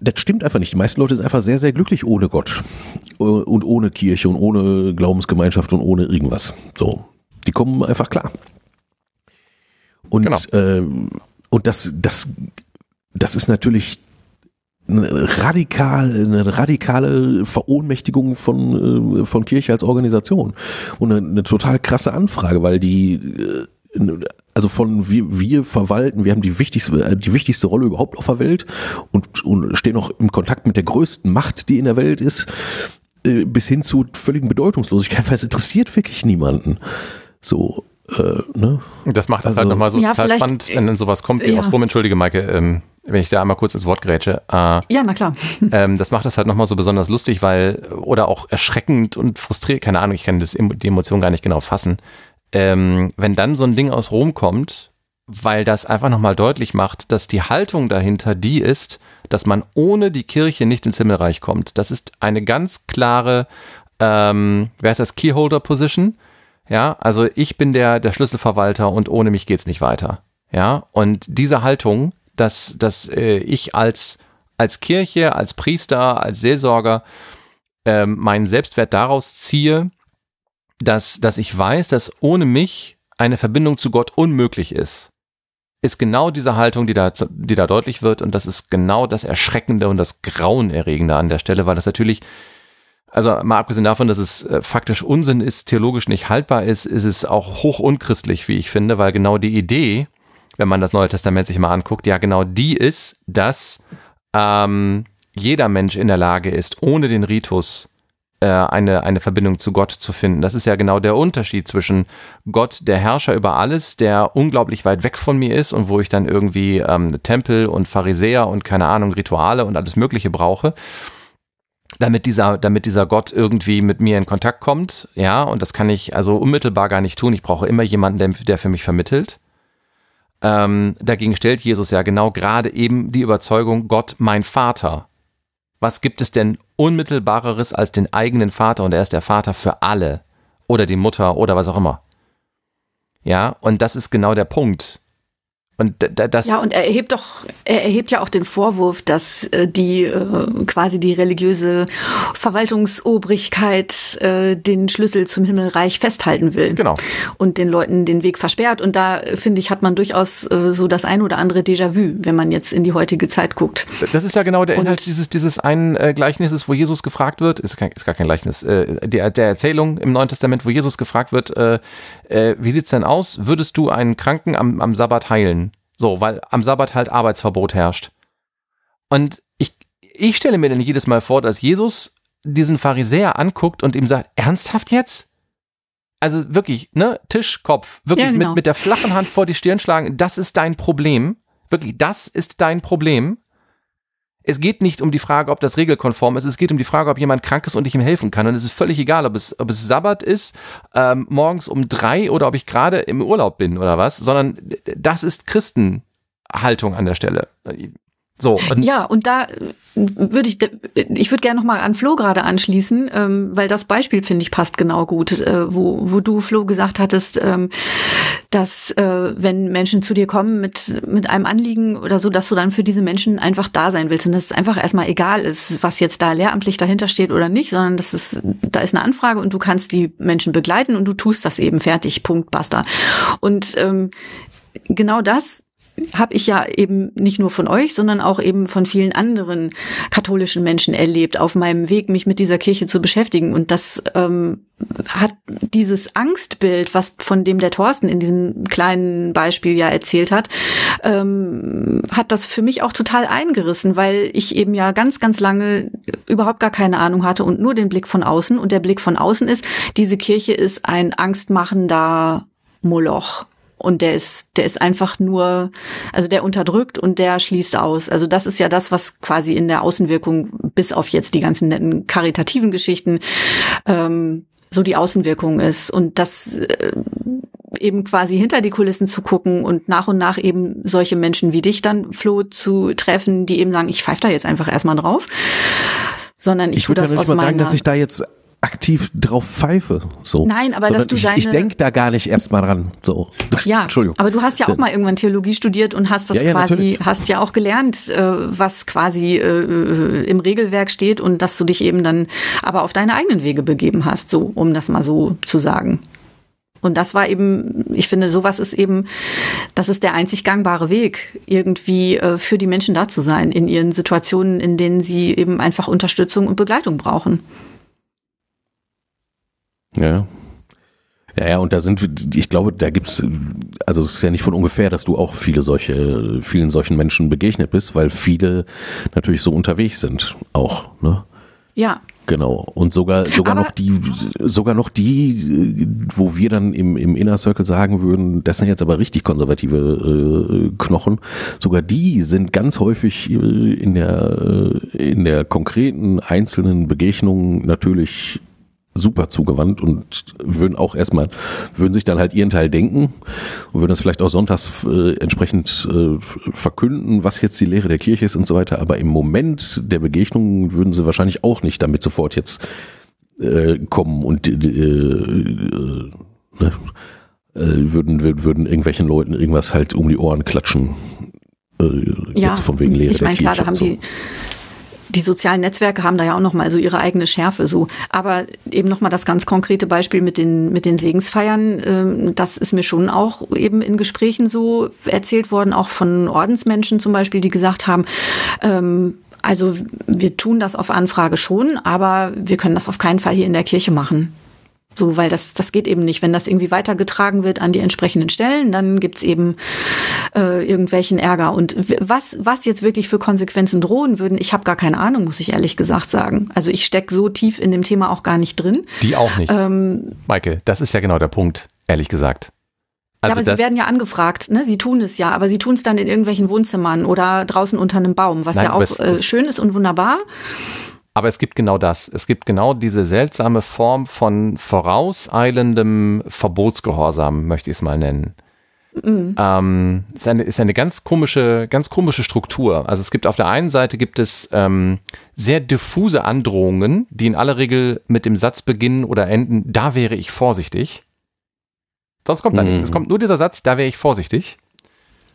das stimmt einfach nicht. Die meisten Leute sind einfach sehr, sehr glücklich ohne Gott und ohne Kirche und ohne Glaubensgemeinschaft und ohne irgendwas. So, die kommen einfach klar. Und, genau. äh, und das, das, das ist natürlich radikal, eine radikale Verohnmächtigung von, äh, von Kirche als Organisation. Und eine, eine total krasse Anfrage, weil die, äh, also von wir, wir verwalten, wir haben die wichtigste, äh, die wichtigste Rolle überhaupt auf der Welt und, und stehen auch im Kontakt mit der größten Macht, die in der Welt ist, bis hin zu völligen Bedeutungslosigkeit, weil es interessiert wirklich niemanden. So, äh, ne? Das macht das halt also, halt nochmal so ja, total spannend, wenn dann sowas kommt wie ja. aus Rom. Entschuldige, Maike, ähm, wenn ich da einmal kurz ins Wort grätsche. Äh, ja, na klar. Ähm, das macht das halt nochmal so besonders lustig, weil, oder auch erschreckend und frustriert, keine Ahnung, ich kann das, die Emotion gar nicht genau fassen. Ähm, wenn dann so ein Ding aus Rom kommt, weil das einfach nochmal deutlich macht, dass die Haltung dahinter die ist, dass man ohne die Kirche nicht ins Himmelreich kommt. Das ist eine ganz klare, ähm, wer ist das, Keyholder Position? Ja, also ich bin der, der Schlüsselverwalter und ohne mich geht's nicht weiter. Ja, und diese Haltung, dass, dass äh, ich als, als Kirche, als Priester, als Seelsorger äh, meinen Selbstwert daraus ziehe, dass, dass ich weiß, dass ohne mich eine Verbindung zu Gott unmöglich ist, ist genau diese Haltung, die da, die da deutlich wird. Und das ist genau das Erschreckende und das Grauenerregende an der Stelle, weil das natürlich also mal abgesehen davon, dass es äh, faktisch Unsinn ist, theologisch nicht haltbar ist, ist es auch hoch unchristlich, wie ich finde, weil genau die Idee, wenn man das Neue Testament sich mal anguckt, ja genau die ist, dass ähm, jeder Mensch in der Lage ist, ohne den Ritus äh, eine, eine Verbindung zu Gott zu finden. Das ist ja genau der Unterschied zwischen Gott, der Herrscher über alles, der unglaublich weit weg von mir ist und wo ich dann irgendwie ähm, Tempel und Pharisäer und keine Ahnung, Rituale und alles Mögliche brauche damit dieser, damit dieser Gott irgendwie mit mir in Kontakt kommt, ja, und das kann ich also unmittelbar gar nicht tun. Ich brauche immer jemanden, der, der für mich vermittelt. Ähm, dagegen stellt Jesus ja genau gerade eben die Überzeugung, Gott mein Vater. Was gibt es denn unmittelbareres als den eigenen Vater und er ist der Vater für alle oder die Mutter oder was auch immer. Ja, und das ist genau der Punkt. Und das ja, und er erhebt doch, er erhebt ja auch den Vorwurf, dass äh, die äh, quasi die religiöse Verwaltungsobrigkeit äh, den Schlüssel zum Himmelreich festhalten will. Genau. Und den Leuten den Weg versperrt. Und da finde ich, hat man durchaus äh, so das ein oder andere Déjà-vu, wenn man jetzt in die heutige Zeit guckt. Das ist ja genau der Inhalt und dieses dieses einen äh, Gleichnisses, wo Jesus gefragt wird, ist, kein, ist gar kein Gleichnis, äh, der, der Erzählung im Neuen Testament, wo Jesus gefragt wird, äh, äh, wie sieht's denn aus? Würdest du einen Kranken am, am Sabbat heilen? So, weil am Sabbat halt Arbeitsverbot herrscht. Und ich, ich stelle mir dann jedes Mal vor, dass Jesus diesen Pharisäer anguckt und ihm sagt, ernsthaft jetzt? Also wirklich, ne, Tisch, Kopf, wirklich ja, genau. mit, mit der flachen Hand vor die Stirn schlagen, das ist dein Problem. Wirklich, das ist dein Problem. Es geht nicht um die Frage, ob das regelkonform ist. Es geht um die Frage, ob jemand krank ist und ich ihm helfen kann. Und es ist völlig egal, ob es, ob es Sabbat ist, ähm, morgens um drei oder ob ich gerade im Urlaub bin oder was, sondern das ist Christenhaltung an der Stelle. So. Und ja, und da äh, würde ich, ich würde gerne nochmal an Flo gerade anschließen, ähm, weil das Beispiel, finde ich, passt genau gut, äh, wo, wo du, Flo, gesagt hattest, ähm, dass äh, wenn Menschen zu dir kommen mit, mit einem Anliegen oder so, dass du dann für diese Menschen einfach da sein willst und dass es einfach erstmal egal ist, was jetzt da lehramtlich dahinter steht oder nicht, sondern das ist, da ist eine Anfrage und du kannst die Menschen begleiten und du tust das eben fertig, Punkt, basta. Und ähm, genau das habe ich ja eben nicht nur von euch, sondern auch eben von vielen anderen katholischen Menschen erlebt, auf meinem Weg, mich mit dieser Kirche zu beschäftigen. Und das ähm, hat dieses Angstbild, was von dem der Thorsten in diesem kleinen Beispiel ja erzählt hat, ähm, hat das für mich auch total eingerissen, weil ich eben ja ganz, ganz lange überhaupt gar keine Ahnung hatte und nur den Blick von außen. Und der Blick von außen ist, diese Kirche ist ein angstmachender Moloch und der ist, der ist einfach nur, also der unterdrückt und der schließt aus. Also das ist ja das, was quasi in der Außenwirkung, bis auf jetzt die ganzen netten karitativen Geschichten, ähm, so die Außenwirkung ist. Und das äh, eben quasi hinter die Kulissen zu gucken und nach und nach eben solche Menschen wie dich dann, Flo, zu treffen, die eben sagen, ich pfeife da jetzt einfach erstmal drauf sondern ich, ich würde das nicht aus mal sagen, dass ich da jetzt aktiv drauf pfeife. So. Nein, aber dass du ich, deine... Ich denke da gar nicht erst mal dran. So. Ja, Entschuldigung. aber du hast ja auch mal irgendwann Theologie studiert und hast das ja, ja, quasi, natürlich. hast ja auch gelernt, äh, was quasi äh, im Regelwerk steht und dass du dich eben dann aber auf deine eigenen Wege begeben hast, so, um das mal so zu sagen. Und das war eben, ich finde, sowas ist eben, das ist der einzig gangbare Weg, irgendwie äh, für die Menschen da zu sein, in ihren Situationen, in denen sie eben einfach Unterstützung und Begleitung brauchen. Ja. Ja, ja, und da sind, ich glaube, da gibt's, also es ist ja nicht von ungefähr, dass du auch viele solche, vielen solchen Menschen begegnet bist, weil viele natürlich so unterwegs sind, auch, ne? Ja. Genau. Und sogar, sogar Aber noch die, sogar noch die, wo wir dann im, im Inner Circle sagen würden, das sind jetzt aber richtig konservative äh, Knochen, sogar die sind ganz häufig äh, in der, äh, in der konkreten einzelnen Begegnung natürlich super zugewandt und würden auch erstmal, würden sich dann halt ihren Teil denken und würden das vielleicht auch sonntags äh, entsprechend äh, verkünden, was jetzt die Lehre der Kirche ist und so weiter. Aber im Moment der Begegnung würden sie wahrscheinlich auch nicht damit sofort jetzt äh, kommen und äh, äh, ne, äh, würden, würden irgendwelchen Leuten irgendwas halt um die Ohren klatschen. Äh, ja, jetzt von wegen Lehre ich mein, der Kirche. Klar, da haben so. die die sozialen Netzwerke haben da ja auch noch mal so ihre eigene Schärfe so. Aber eben noch mal das ganz konkrete Beispiel mit den mit den Segensfeiern, ähm, das ist mir schon auch eben in Gesprächen so erzählt worden, auch von Ordensmenschen zum Beispiel, die gesagt haben, ähm, also wir tun das auf Anfrage schon, aber wir können das auf keinen Fall hier in der Kirche machen. So, weil das, das geht eben nicht. Wenn das irgendwie weitergetragen wird an die entsprechenden Stellen, dann gibt's eben äh, irgendwelchen Ärger. Und was, was jetzt wirklich für Konsequenzen drohen würden, ich habe gar keine Ahnung, muss ich ehrlich gesagt sagen. Also ich steck so tief in dem Thema auch gar nicht drin. Die auch nicht. Ähm, Maike, das ist ja genau der Punkt, ehrlich gesagt. Also ja, aber sie werden ja angefragt, ne? Sie tun es ja, aber sie tun es dann in irgendwelchen Wohnzimmern oder draußen unter einem Baum, was Nein, ja auch äh, schön ist und wunderbar. Aber es gibt genau das. Es gibt genau diese seltsame Form von vorauseilendem Verbotsgehorsam, möchte ich es mal nennen. Mhm. Ähm, ist, eine, ist eine ganz komische, ganz komische Struktur. Also es gibt auf der einen Seite gibt es ähm, sehr diffuse Androhungen, die in aller Regel mit dem Satz beginnen oder enden, da wäre ich vorsichtig. Sonst kommt da mhm. nichts. Es kommt nur dieser Satz, da wäre ich vorsichtig.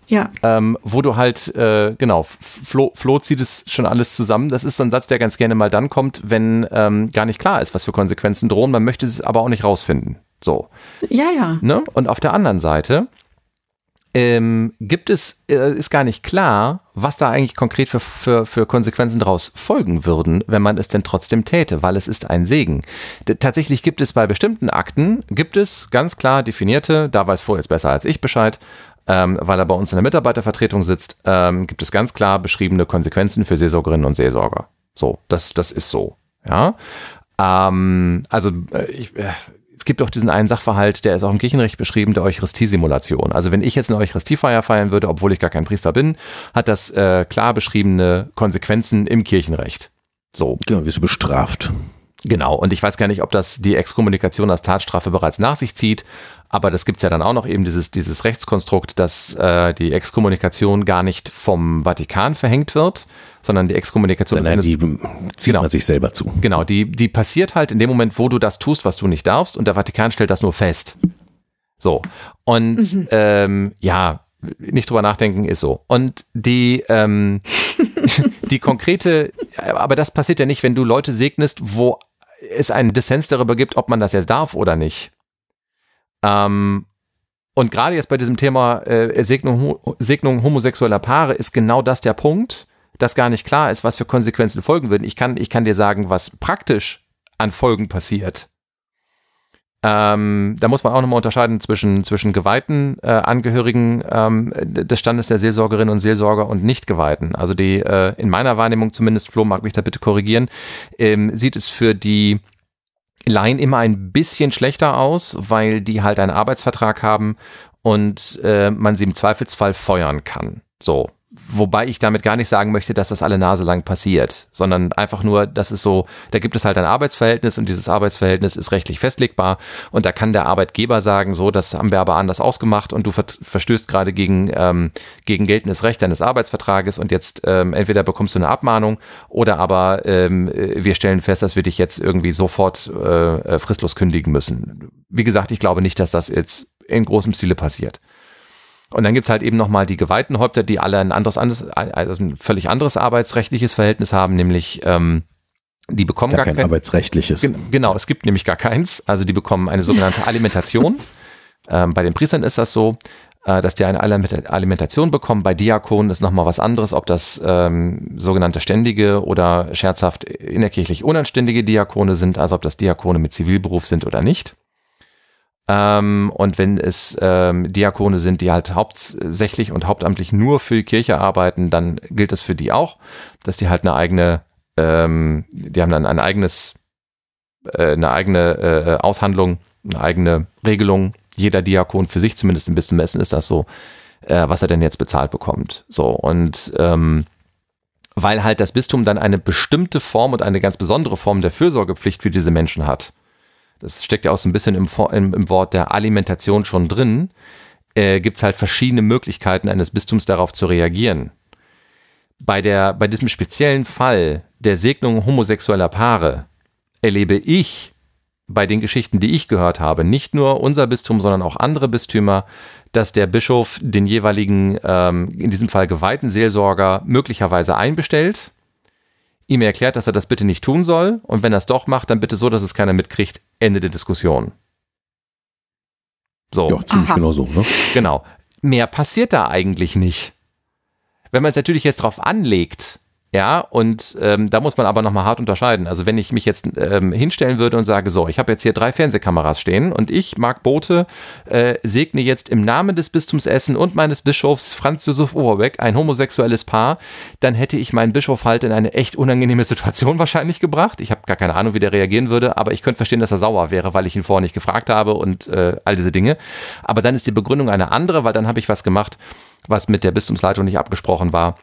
Ja. Ähm, wo du halt, äh, genau, Flo, Flo zieht es schon alles zusammen. Das ist so ein Satz, der ganz gerne mal dann kommt, wenn ähm, gar nicht klar ist, was für Konsequenzen drohen. Man möchte es aber auch nicht rausfinden. So. Ja, ja. Ne? Und auf der anderen Seite ähm, gibt es, äh, ist gar nicht klar, was da eigentlich konkret für, für, für Konsequenzen daraus folgen würden, wenn man es denn trotzdem täte, weil es ist ein Segen. D tatsächlich gibt es bei bestimmten Akten, gibt es ganz klar definierte, da weiß Flo jetzt besser als ich Bescheid, ähm, weil er bei uns in der Mitarbeitervertretung sitzt, ähm, gibt es ganz klar beschriebene Konsequenzen für Seelsorgerinnen und Seelsorger. So, das, das ist so. Ja. Ähm, also äh, ich, äh, es gibt auch diesen einen Sachverhalt, der ist auch im Kirchenrecht beschrieben, der Eucharistiesimulation. Also wenn ich jetzt eine Eucharistiefeier feiern würde, obwohl ich gar kein Priester bin, hat das äh, klar beschriebene Konsequenzen im Kirchenrecht. So. Genau, wirst du bestraft. Genau, und ich weiß gar nicht, ob das die Exkommunikation als Tatstrafe bereits nach sich zieht, aber das gibt's ja dann auch noch eben dieses, dieses Rechtskonstrukt, dass äh, die Exkommunikation gar nicht vom Vatikan verhängt wird, sondern die Exkommunikation nein, nein, die zieht genau, man sich selber zu. Genau, die, die passiert halt in dem Moment, wo du das tust, was du nicht darfst, und der Vatikan stellt das nur fest. So. Und mhm. ähm, ja, nicht drüber nachdenken ist so. Und die, ähm, die konkrete, aber das passiert ja nicht, wenn du Leute segnest, wo es einen Dissens darüber gibt, ob man das jetzt darf oder nicht. Ähm, und gerade jetzt bei diesem Thema äh, Segnung, Segnung homosexueller Paare ist genau das der Punkt, dass gar nicht klar ist, was für Konsequenzen folgen würden. Ich kann, ich kann dir sagen, was praktisch an Folgen passiert. Ähm, da muss man auch nochmal unterscheiden zwischen, zwischen geweihten äh, Angehörigen ähm, des Standes der Seelsorgerinnen und Seelsorger und nicht geweihten. Also die, äh, in meiner Wahrnehmung zumindest, Flo mag mich da bitte korrigieren, ähm, sieht es für die Laien immer ein bisschen schlechter aus, weil die halt einen Arbeitsvertrag haben und äh, man sie im Zweifelsfall feuern kann. So, Wobei ich damit gar nicht sagen möchte, dass das alle Nase lang passiert, sondern einfach nur, das ist so, da gibt es halt ein Arbeitsverhältnis und dieses Arbeitsverhältnis ist rechtlich festlegbar und da kann der Arbeitgeber sagen, so, das haben wir aber anders ausgemacht und du verstößt gerade gegen, ähm, gegen geltendes Recht deines Arbeitsvertrages und jetzt ähm, entweder bekommst du eine Abmahnung oder aber ähm, wir stellen fest, dass wir dich jetzt irgendwie sofort äh, fristlos kündigen müssen. Wie gesagt, ich glaube nicht, dass das jetzt in großem Stile passiert. Und dann gibt's halt eben nochmal die geweihten Häupter, die alle ein anderes, anderes also ein völlig anderes arbeitsrechtliches Verhältnis haben, nämlich ähm, die bekommen gar, gar kein, kein arbeitsrechtliches. Genau, es gibt nämlich gar keins. Also die bekommen eine sogenannte Alimentation. ähm, bei den Priestern ist das so, äh, dass die eine Alimentation bekommen. Bei Diakonen ist nochmal was anderes, ob das ähm, sogenannte ständige oder scherzhaft innerkirchlich unanständige Diakone sind, also ob das Diakone mit Zivilberuf sind oder nicht. Ähm, und wenn es ähm, Diakone sind, die halt hauptsächlich und hauptamtlich nur für die Kirche arbeiten, dann gilt das für die auch, dass die halt eine eigene, ähm, die haben dann ein eigenes, äh, eine eigene äh, Aushandlung, eine eigene Regelung. Jeder Diakon für sich, zumindest im Bistum Essen ist das so, äh, was er denn jetzt bezahlt bekommt. So und ähm, weil halt das Bistum dann eine bestimmte Form und eine ganz besondere Form der Fürsorgepflicht für diese Menschen hat das steckt ja auch so ein bisschen im, im, im Wort der Alimentation schon drin, äh, gibt es halt verschiedene Möglichkeiten eines Bistums darauf zu reagieren. Bei, der, bei diesem speziellen Fall der Segnung homosexueller Paare erlebe ich bei den Geschichten, die ich gehört habe, nicht nur unser Bistum, sondern auch andere Bistümer, dass der Bischof den jeweiligen, ähm, in diesem Fall geweihten Seelsorger möglicherweise einbestellt ihm erklärt, dass er das bitte nicht tun soll und wenn er es doch macht, dann bitte so, dass es keiner mitkriegt. Ende der Diskussion. So. Ja, ziemlich Aha. genau so, ne? Genau. Mehr passiert da eigentlich nicht. Wenn man es natürlich jetzt drauf anlegt, Ja, und ähm, da muss man aber nochmal hart unterscheiden. Also wenn ich mich jetzt ähm, hinstellen würde und sage, so, ich habe jetzt hier drei Fernsehkameras stehen und ich, Marc Bote, äh, segne jetzt im Namen des Bistums Essen und meines Bischofs Franz Josef Oberbeck ein homosexuelles Paar, dann hätte ich meinen Bischof halt in eine echt unangenehme Situation wahrscheinlich gebracht. Ich habe gar keine Ahnung, wie der reagieren würde, aber ich könnte verstehen, dass er sauer wäre, weil ich ihn vorher nicht gefragt habe und äh, all diese Dinge. Aber dann ist die Begründung eine andere, weil dann habe ich was gemacht, was mit der Bistumsleitung nicht abgesprochen war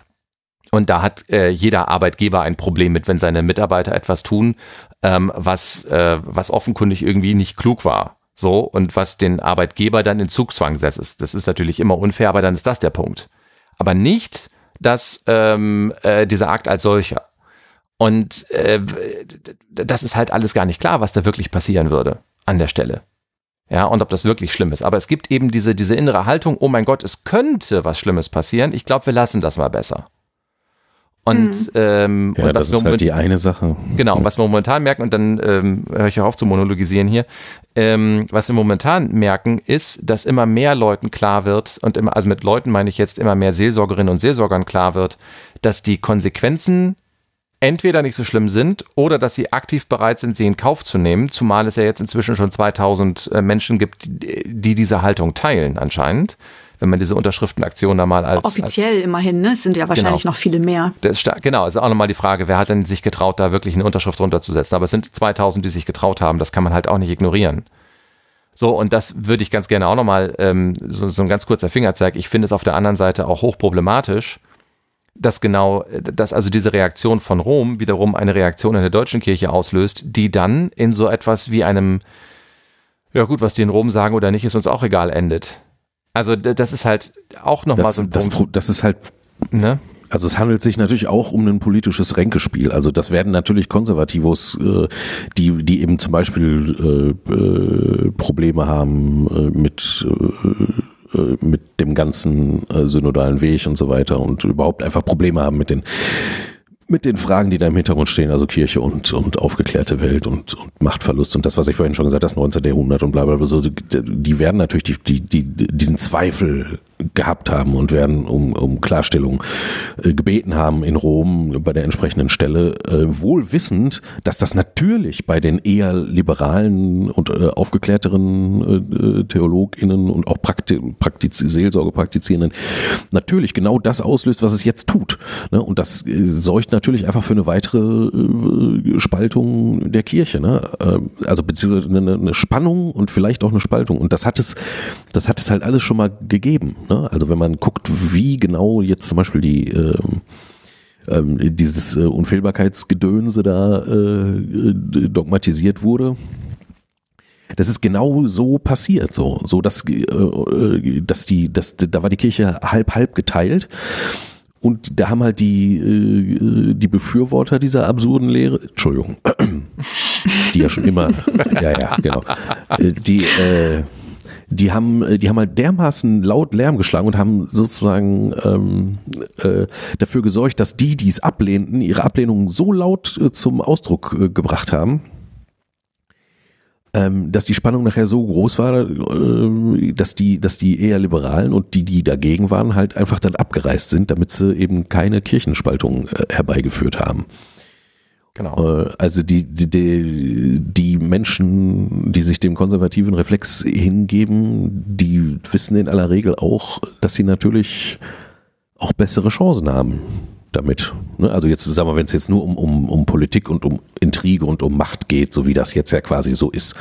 und da hat äh, jeder Arbeitgeber ein Problem mit, wenn seine Mitarbeiter etwas tun, ähm, was, äh, was offenkundig irgendwie nicht klug war. So, und was den Arbeitgeber dann in Zugzwang setzt. Das ist natürlich immer unfair, aber dann ist das der Punkt. Aber nicht, dass ähm, äh, dieser Akt als solcher. Und äh, das ist halt alles gar nicht klar, was da wirklich passieren würde an der Stelle. Ja, und ob das wirklich schlimm ist. Aber es gibt eben diese, diese innere Haltung, oh mein Gott, es könnte was Schlimmes passieren. Ich glaube, wir lassen das mal besser. Und, mhm. ähm, ja, und das ist halt die eine Sache. Genau, was wir momentan merken, und dann ähm, höre ich auch auf zu monologisieren hier, ähm, was wir momentan merken, ist, dass immer mehr Leuten klar wird, und immer, also mit Leuten meine ich jetzt immer mehr Seelsorgerinnen und Seelsorgern klar wird, dass die Konsequenzen entweder nicht so schlimm sind oder dass sie aktiv bereit sind, sie in Kauf zu nehmen, zumal es ja jetzt inzwischen schon 2000 äh, Menschen gibt, die diese Haltung teilen anscheinend wenn man diese Unterschriftenaktion da mal als. Offiziell als, immerhin, ne? Es sind ja wahrscheinlich genau. noch viele mehr. Das ist, genau, ist auch nochmal die Frage, wer hat denn sich getraut, da wirklich eine Unterschrift runterzusetzen? Aber es sind 2000, die sich getraut haben, das kann man halt auch nicht ignorieren. So, und das würde ich ganz gerne auch nochmal, ähm, so, so ein ganz kurzer Fingerzeig. Ich finde es auf der anderen Seite auch hochproblematisch, dass genau, dass also diese Reaktion von Rom wiederum eine Reaktion in der deutschen Kirche auslöst, die dann in so etwas wie einem, ja gut, was die in Rom sagen oder nicht, ist uns auch egal endet. Also das ist halt auch nochmal so ein das, Punkt. Das ist halt, ne? Also es handelt sich natürlich auch um ein politisches Ränkespiel. Also das werden natürlich Konservativos, äh, die, die eben zum Beispiel äh, äh, Probleme haben äh, mit äh, mit dem ganzen synodalen Weg und so weiter und überhaupt einfach Probleme haben mit den mit den Fragen, die da im Hintergrund stehen, also Kirche und, und aufgeklärte Welt und, und Machtverlust und das, was ich vorhin schon gesagt habe, das 19. Jahrhundert und bla bla bla, so, die werden natürlich die, die, die, diesen Zweifel gehabt haben und werden um, um Klarstellung äh, gebeten haben in Rom bei der entsprechenden Stelle, äh, wohl wissend, dass das natürlich bei den eher liberalen und äh, aufgeklärteren äh, TheologInnen und auch Prakti Praktiz Seelsorge praktizierenden natürlich genau das auslöst, was es jetzt tut. Ne? Und das äh, sorgt natürlich einfach für eine weitere äh, Spaltung der Kirche. Ne? Äh, also beziehungsweise eine, Spannung und vielleicht auch eine Spaltung. Und das hat es, das hat es halt alles schon mal gegeben. Ne? Also wenn man guckt, wie genau jetzt zum Beispiel die ähm, ähm, dieses äh, Unfehlbarkeitsgedönse da äh, dogmatisiert wurde, das ist genau so passiert, so, so dass, äh, äh dass die, dass, da war die Kirche halb halb geteilt. Und da haben halt die, äh, die Befürworter dieser absurden Lehre, Entschuldigung, die ja schon immer, ja, ja, genau, äh, die, äh, die haben, äh, die haben halt dermaßen laut Lärm geschlagen und haben sozusagen ähm, äh, dafür gesorgt, dass die, die es ablehnten, ihre Ablehnung so laut äh, zum Ausdruck äh, gebracht haben, ähm, dass die Spannung nachher so groß war, äh, dass die, dass die eher Liberalen und die, die dagegen waren, halt einfach dann abgereist sind, damit sie eben keine Kirchenspaltung äh, herbeigeführt haben. Genau. Äh, also die, die, die Menschen, die sich dem konservativen Reflex hingeben, die wissen in aller Regel auch, dass sie natürlich auch bessere Chancen haben damit. Ne? Also jetzt, sagen wir, wenn es jetzt nur um, um, um Politik und um Intrige und um Macht geht, so wie das jetzt ja quasi so ist.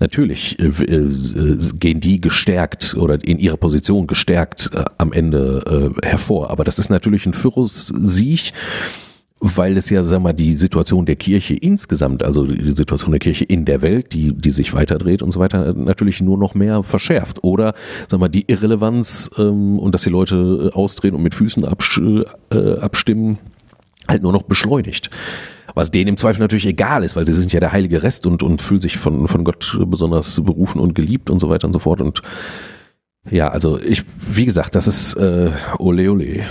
Natürlich äh, äh, gehen die gestärkt oder in ihrer Position gestärkt äh, am Ende äh, hervor. Aber das ist natürlich ein Pyrrhus-Sieg weil es ja, sag mal, die Situation der Kirche insgesamt, also die Situation der Kirche in der Welt, die, die sich weiterdreht und so weiter, natürlich nur noch mehr verschärft. Oder, sag mal, die Irrelevanz ähm, und dass die Leute äh, ausdrehen und mit Füßen absch äh, abstimmen, halt nur noch beschleunigt. Was denen im Zweifel natürlich egal ist, weil sie sind ja der heilige Rest und, und fühlen sich von, von Gott besonders berufen und geliebt und so weiter und so fort. Und ja, also ich, wie gesagt, das ist äh, ole ole.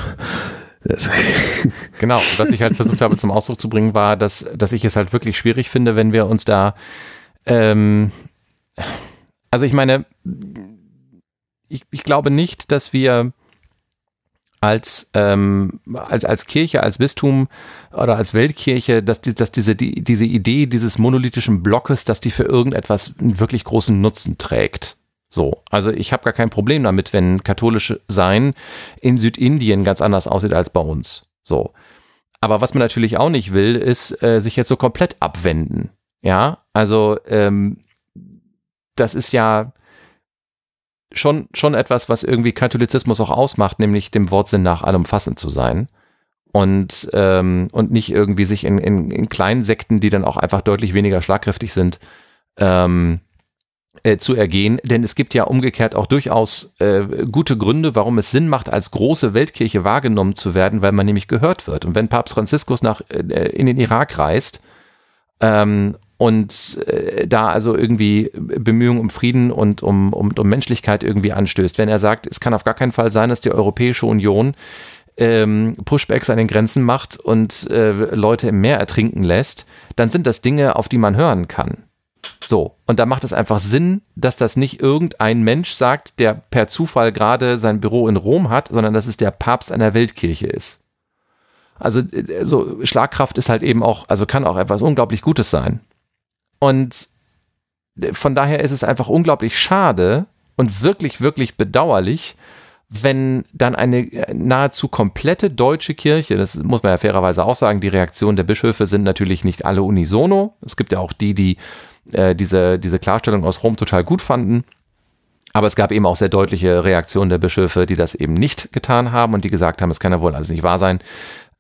genau, was ich halt versucht habe zum Ausdruck zu bringen, war, dass, dass ich es halt wirklich schwierig finde, wenn wir uns da, ähm, also ich meine, ich, ich glaube nicht, dass wir als, ähm, als, als Kirche, als Bistum oder als Weltkirche, dass, die, dass diese, die, diese Idee dieses monolithischen Blockes, dass die für irgendetwas einen wirklich großen Nutzen trägt. So, also ich habe gar kein Problem damit, wenn katholisch Sein in Südindien ganz anders aussieht als bei uns. So. Aber was man natürlich auch nicht will, ist äh, sich jetzt so komplett abwenden. Ja, also ähm, das ist ja schon, schon etwas, was irgendwie Katholizismus auch ausmacht, nämlich dem Wortsinn nach allumfassend zu sein. Und, ähm, und nicht irgendwie sich in, in, in kleinen Sekten, die dann auch einfach deutlich weniger schlagkräftig sind, ähm, äh, zu ergehen, denn es gibt ja umgekehrt auch durchaus äh, gute Gründe, warum es Sinn macht, als große Weltkirche wahrgenommen zu werden, weil man nämlich gehört wird. Und wenn Papst Franziskus nach äh, in den Irak reist ähm, und äh, da also irgendwie Bemühungen um Frieden und um, um, um Menschlichkeit irgendwie anstößt, wenn er sagt, es kann auf gar keinen Fall sein, dass die Europäische Union ähm, Pushbacks an den Grenzen macht und äh, Leute im Meer ertrinken lässt, dann sind das Dinge, auf die man hören kann. So, und da macht es einfach Sinn, dass das nicht irgendein Mensch sagt, der per Zufall gerade sein Büro in Rom hat, sondern dass es der Papst einer Weltkirche ist. Also äh, so Schlagkraft ist halt eben auch, also kann auch etwas unglaublich Gutes sein. Und äh, von daher ist es einfach unglaublich schade und wirklich, wirklich bedauerlich, wenn dann eine äh, nahezu komplette deutsche Kirche, das muss man ja fairerweise auch sagen, die Reaktionen der Bischöfe sind natürlich nicht alle unisono. Es gibt ja auch die, die äh, diese, diese Klarstellung aus Rom total gut fanden. Aber es gab eben auch sehr deutliche Reaktionen der Bischöfe, die das eben nicht getan haben und die gesagt haben, es kann ja wohl alles nicht wahr sein.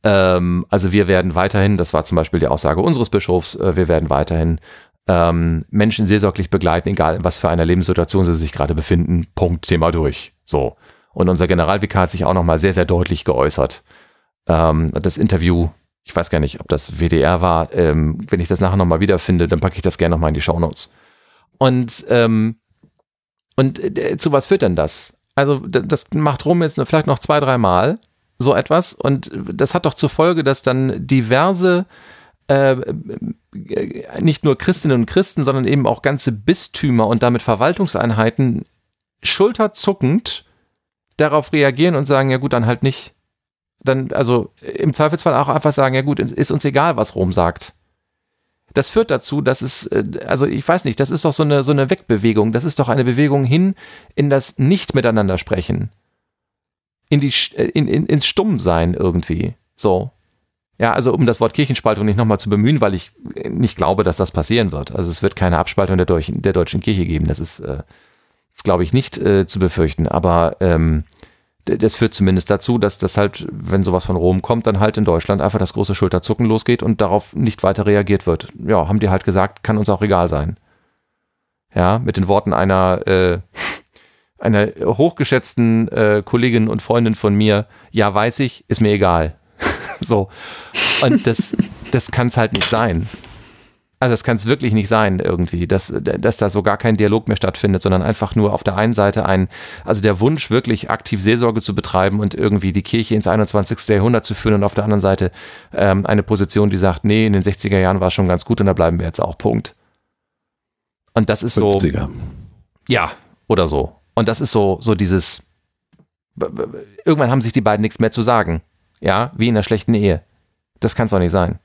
Ähm, also wir werden weiterhin, das war zum Beispiel die Aussage unseres Bischofs, äh, wir werden weiterhin ähm, Menschen seelsorglich begleiten, egal in was für einer Lebenssituation sie sich gerade befinden. Punkt, Thema durch. So. Und unser Generalvikar hat sich auch nochmal sehr, sehr deutlich geäußert. Ähm, das Interview ich weiß gar nicht, ob das WDR war. Ähm, wenn ich das nachher nochmal wiederfinde, dann packe ich das gerne nochmal in die Shownotes. Und, ähm, und äh, zu was führt denn das? Also, das macht Rom jetzt vielleicht noch zwei, dreimal so etwas. Und das hat doch zur Folge, dass dann diverse, äh, nicht nur Christinnen und Christen, sondern eben auch ganze Bistümer und damit Verwaltungseinheiten schulterzuckend darauf reagieren und sagen, ja gut, dann halt nicht dann, also im Zweifelsfall auch einfach sagen, ja gut, ist uns egal, was Rom sagt. Das führt dazu, dass es, äh, also ich weiß nicht, das ist doch so eine, so eine Wegbewegung. Das ist doch eine Bewegung hin in das Nicht-Miteinander sprechen. In die, äh, in, in, ins Stummsein irgendwie. So. Ja, also um das Wort Kirchenspaltung nicht nochmal zu bemühen, weil ich nicht glaube, dass das passieren wird. Also es wird keine Abspaltung der, Deutschen, der deutschen Kirche geben. Das ist, äh, glaube ich, nicht äh, zu befürchten. Aber ähm, das führt zumindest dazu, dass das halt, wenn sowas von Rom kommt, dann halt in Deutschland einfach das große Schulterzucken losgeht und darauf nicht weiter reagiert wird. Ja, haben die halt gesagt, kann uns auch egal sein. Ja, mit den Worten einer, äh, einer hochgeschätzten äh, Kollegin und Freundin von mir, ja, weiß ich, ist mir egal. so. Und das, das kann es halt nicht sein. Also das kann es wirklich nicht sein irgendwie, dass, dass da so gar kein Dialog mehr stattfindet, sondern einfach nur auf der einen Seite ein, also der Wunsch wirklich aktiv Seelsorge zu betreiben und irgendwie die Kirche ins 21. Jahrhundert zu führen und auf der anderen Seite ähm, eine Position, die sagt, nee, in den 60er Jahren war es schon ganz gut und da bleiben wir jetzt auch, Punkt. Und das ist 50er. so. Ja, oder so. Und das ist so, so dieses, irgendwann haben sich die beiden nichts mehr zu sagen. Ja, wie in einer schlechten Ehe. Das kann es doch nicht sein.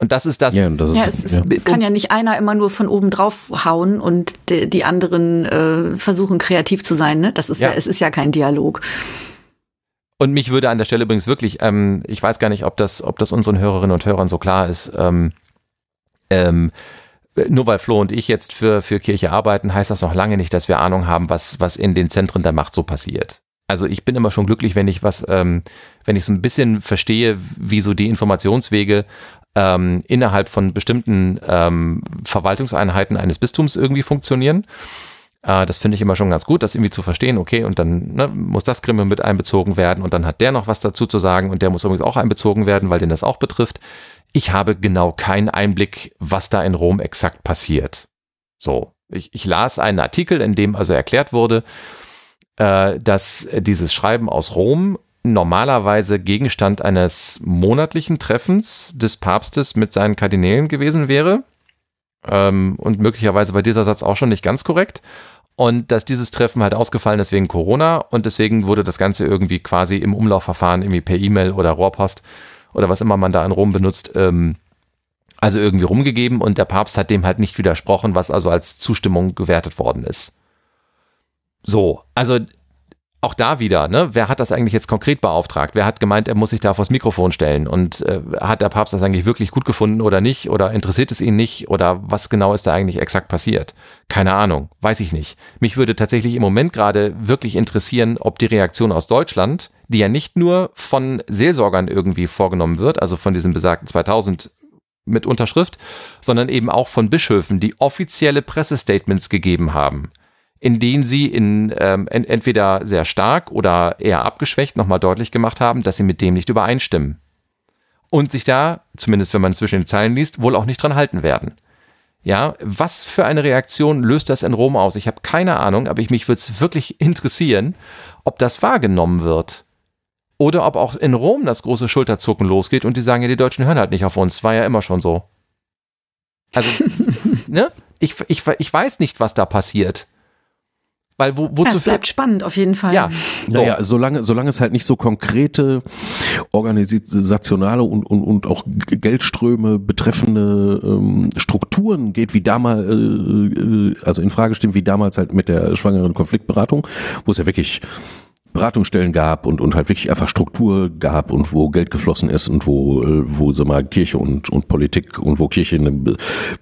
Und das ist das. Ja, das ist, ja es ist, ja. kann ja nicht einer immer nur von oben drauf hauen und die, die anderen äh, versuchen kreativ zu sein. Ne? Das ist ja. ja, es ist ja kein Dialog. Und mich würde an der Stelle übrigens wirklich, ähm, ich weiß gar nicht, ob das, ob das unseren Hörerinnen und Hörern so klar ist. Ähm, ähm, nur weil Flo und ich jetzt für, für Kirche arbeiten, heißt das noch lange nicht, dass wir Ahnung haben, was, was in den Zentren der Macht so passiert. Also ich bin immer schon glücklich, wenn ich was, ähm, wenn ich so ein bisschen verstehe, wie so die Informationswege ähm, innerhalb von bestimmten ähm, Verwaltungseinheiten eines Bistums irgendwie funktionieren. Äh, das finde ich immer schon ganz gut, das irgendwie zu verstehen. Okay, und dann ne, muss das Gremium mit einbezogen werden und dann hat der noch was dazu zu sagen und der muss übrigens auch einbezogen werden, weil den das auch betrifft. Ich habe genau keinen Einblick, was da in Rom exakt passiert. So, ich, ich las einen Artikel, in dem also erklärt wurde, äh, dass dieses Schreiben aus Rom normalerweise Gegenstand eines monatlichen Treffens des Papstes mit seinen Kardinälen gewesen wäre. Ähm, und möglicherweise war dieser Satz auch schon nicht ganz korrekt. und dass dieses Treffen halt ausgefallen ist wegen Corona und deswegen wurde das Ganze irgendwie quasi im Umlaufverfahren irgendwie per E-Mail oder Rohrpost oder was immer man da in Rom benutzt, ähm, also irgendwie rumgegeben und der Papst hat dem halt nicht widersprochen, was also als Zustimmung gewertet worden ist. So, also auch da wieder, ne, wer hat das eigentlich jetzt konkret beauftragt? Wer hat gemeint, er muss sich da vors Mikrofon stellen? Und äh, hat der Papst das eigentlich wirklich gut gefunden oder nicht? Oder interessiert es ihn nicht? Oder was genau ist da eigentlich exakt passiert? Keine Ahnung, weiß ich nicht. Mich würde tatsächlich im Moment gerade wirklich interessieren, ob die Reaktion aus Deutschland, die ja nicht nur von Seelsorgern irgendwie vorgenommen wird, also von diesem besagten 2000 mit Unterschrift, sondern eben auch von Bischöfen, die offizielle Pressestatements gegeben haben in denen sie in ähm, entweder sehr stark oder eher abgeschwächt nochmal deutlich gemacht haben, dass sie mit dem nicht übereinstimmen. Und sich da, zumindest wenn man zwischen den Zeilen liest, wohl auch nicht dran halten werden. Ja, was für eine Reaktion löst das in Rom aus? Ich habe keine Ahnung, aber ich, mich würde es wirklich interessieren, ob das wahrgenommen wird. Oder ob auch in Rom das große Schulterzucken losgeht und die sagen, ja, die Deutschen hören halt nicht auf uns. War ja immer schon so. Also, ne? Ich, ich, ich weiß nicht, was da passiert. Weil wo, wozu ja, es bleibt spannend auf jeden Fall. Ja, so. naja, solange, solange es halt nicht so konkrete organisationale und, und, und auch Geldströme betreffende ähm, Strukturen geht, wie damals, äh, äh, also in Frage stehen, wie damals halt mit der schwangeren Konfliktberatung, wo es ja wirklich Beratungsstellen gab und, und halt wirklich einfach Struktur gab und wo Geld geflossen ist und wo, äh, wo sag mal, Kirche und, und Politik und wo Kirche eine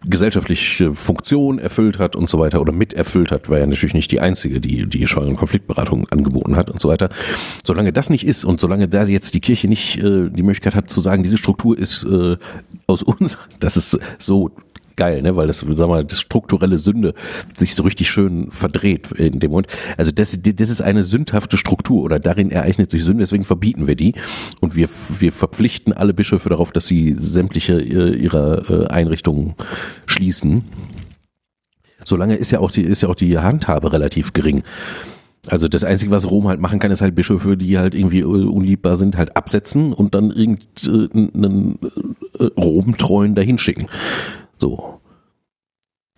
gesellschaftliche Funktion erfüllt hat und so weiter oder miterfüllt hat, war ja natürlich nicht die einzige, die die schwangeren Konfliktberatung angeboten hat und so weiter. Solange das nicht ist und solange da jetzt die Kirche nicht äh, die Möglichkeit hat zu sagen, diese Struktur ist äh, aus uns, das ist so geil, ne? weil das, sag mal, das strukturelle Sünde sich so richtig schön verdreht in dem Moment. Also das, das ist eine sündhafte Struktur oder darin ereignet sich Sünde, deswegen verbieten wir die und wir, wir verpflichten alle Bischöfe darauf, dass sie sämtliche äh, ihrer äh, Einrichtungen schließen. Solange ist ja auch die, ist ja auch die Handhabe relativ gering. Also das Einzige, was Rom halt machen kann, ist halt Bischöfe, die halt irgendwie äh, unliebbar sind, halt absetzen und dann irgendeinen Rom-Treuen dahin schicken. So.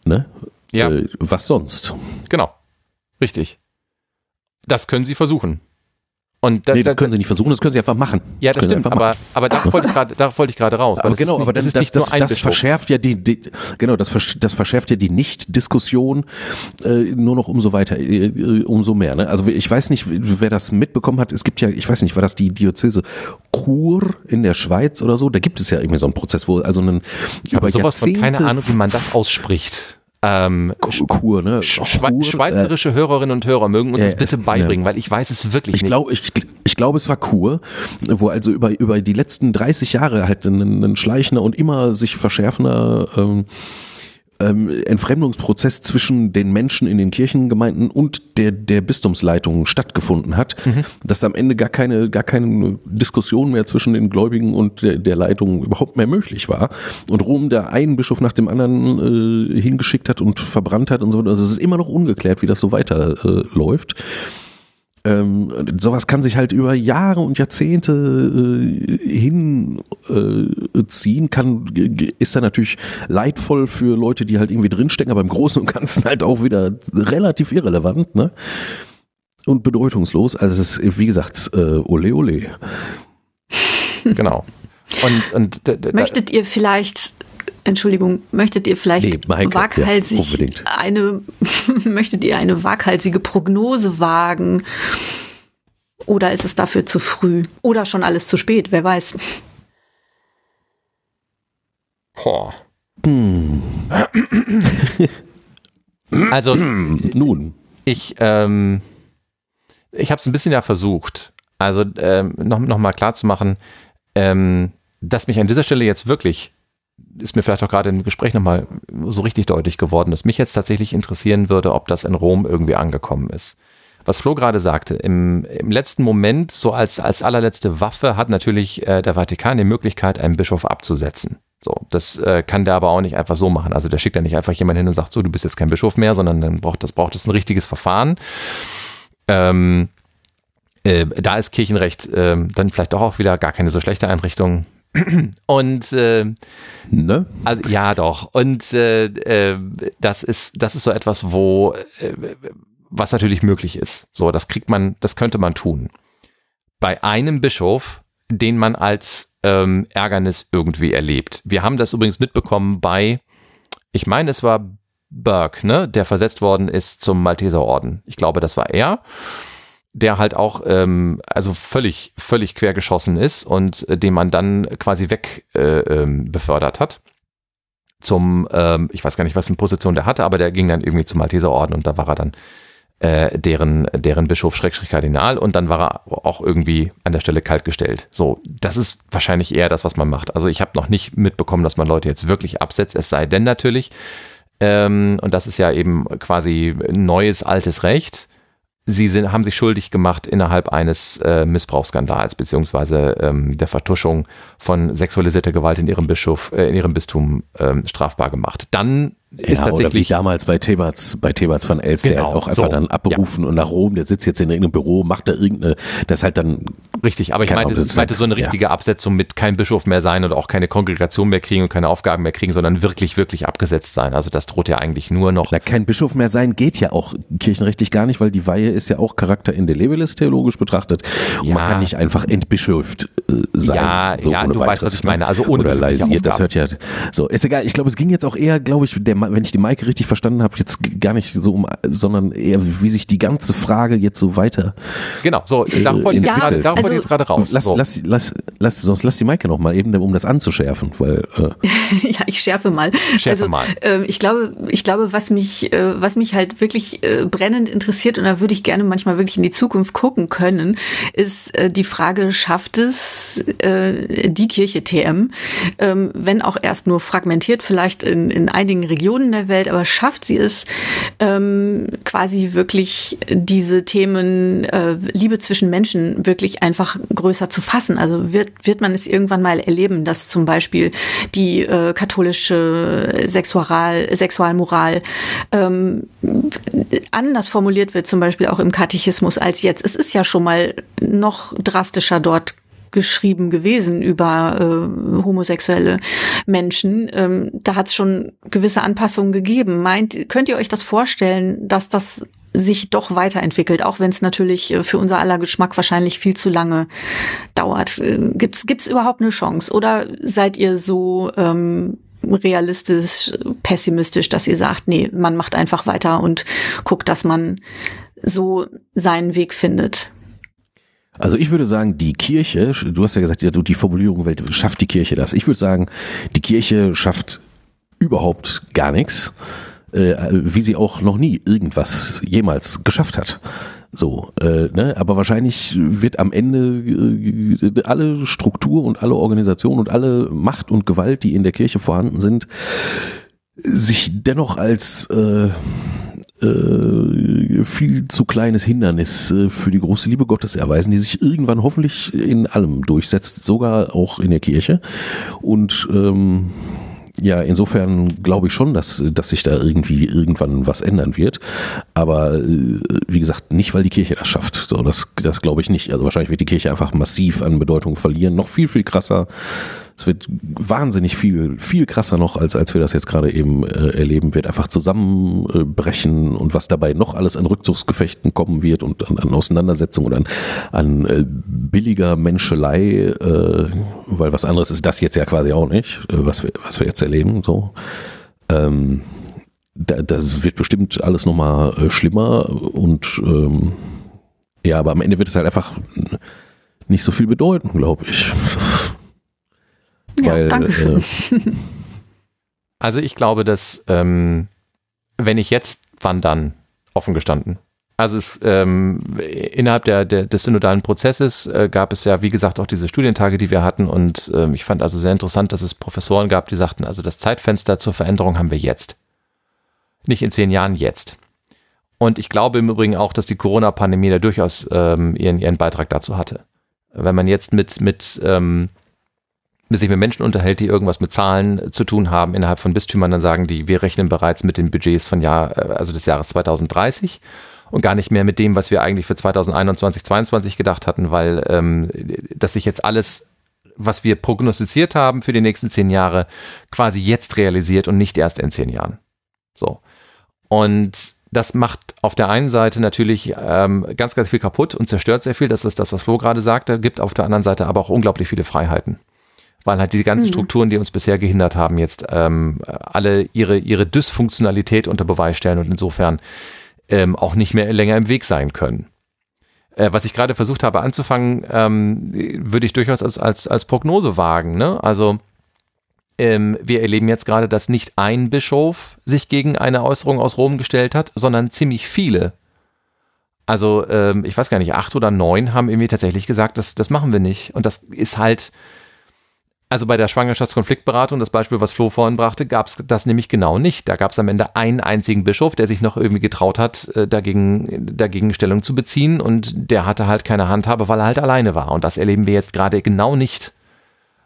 Ne? Ja. Äh, was sonst? Genau. Richtig. Das können sie versuchen. Und da, nee, das können sie nicht versuchen, das können sie einfach machen. Ja, das, das stimmt, aber, aber darauf wollte ich gerade, darauf wollte ich gerade raus. Aber genau, nicht, aber das, ist nicht das, ein das verschärft ja die, die, genau, das, das verschärft ja die Nicht-Diskussion äh, nur noch umso weiter, äh, äh, umso mehr. Ne? Also ich weiß nicht, wer das mitbekommen hat. Es gibt ja, ich weiß nicht, war das die Diözese Chur in der Schweiz oder so? Da gibt es ja irgendwie so einen Prozess, wo also einen ich habe sowas von keine Ahnung, wie man das ausspricht ähm, Kur, ne? Schwe Kur, schweizerische äh, Hörerinnen und Hörer mögen uns ja, das bitte beibringen, ja. weil ich weiß es wirklich ich nicht. Glaub, ich, ich glaube, es war Kur, wo also über, über die letzten 30 Jahre halt ein, ein schleichender und immer sich verschärfender ähm, ähm, Entfremdungsprozess zwischen den Menschen in den Kirchengemeinden und der, der Bistumsleitung stattgefunden hat, mhm. dass am Ende gar keine, gar keine Diskussion mehr zwischen den Gläubigen und der, der Leitung überhaupt mehr möglich war. Und Rom da einen Bischof nach dem anderen äh, hingeschickt hat und verbrannt hat und so. Also es ist immer noch ungeklärt, wie das so weiterläuft. Äh, läuft. Ähm, sowas kann sich halt über Jahre und Jahrzehnte äh, hinziehen, äh, kann, ist dann natürlich leidvoll für Leute, die halt irgendwie drinstecken, aber im Großen und Ganzen halt auch wieder relativ irrelevant, ne? Und bedeutungslos. Also es ist, wie gesagt, äh, ole ole. Genau. Und, und Möchtet ihr vielleicht Entschuldigung, möchtet ihr vielleicht nee, waghalsig ja, eine, möchtet ihr eine waghalsige Prognose wagen? Oder ist es dafür zu früh? Oder schon alles zu spät? Wer weiß. Boah. Hm. Also, nun. Ich, ähm, ich habe es ein bisschen ja versucht. Also, ähm, noch, noch mal klar zu machen, ähm, dass mich an dieser Stelle jetzt wirklich ist mir vielleicht auch gerade im Gespräch nochmal so richtig deutlich geworden, dass mich jetzt tatsächlich interessieren würde, ob das in Rom irgendwie angekommen ist. Was Flo gerade sagte, im, im letzten Moment, so als, als allerletzte Waffe, hat natürlich äh, der Vatikan die Möglichkeit, einen Bischof abzusetzen. So, das äh, kann der aber auch nicht einfach so machen. Also der schickt ja nicht einfach jemanden hin und sagt, so, du bist jetzt kein Bischof mehr, sondern dann braucht das braucht es ein richtiges Verfahren. Ähm, äh, da ist Kirchenrecht äh, dann vielleicht doch auch wieder gar keine so schlechte Einrichtung. Und äh, ne? Also ja, doch. Und äh, äh, das ist das ist so etwas, wo äh, was natürlich möglich ist. So, das kriegt man, das könnte man tun. Bei einem Bischof, den man als ähm, Ärgernis irgendwie erlebt. Wir haben das übrigens mitbekommen bei, ich meine, es war Burke, ne, der versetzt worden ist zum Malteserorden. Ich glaube, das war er der halt auch ähm, also völlig völlig quergeschossen ist und äh, den man dann quasi weg äh, ähm, befördert hat zum ähm, ich weiß gar nicht was für eine Position der hatte aber der ging dann irgendwie zum Malteserorden und da war er dann äh, deren, deren Bischof Schrägstrich Kardinal und dann war er auch irgendwie an der Stelle kaltgestellt. So, das ist wahrscheinlich eher das, was man macht. Also ich habe noch nicht mitbekommen, dass man Leute jetzt wirklich absetzt, es sei denn natürlich, ähm, und das ist ja eben quasi neues, altes Recht, sie sind, haben sich schuldig gemacht innerhalb eines äh, Missbrauchsskandals beziehungsweise ähm, der Vertuschung von sexualisierter Gewalt in ihrem Bischof, äh, in ihrem Bistum ähm, strafbar gemacht. Dann ist ja, tatsächlich. Oder wie damals bei Thebats, bei Thebats van Els, genau, der auch einfach so, dann abberufen ja. und nach Rom, der sitzt jetzt in irgendeinem Büro, macht da irgendeine, das halt dann. Richtig, aber ich meinte, ich meinte so eine richtige ja. Absetzung mit kein Bischof mehr sein oder auch keine Kongregation mehr kriegen und keine Aufgaben mehr kriegen, sondern wirklich, wirklich abgesetzt sein. Also das droht ja eigentlich nur noch. Na, kein Bischof mehr sein geht ja auch kirchenrechtlich gar nicht, weil die Weihe ist ja auch Charakter indelebilis theologisch betrachtet. Und man kann nicht einfach entbischöft äh, sein. Ja, so ja, du weißt, was ich meine. Also ohne oder leisiert, das hört ja. So, ist egal. Ich glaube, es ging jetzt auch eher, glaube ich, der wenn ich die Maike richtig verstanden habe, jetzt gar nicht so um, sondern eher, wie sich die ganze Frage jetzt so weiter. Genau, so, darauf wollte ich jetzt, gerade, darauf also, jetzt gerade raus. Lass, so. lass, lass, lass, sonst lass die Maike noch mal eben, um das anzuschärfen, weil. Äh ja, ich schärfe mal. Schärfe also, mal. Äh, ich glaube, ich glaube, was mich, äh, was mich halt wirklich äh, brennend interessiert, und da würde ich gerne manchmal wirklich in die Zukunft gucken können, ist äh, die Frage, schafft es äh, die Kirche TM, ähm, wenn auch erst nur fragmentiert, vielleicht in, in einigen Regionen der Welt, aber schafft sie es ähm, quasi wirklich diese Themen äh, Liebe zwischen Menschen wirklich einfach größer zu fassen? Also wird, wird man es irgendwann mal erleben, dass zum Beispiel die äh, katholische Sexual, Sexualmoral ähm, anders formuliert wird, zum Beispiel auch im Katechismus als jetzt. Es ist ja schon mal noch drastischer dort geschrieben gewesen über äh, homosexuelle Menschen. Ähm, da hat es schon gewisse Anpassungen gegeben. Meint, könnt ihr euch das vorstellen, dass das sich doch weiterentwickelt, auch wenn es natürlich äh, für unser aller Geschmack wahrscheinlich viel zu lange dauert. Äh, gibt's gibt's überhaupt eine Chance? Oder seid ihr so ähm, realistisch, pessimistisch, dass ihr sagt, nee, man macht einfach weiter und guckt, dass man so seinen Weg findet? Also ich würde sagen, die Kirche, du hast ja gesagt, die Formulierung Welt schafft die Kirche das. Ich würde sagen, die Kirche schafft überhaupt gar nichts, äh, wie sie auch noch nie irgendwas jemals geschafft hat. So, äh, ne? aber wahrscheinlich wird am Ende äh, alle Struktur und alle Organisation und alle Macht und Gewalt, die in der Kirche vorhanden sind, sich dennoch als äh, äh, viel zu kleines Hindernis äh, für die große Liebe Gottes erweisen, die sich irgendwann hoffentlich in allem durchsetzt, sogar auch in der Kirche. Und ähm, ja, insofern glaube ich schon, dass, dass sich da irgendwie irgendwann was ändern wird. Aber äh, wie gesagt, nicht, weil die Kirche das schafft. So, das, das glaube ich nicht. Also wahrscheinlich wird die Kirche einfach massiv an Bedeutung verlieren. Noch viel, viel krasser es wird wahnsinnig viel, viel krasser noch, als, als wir das jetzt gerade eben äh, erleben, wird einfach zusammenbrechen und was dabei noch alles an Rückzugsgefechten kommen wird und an, an Auseinandersetzungen und an, an äh, billiger Menschelei, äh, weil was anderes ist das jetzt ja quasi auch nicht, äh, was, wir, was wir jetzt erleben. So. Ähm, da, das wird bestimmt alles nochmal äh, schlimmer und ähm, ja, aber am Ende wird es halt einfach nicht so viel bedeuten, glaube ich. Ja, weil, danke schön. Äh, also ich glaube, dass ähm, wenn ich jetzt, wann dann, offen gestanden. Also es, ähm, innerhalb der, der, des synodalen Prozesses äh, gab es ja, wie gesagt, auch diese Studientage, die wir hatten. Und ähm, ich fand also sehr interessant, dass es Professoren gab, die sagten, also das Zeitfenster zur Veränderung haben wir jetzt. Nicht in zehn Jahren, jetzt. Und ich glaube im Übrigen auch, dass die Corona-Pandemie da durchaus ähm, ihren, ihren Beitrag dazu hatte. Wenn man jetzt mit, mit ähm, sich mit Menschen unterhält, die irgendwas mit Zahlen zu tun haben innerhalb von Bistümern, dann sagen die, wir rechnen bereits mit den Budgets von Jahr, äh, also des Jahres 2030 und gar nicht mehr mit dem, was wir eigentlich für 2021, 2022 gedacht hatten, weil ähm, dass sich jetzt alles was wir prognostiziert haben für die nächsten zehn Jahre, quasi jetzt realisiert und nicht erst in zehn Jahren. So. Und das macht auf der einen Seite natürlich ähm, ganz, ganz viel kaputt und zerstört sehr viel. Das ist das, was Flo gerade sagte. Gibt auf der anderen Seite aber auch unglaublich viele Freiheiten. Weil halt diese ganzen mhm. Strukturen, die uns bisher gehindert haben, jetzt ähm, alle ihre, ihre Dysfunktionalität unter Beweis stellen und insofern ähm, auch nicht mehr länger im Weg sein können. Äh, was ich gerade versucht habe anzufangen, ähm, würde ich durchaus als, als, als Prognose wagen. Ne? Also ähm, wir erleben jetzt gerade, dass nicht ein Bischof sich gegen eine Äußerung aus Rom gestellt hat, sondern ziemlich viele. Also ähm, ich weiß gar nicht, acht oder neun haben irgendwie tatsächlich gesagt, das, das machen wir nicht. Und das ist halt, also bei der Schwangerschaftskonfliktberatung, das Beispiel, was Flo vorhin brachte, gab es das nämlich genau nicht. Da gab es am Ende einen einzigen Bischof, der sich noch irgendwie getraut hat, äh, dagegen, dagegen Stellung zu beziehen und der hatte halt keine Handhabe, weil er halt alleine war. Und das erleben wir jetzt gerade genau nicht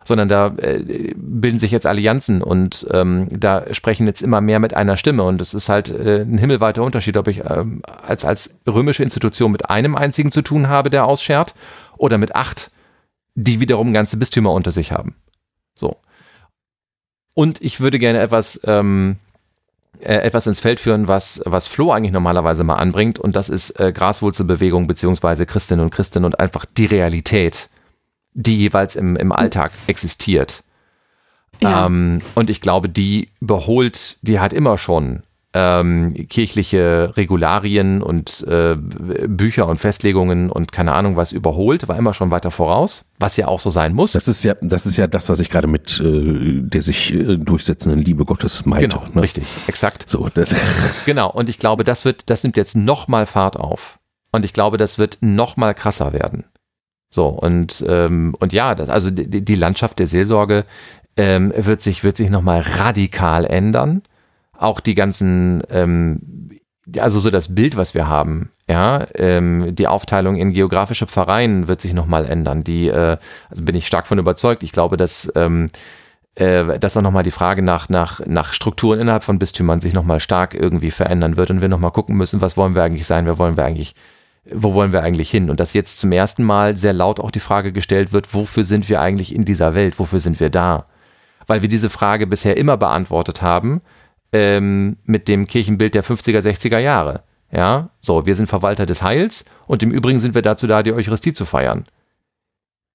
sondern da äh, bilden sich jetzt Allianzen und ähm, da sprechen jetzt immer mehr mit einer Stimme und es ist halt äh, ein himmelweiter Unterschied, ob ich ähm, als, als römische Institution mit einem einzigen zu tun habe, der ausschert, oder mit acht, die wiederum ganze Bistümer unter sich haben. So. Und ich würde gerne etwas, ähm, äh, etwas ins Feld führen, was, was Flo eigentlich normalerweise mal anbringt, und das ist äh, Graswurzelbewegung beziehungsweise Christinnen und Christen und einfach die Realität die jeweils im, im Alltag existiert. Ja. Ähm, und ich glaube, die überholt, die hat immer schon ähm, kirchliche Regularien und äh, Bücher und Festlegungen und keine Ahnung was überholt, war immer schon weiter voraus, was ja auch so sein muss. Das ist ja, das ist ja das, was ich gerade mit äh, der sich äh, durchsetzenden Liebe Gottes meinte. Genau, ne? richtig, exakt. So, genau. Und ich glaube, das wird, das nimmt jetzt noch mal Fahrt auf. Und ich glaube, das wird noch mal krasser werden. So, und, ähm, und ja, das, also die, die Landschaft der Seelsorge ähm, wird sich, wird sich nochmal radikal ändern. Auch die ganzen, ähm, also so das Bild, was wir haben, ja, ähm, die Aufteilung in geografische Pfarreien wird sich nochmal ändern. Die, äh, also bin ich stark von überzeugt. Ich glaube, dass ähm, äh, dass auch nochmal die Frage nach, nach, nach Strukturen innerhalb von Bistümern sich nochmal stark irgendwie verändern wird und wir nochmal gucken müssen, was wollen wir eigentlich sein, wer wollen wir eigentlich wo wollen wir eigentlich hin? Und dass jetzt zum ersten Mal sehr laut auch die Frage gestellt wird, wofür sind wir eigentlich in dieser Welt? Wofür sind wir da? Weil wir diese Frage bisher immer beantwortet haben ähm, mit dem Kirchenbild der 50er, 60er Jahre. Ja, so, wir sind Verwalter des Heils und im Übrigen sind wir dazu da, die Eucharistie zu feiern.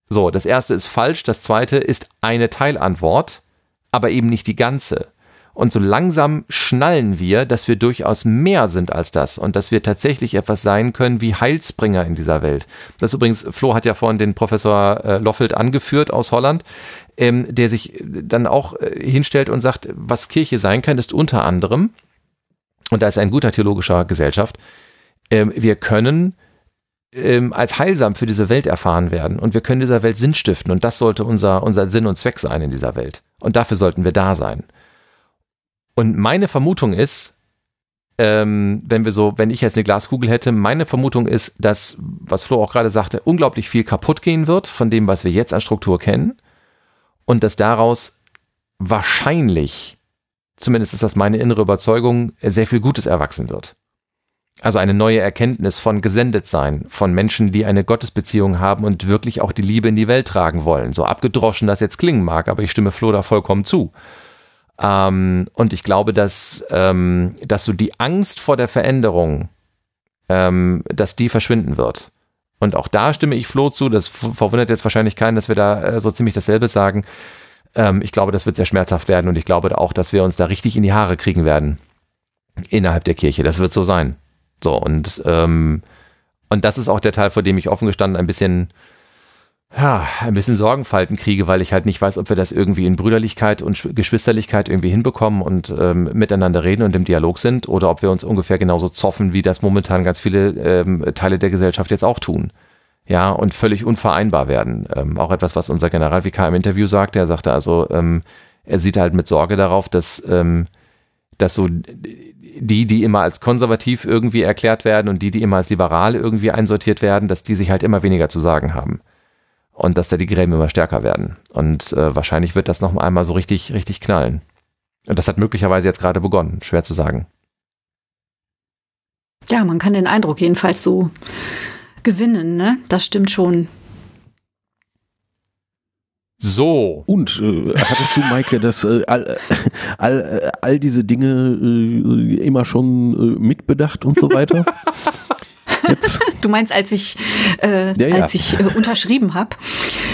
So, das erste ist falsch, das zweite ist eine Teilantwort, aber eben nicht die ganze. Und so langsam schnallen wir, dass wir durchaus mehr sind als das und dass wir tatsächlich etwas sein können wie Heilsbringer in dieser Welt. Das übrigens, Flo hat ja vorhin den Professor äh, Loffelt angeführt aus Holland, ähm, der sich dann auch äh, hinstellt und sagt, was Kirche sein kann, ist unter anderem, und da ist ein guter theologischer Gesellschaft, äh, wir können ähm, als heilsam für diese Welt erfahren werden und wir können dieser Welt Sinn stiften und das sollte unser, unser Sinn und Zweck sein in dieser Welt. Und dafür sollten wir da sein. Und meine Vermutung ist, ähm, wenn wir so, wenn ich jetzt eine Glaskugel hätte, meine Vermutung ist, dass, was Flo auch gerade sagte, unglaublich viel kaputt gehen wird von dem, was wir jetzt an Struktur kennen. Und dass daraus wahrscheinlich, zumindest ist das meine innere Überzeugung, sehr viel Gutes erwachsen wird. Also eine neue Erkenntnis von Gesendetsein, von Menschen, die eine Gottesbeziehung haben und wirklich auch die Liebe in die Welt tragen wollen. So abgedroschen das jetzt klingen mag, aber ich stimme Flo da vollkommen zu. Ähm, und ich glaube, dass, ähm, dass so die Angst vor der Veränderung, ähm, dass die verschwinden wird. Und auch da stimme ich Flo zu. Das verwundert jetzt wahrscheinlich keinen, dass wir da äh, so ziemlich dasselbe sagen. Ähm, ich glaube, das wird sehr schmerzhaft werden und ich glaube auch, dass wir uns da richtig in die Haare kriegen werden innerhalb der Kirche. Das wird so sein. So und ähm, und das ist auch der Teil, vor dem ich offen gestanden ein bisschen ja, ein bisschen Sorgenfalten kriege, weil ich halt nicht weiß, ob wir das irgendwie in Brüderlichkeit und Geschwisterlichkeit irgendwie hinbekommen und ähm, miteinander reden und im Dialog sind oder ob wir uns ungefähr genauso zoffen, wie das momentan ganz viele ähm, Teile der Gesellschaft jetzt auch tun. Ja, und völlig unvereinbar werden. Ähm, auch etwas, was unser Generalvikar im Interview sagte. Er sagte also, ähm, er sieht halt mit Sorge darauf, dass, ähm, dass so die, die immer als konservativ irgendwie erklärt werden und die, die immer als liberal irgendwie einsortiert werden, dass die sich halt immer weniger zu sagen haben und dass da die Gräben immer stärker werden. Und äh, wahrscheinlich wird das noch einmal so richtig, richtig knallen. Und das hat möglicherweise jetzt gerade begonnen, schwer zu sagen. Ja, man kann den Eindruck jedenfalls so gewinnen, ne? Das stimmt schon. So. Und äh, hattest du, Maike, das äh, all, all, äh, all diese Dinge äh, immer schon äh, mitbedacht und so weiter? Jetzt. Du meinst, als ich, äh, ja, ja. Als ich äh, unterschrieben habe.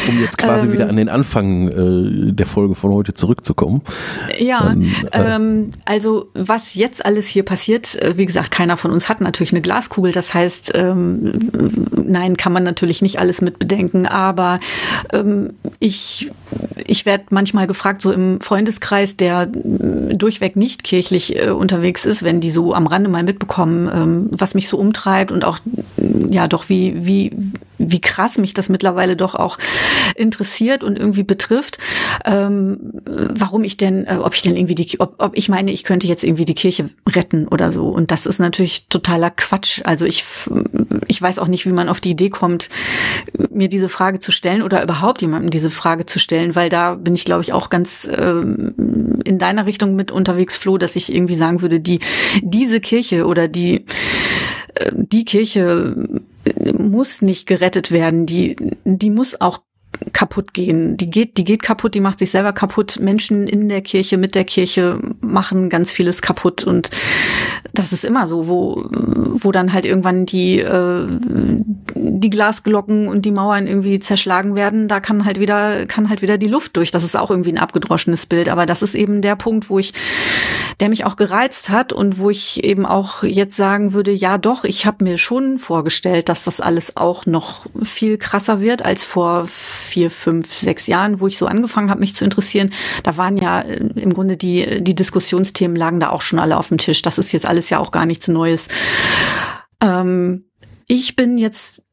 Um jetzt quasi ähm, wieder an den Anfang äh, der Folge von heute zurückzukommen. Ja, ähm, äh, ähm, also was jetzt alles hier passiert, äh, wie gesagt, keiner von uns hat natürlich eine Glaskugel. Das heißt, ähm, nein, kann man natürlich nicht alles mitbedenken. Aber ähm, ich, ich werde manchmal gefragt, so im Freundeskreis, der durchweg nicht kirchlich äh, unterwegs ist, wenn die so am Rande mal mitbekommen, ähm, was mich so umtreibt und auch ja doch wie wie wie krass mich das mittlerweile doch auch interessiert und irgendwie betrifft, ähm, warum ich denn, äh, ob ich denn irgendwie die, ob, ob ich meine, ich könnte jetzt irgendwie die Kirche retten oder so. Und das ist natürlich totaler Quatsch. Also ich, ich weiß auch nicht, wie man auf die Idee kommt, mir diese Frage zu stellen oder überhaupt jemandem diese Frage zu stellen, weil da bin ich, glaube ich, auch ganz ähm, in deiner Richtung mit unterwegs, Flo, dass ich irgendwie sagen würde, die diese Kirche oder die die Kirche muss nicht gerettet werden, die, die muss auch kaputt gehen. Die geht, die geht kaputt, die macht sich selber kaputt. Menschen in der Kirche, mit der Kirche machen ganz vieles kaputt und das ist immer so, wo, wo dann halt irgendwann die, äh, die Glasglocken und die Mauern irgendwie zerschlagen werden, da kann halt wieder, kann halt wieder die Luft durch. Das ist auch irgendwie ein abgedroschenes Bild, aber das ist eben der Punkt, wo ich, der mich auch gereizt hat und wo ich eben auch jetzt sagen würde, ja doch, ich habe mir schon vorgestellt, dass das alles auch noch viel krasser wird als vor vier, fünf, sechs Jahren, wo ich so angefangen habe, mich zu interessieren. Da waren ja äh, im Grunde die, die Diskussionsthemen lagen da auch schon alle auf dem Tisch. Das ist jetzt alles ja auch gar nichts Neues. Ähm, ich bin jetzt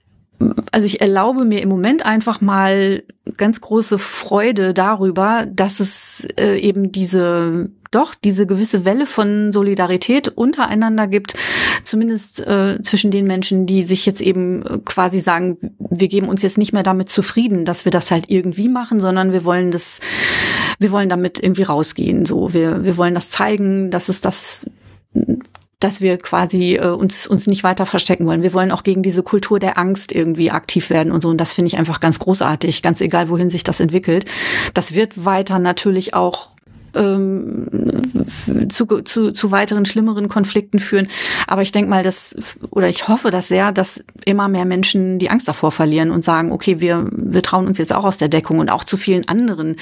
also ich erlaube mir im Moment einfach mal ganz große Freude darüber, dass es äh, eben diese doch diese gewisse Welle von Solidarität untereinander gibt, zumindest äh, zwischen den Menschen, die sich jetzt eben quasi sagen, wir geben uns jetzt nicht mehr damit zufrieden, dass wir das halt irgendwie machen, sondern wir wollen das, wir wollen damit irgendwie rausgehen. So, wir, wir wollen das zeigen, dass es das dass wir quasi äh, uns uns nicht weiter verstecken wollen. Wir wollen auch gegen diese Kultur der Angst irgendwie aktiv werden und so. Und das finde ich einfach ganz großartig, ganz egal, wohin sich das entwickelt. Das wird weiter natürlich auch ähm, zu, zu, zu weiteren schlimmeren Konflikten führen. Aber ich denke mal, dass, oder ich hoffe das sehr, dass immer mehr Menschen die Angst davor verlieren und sagen, okay, wir, wir trauen uns jetzt auch aus der Deckung und auch zu vielen anderen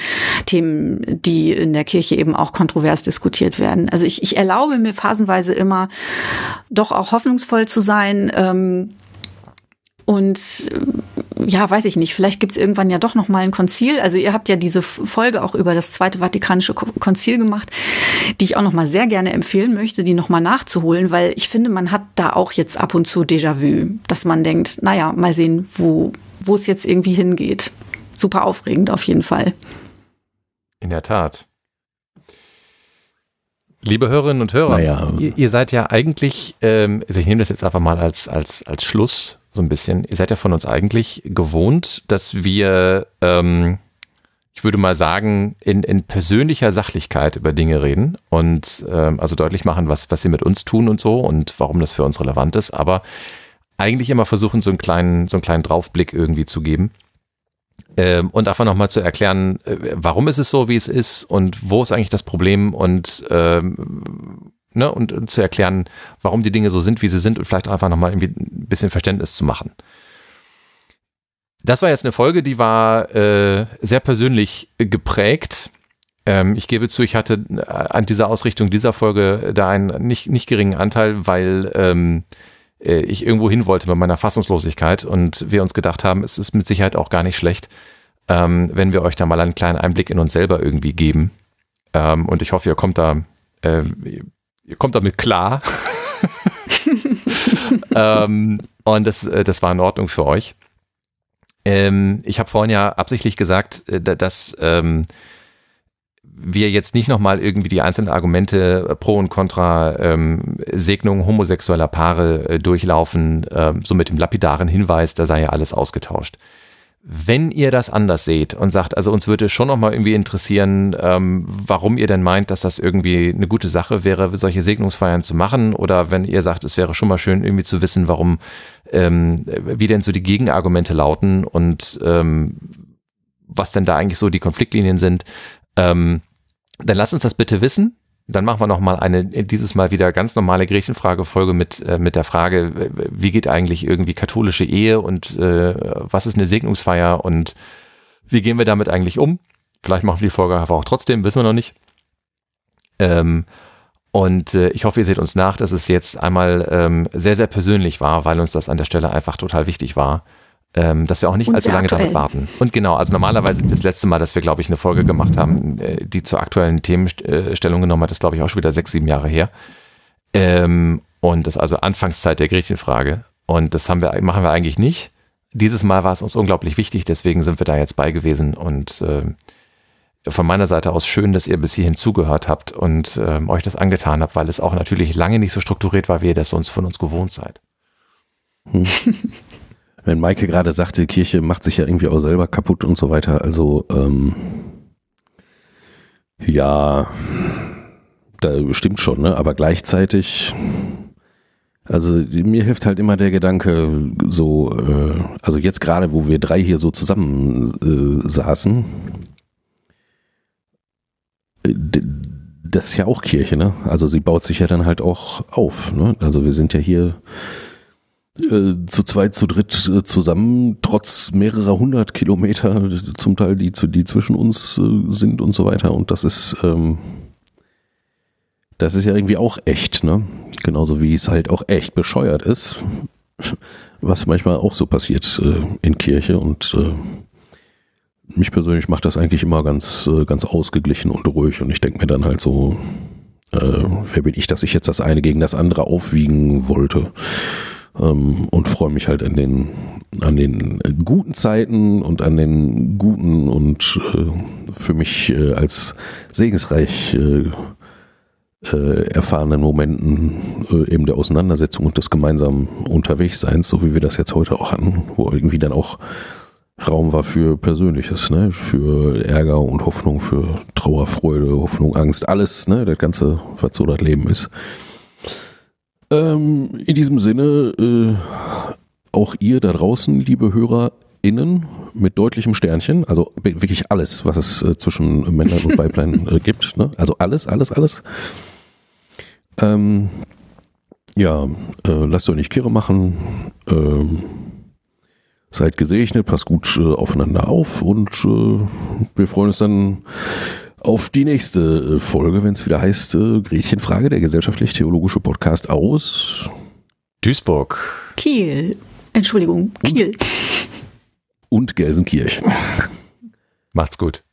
Themen, die in der Kirche eben auch kontrovers diskutiert werden. Also ich, ich erlaube mir phasenweise immer doch auch hoffnungsvoll zu sein. Ähm, und ja, weiß ich nicht, vielleicht gibt's irgendwann ja doch noch mal ein Konzil. Also ihr habt ja diese Folge auch über das Zweite Vatikanische Konzil gemacht, die ich auch noch mal sehr gerne empfehlen möchte, die noch mal nachzuholen, weil ich finde, man hat da auch jetzt ab und zu Déjà-vu, dass man denkt, naja, mal sehen, wo, wo es jetzt irgendwie hingeht. Super aufregend auf jeden Fall. In der Tat. Liebe Hörerinnen und Hörer, naja. ihr, ihr, seid ja eigentlich, ähm, also ich nehme das jetzt einfach mal als, als, als Schluss so ein bisschen. Ihr seid ja von uns eigentlich gewohnt, dass wir, ähm, ich würde mal sagen, in, in persönlicher Sachlichkeit über Dinge reden und ähm, also deutlich machen, was, was sie mit uns tun und so und warum das für uns relevant ist, aber eigentlich immer versuchen, so einen kleinen, so einen kleinen Draufblick irgendwie zu geben. Ähm, und einfach nochmal zu erklären, äh, warum ist es so, wie es ist und wo ist eigentlich das Problem und ähm, ne, und, und, zu erklären, warum die Dinge so sind, wie sie sind und vielleicht einfach nochmal irgendwie ein bisschen Verständnis zu machen. Das war jetzt eine Folge, die war äh, sehr persönlich geprägt. Ähm, ich gebe zu, ich hatte äh, an dieser Ausrichtung dieser Folge da einen nicht, nicht geringen Anteil, weil ähm, äh, ich irgendwo hin wollte mit meiner Fassungslosigkeit und wir uns gedacht haben, es ist mit Sicherheit auch gar nicht schlecht, ähm, wenn wir euch da mal einen kleinen Einblick in uns selber irgendwie geben. Ähm, und ich hoffe, ihr kommt da, äh, ihr kommt damit klar. ähm, und das, äh, das war in Ordnung für euch. Ähm, ich habe vorhin ja absichtlich gesagt, äh, dass ähm, wir jetzt nicht nochmal irgendwie die einzelnen Argumente pro und contra ähm, Segnung homosexueller Paare äh, durchlaufen, äh, so mit dem lapidaren Hinweis, da sei ja alles ausgetauscht. Wenn ihr das anders seht und sagt, also uns würde schon nochmal irgendwie interessieren, ähm, warum ihr denn meint, dass das irgendwie eine gute Sache wäre, solche Segnungsfeiern zu machen, oder wenn ihr sagt, es wäre schon mal schön irgendwie zu wissen, warum, ähm, wie denn so die Gegenargumente lauten und ähm, was denn da eigentlich so die Konfliktlinien sind. Ähm, dann lass uns das bitte wissen. Dann machen wir noch mal eine, dieses Mal wieder ganz normale Gretchenfrage-Folge mit, äh, mit der Frage, wie geht eigentlich irgendwie katholische Ehe und äh, was ist eine Segnungsfeier und wie gehen wir damit eigentlich um? Vielleicht machen wir die Folge einfach auch trotzdem, wissen wir noch nicht. Ähm, und äh, ich hoffe, ihr seht uns nach, dass es jetzt einmal ähm, sehr, sehr persönlich war, weil uns das an der Stelle einfach total wichtig war ähm, dass wir auch nicht und allzu lange aktuell. damit warten. Und genau, also normalerweise das letzte Mal, dass wir, glaube ich, eine Folge gemacht haben, äh, die zur aktuellen Themenstellung genommen hat, ist, glaube ich, auch schon wieder sechs, sieben Jahre her. Ähm, und das ist also Anfangszeit der Gretchenfrage. Und das haben wir, machen wir eigentlich nicht. Dieses Mal war es uns unglaublich wichtig, deswegen sind wir da jetzt bei gewesen. Und äh, von meiner Seite aus schön, dass ihr bis hierhin zugehört habt und äh, euch das angetan habt, weil es auch natürlich lange nicht so strukturiert war, wie ihr das sonst von uns gewohnt seid. Hm. wenn Maike gerade sagte, Kirche macht sich ja irgendwie auch selber kaputt und so weiter, also ähm, ja, da stimmt schon, ne? aber gleichzeitig, also mir hilft halt immer der Gedanke, so, äh, also jetzt gerade, wo wir drei hier so zusammen äh, saßen, äh, das ist ja auch Kirche, ne? Also sie baut sich ja dann halt auch auf, ne? Also wir sind ja hier äh, zu zweit, zu dritt äh, zusammen, trotz mehrerer hundert Kilometer, zum Teil die, die zwischen uns äh, sind und so weiter. Und das ist, ähm, das ist ja irgendwie auch echt, ne? Genauso wie es halt auch echt bescheuert ist, was manchmal auch so passiert äh, in Kirche und äh, mich persönlich macht das eigentlich immer ganz, ganz ausgeglichen und ruhig und ich denke mir dann halt so, äh, wer bin ich, dass ich jetzt das eine gegen das andere aufwiegen wollte ähm, und freue mich halt an den, an den guten Zeiten und an den guten und äh, für mich äh, als segensreich äh, äh erfahrenen Momenten äh, eben der Auseinandersetzung und des gemeinsamen Unterwegsseins, so wie wir das jetzt heute auch hatten, wo irgendwie dann auch Raum war für Persönliches, ne? für Ärger und Hoffnung, für Trauer, Freude, Hoffnung, Angst, alles, ne? das Ganze, was so das Leben ist. Ähm, in diesem Sinne, äh, auch ihr da draußen, liebe HörerInnen, mit deutlichem Sternchen, also wirklich alles, was es äh, zwischen Männern und Weiblein äh, gibt, ne? also alles, alles, alles. Ähm, ja, äh, lasst euch nicht kirre machen. Ähm, seid gesegnet, passt gut äh, aufeinander auf und äh, wir freuen uns dann auf die nächste äh, Folge, wenn es wieder heißt äh, Gretchenfrage, der gesellschaftlich-theologische Podcast aus Duisburg. Kiel. Entschuldigung, Kiel. Und, und Gelsenkirchen. Macht's gut.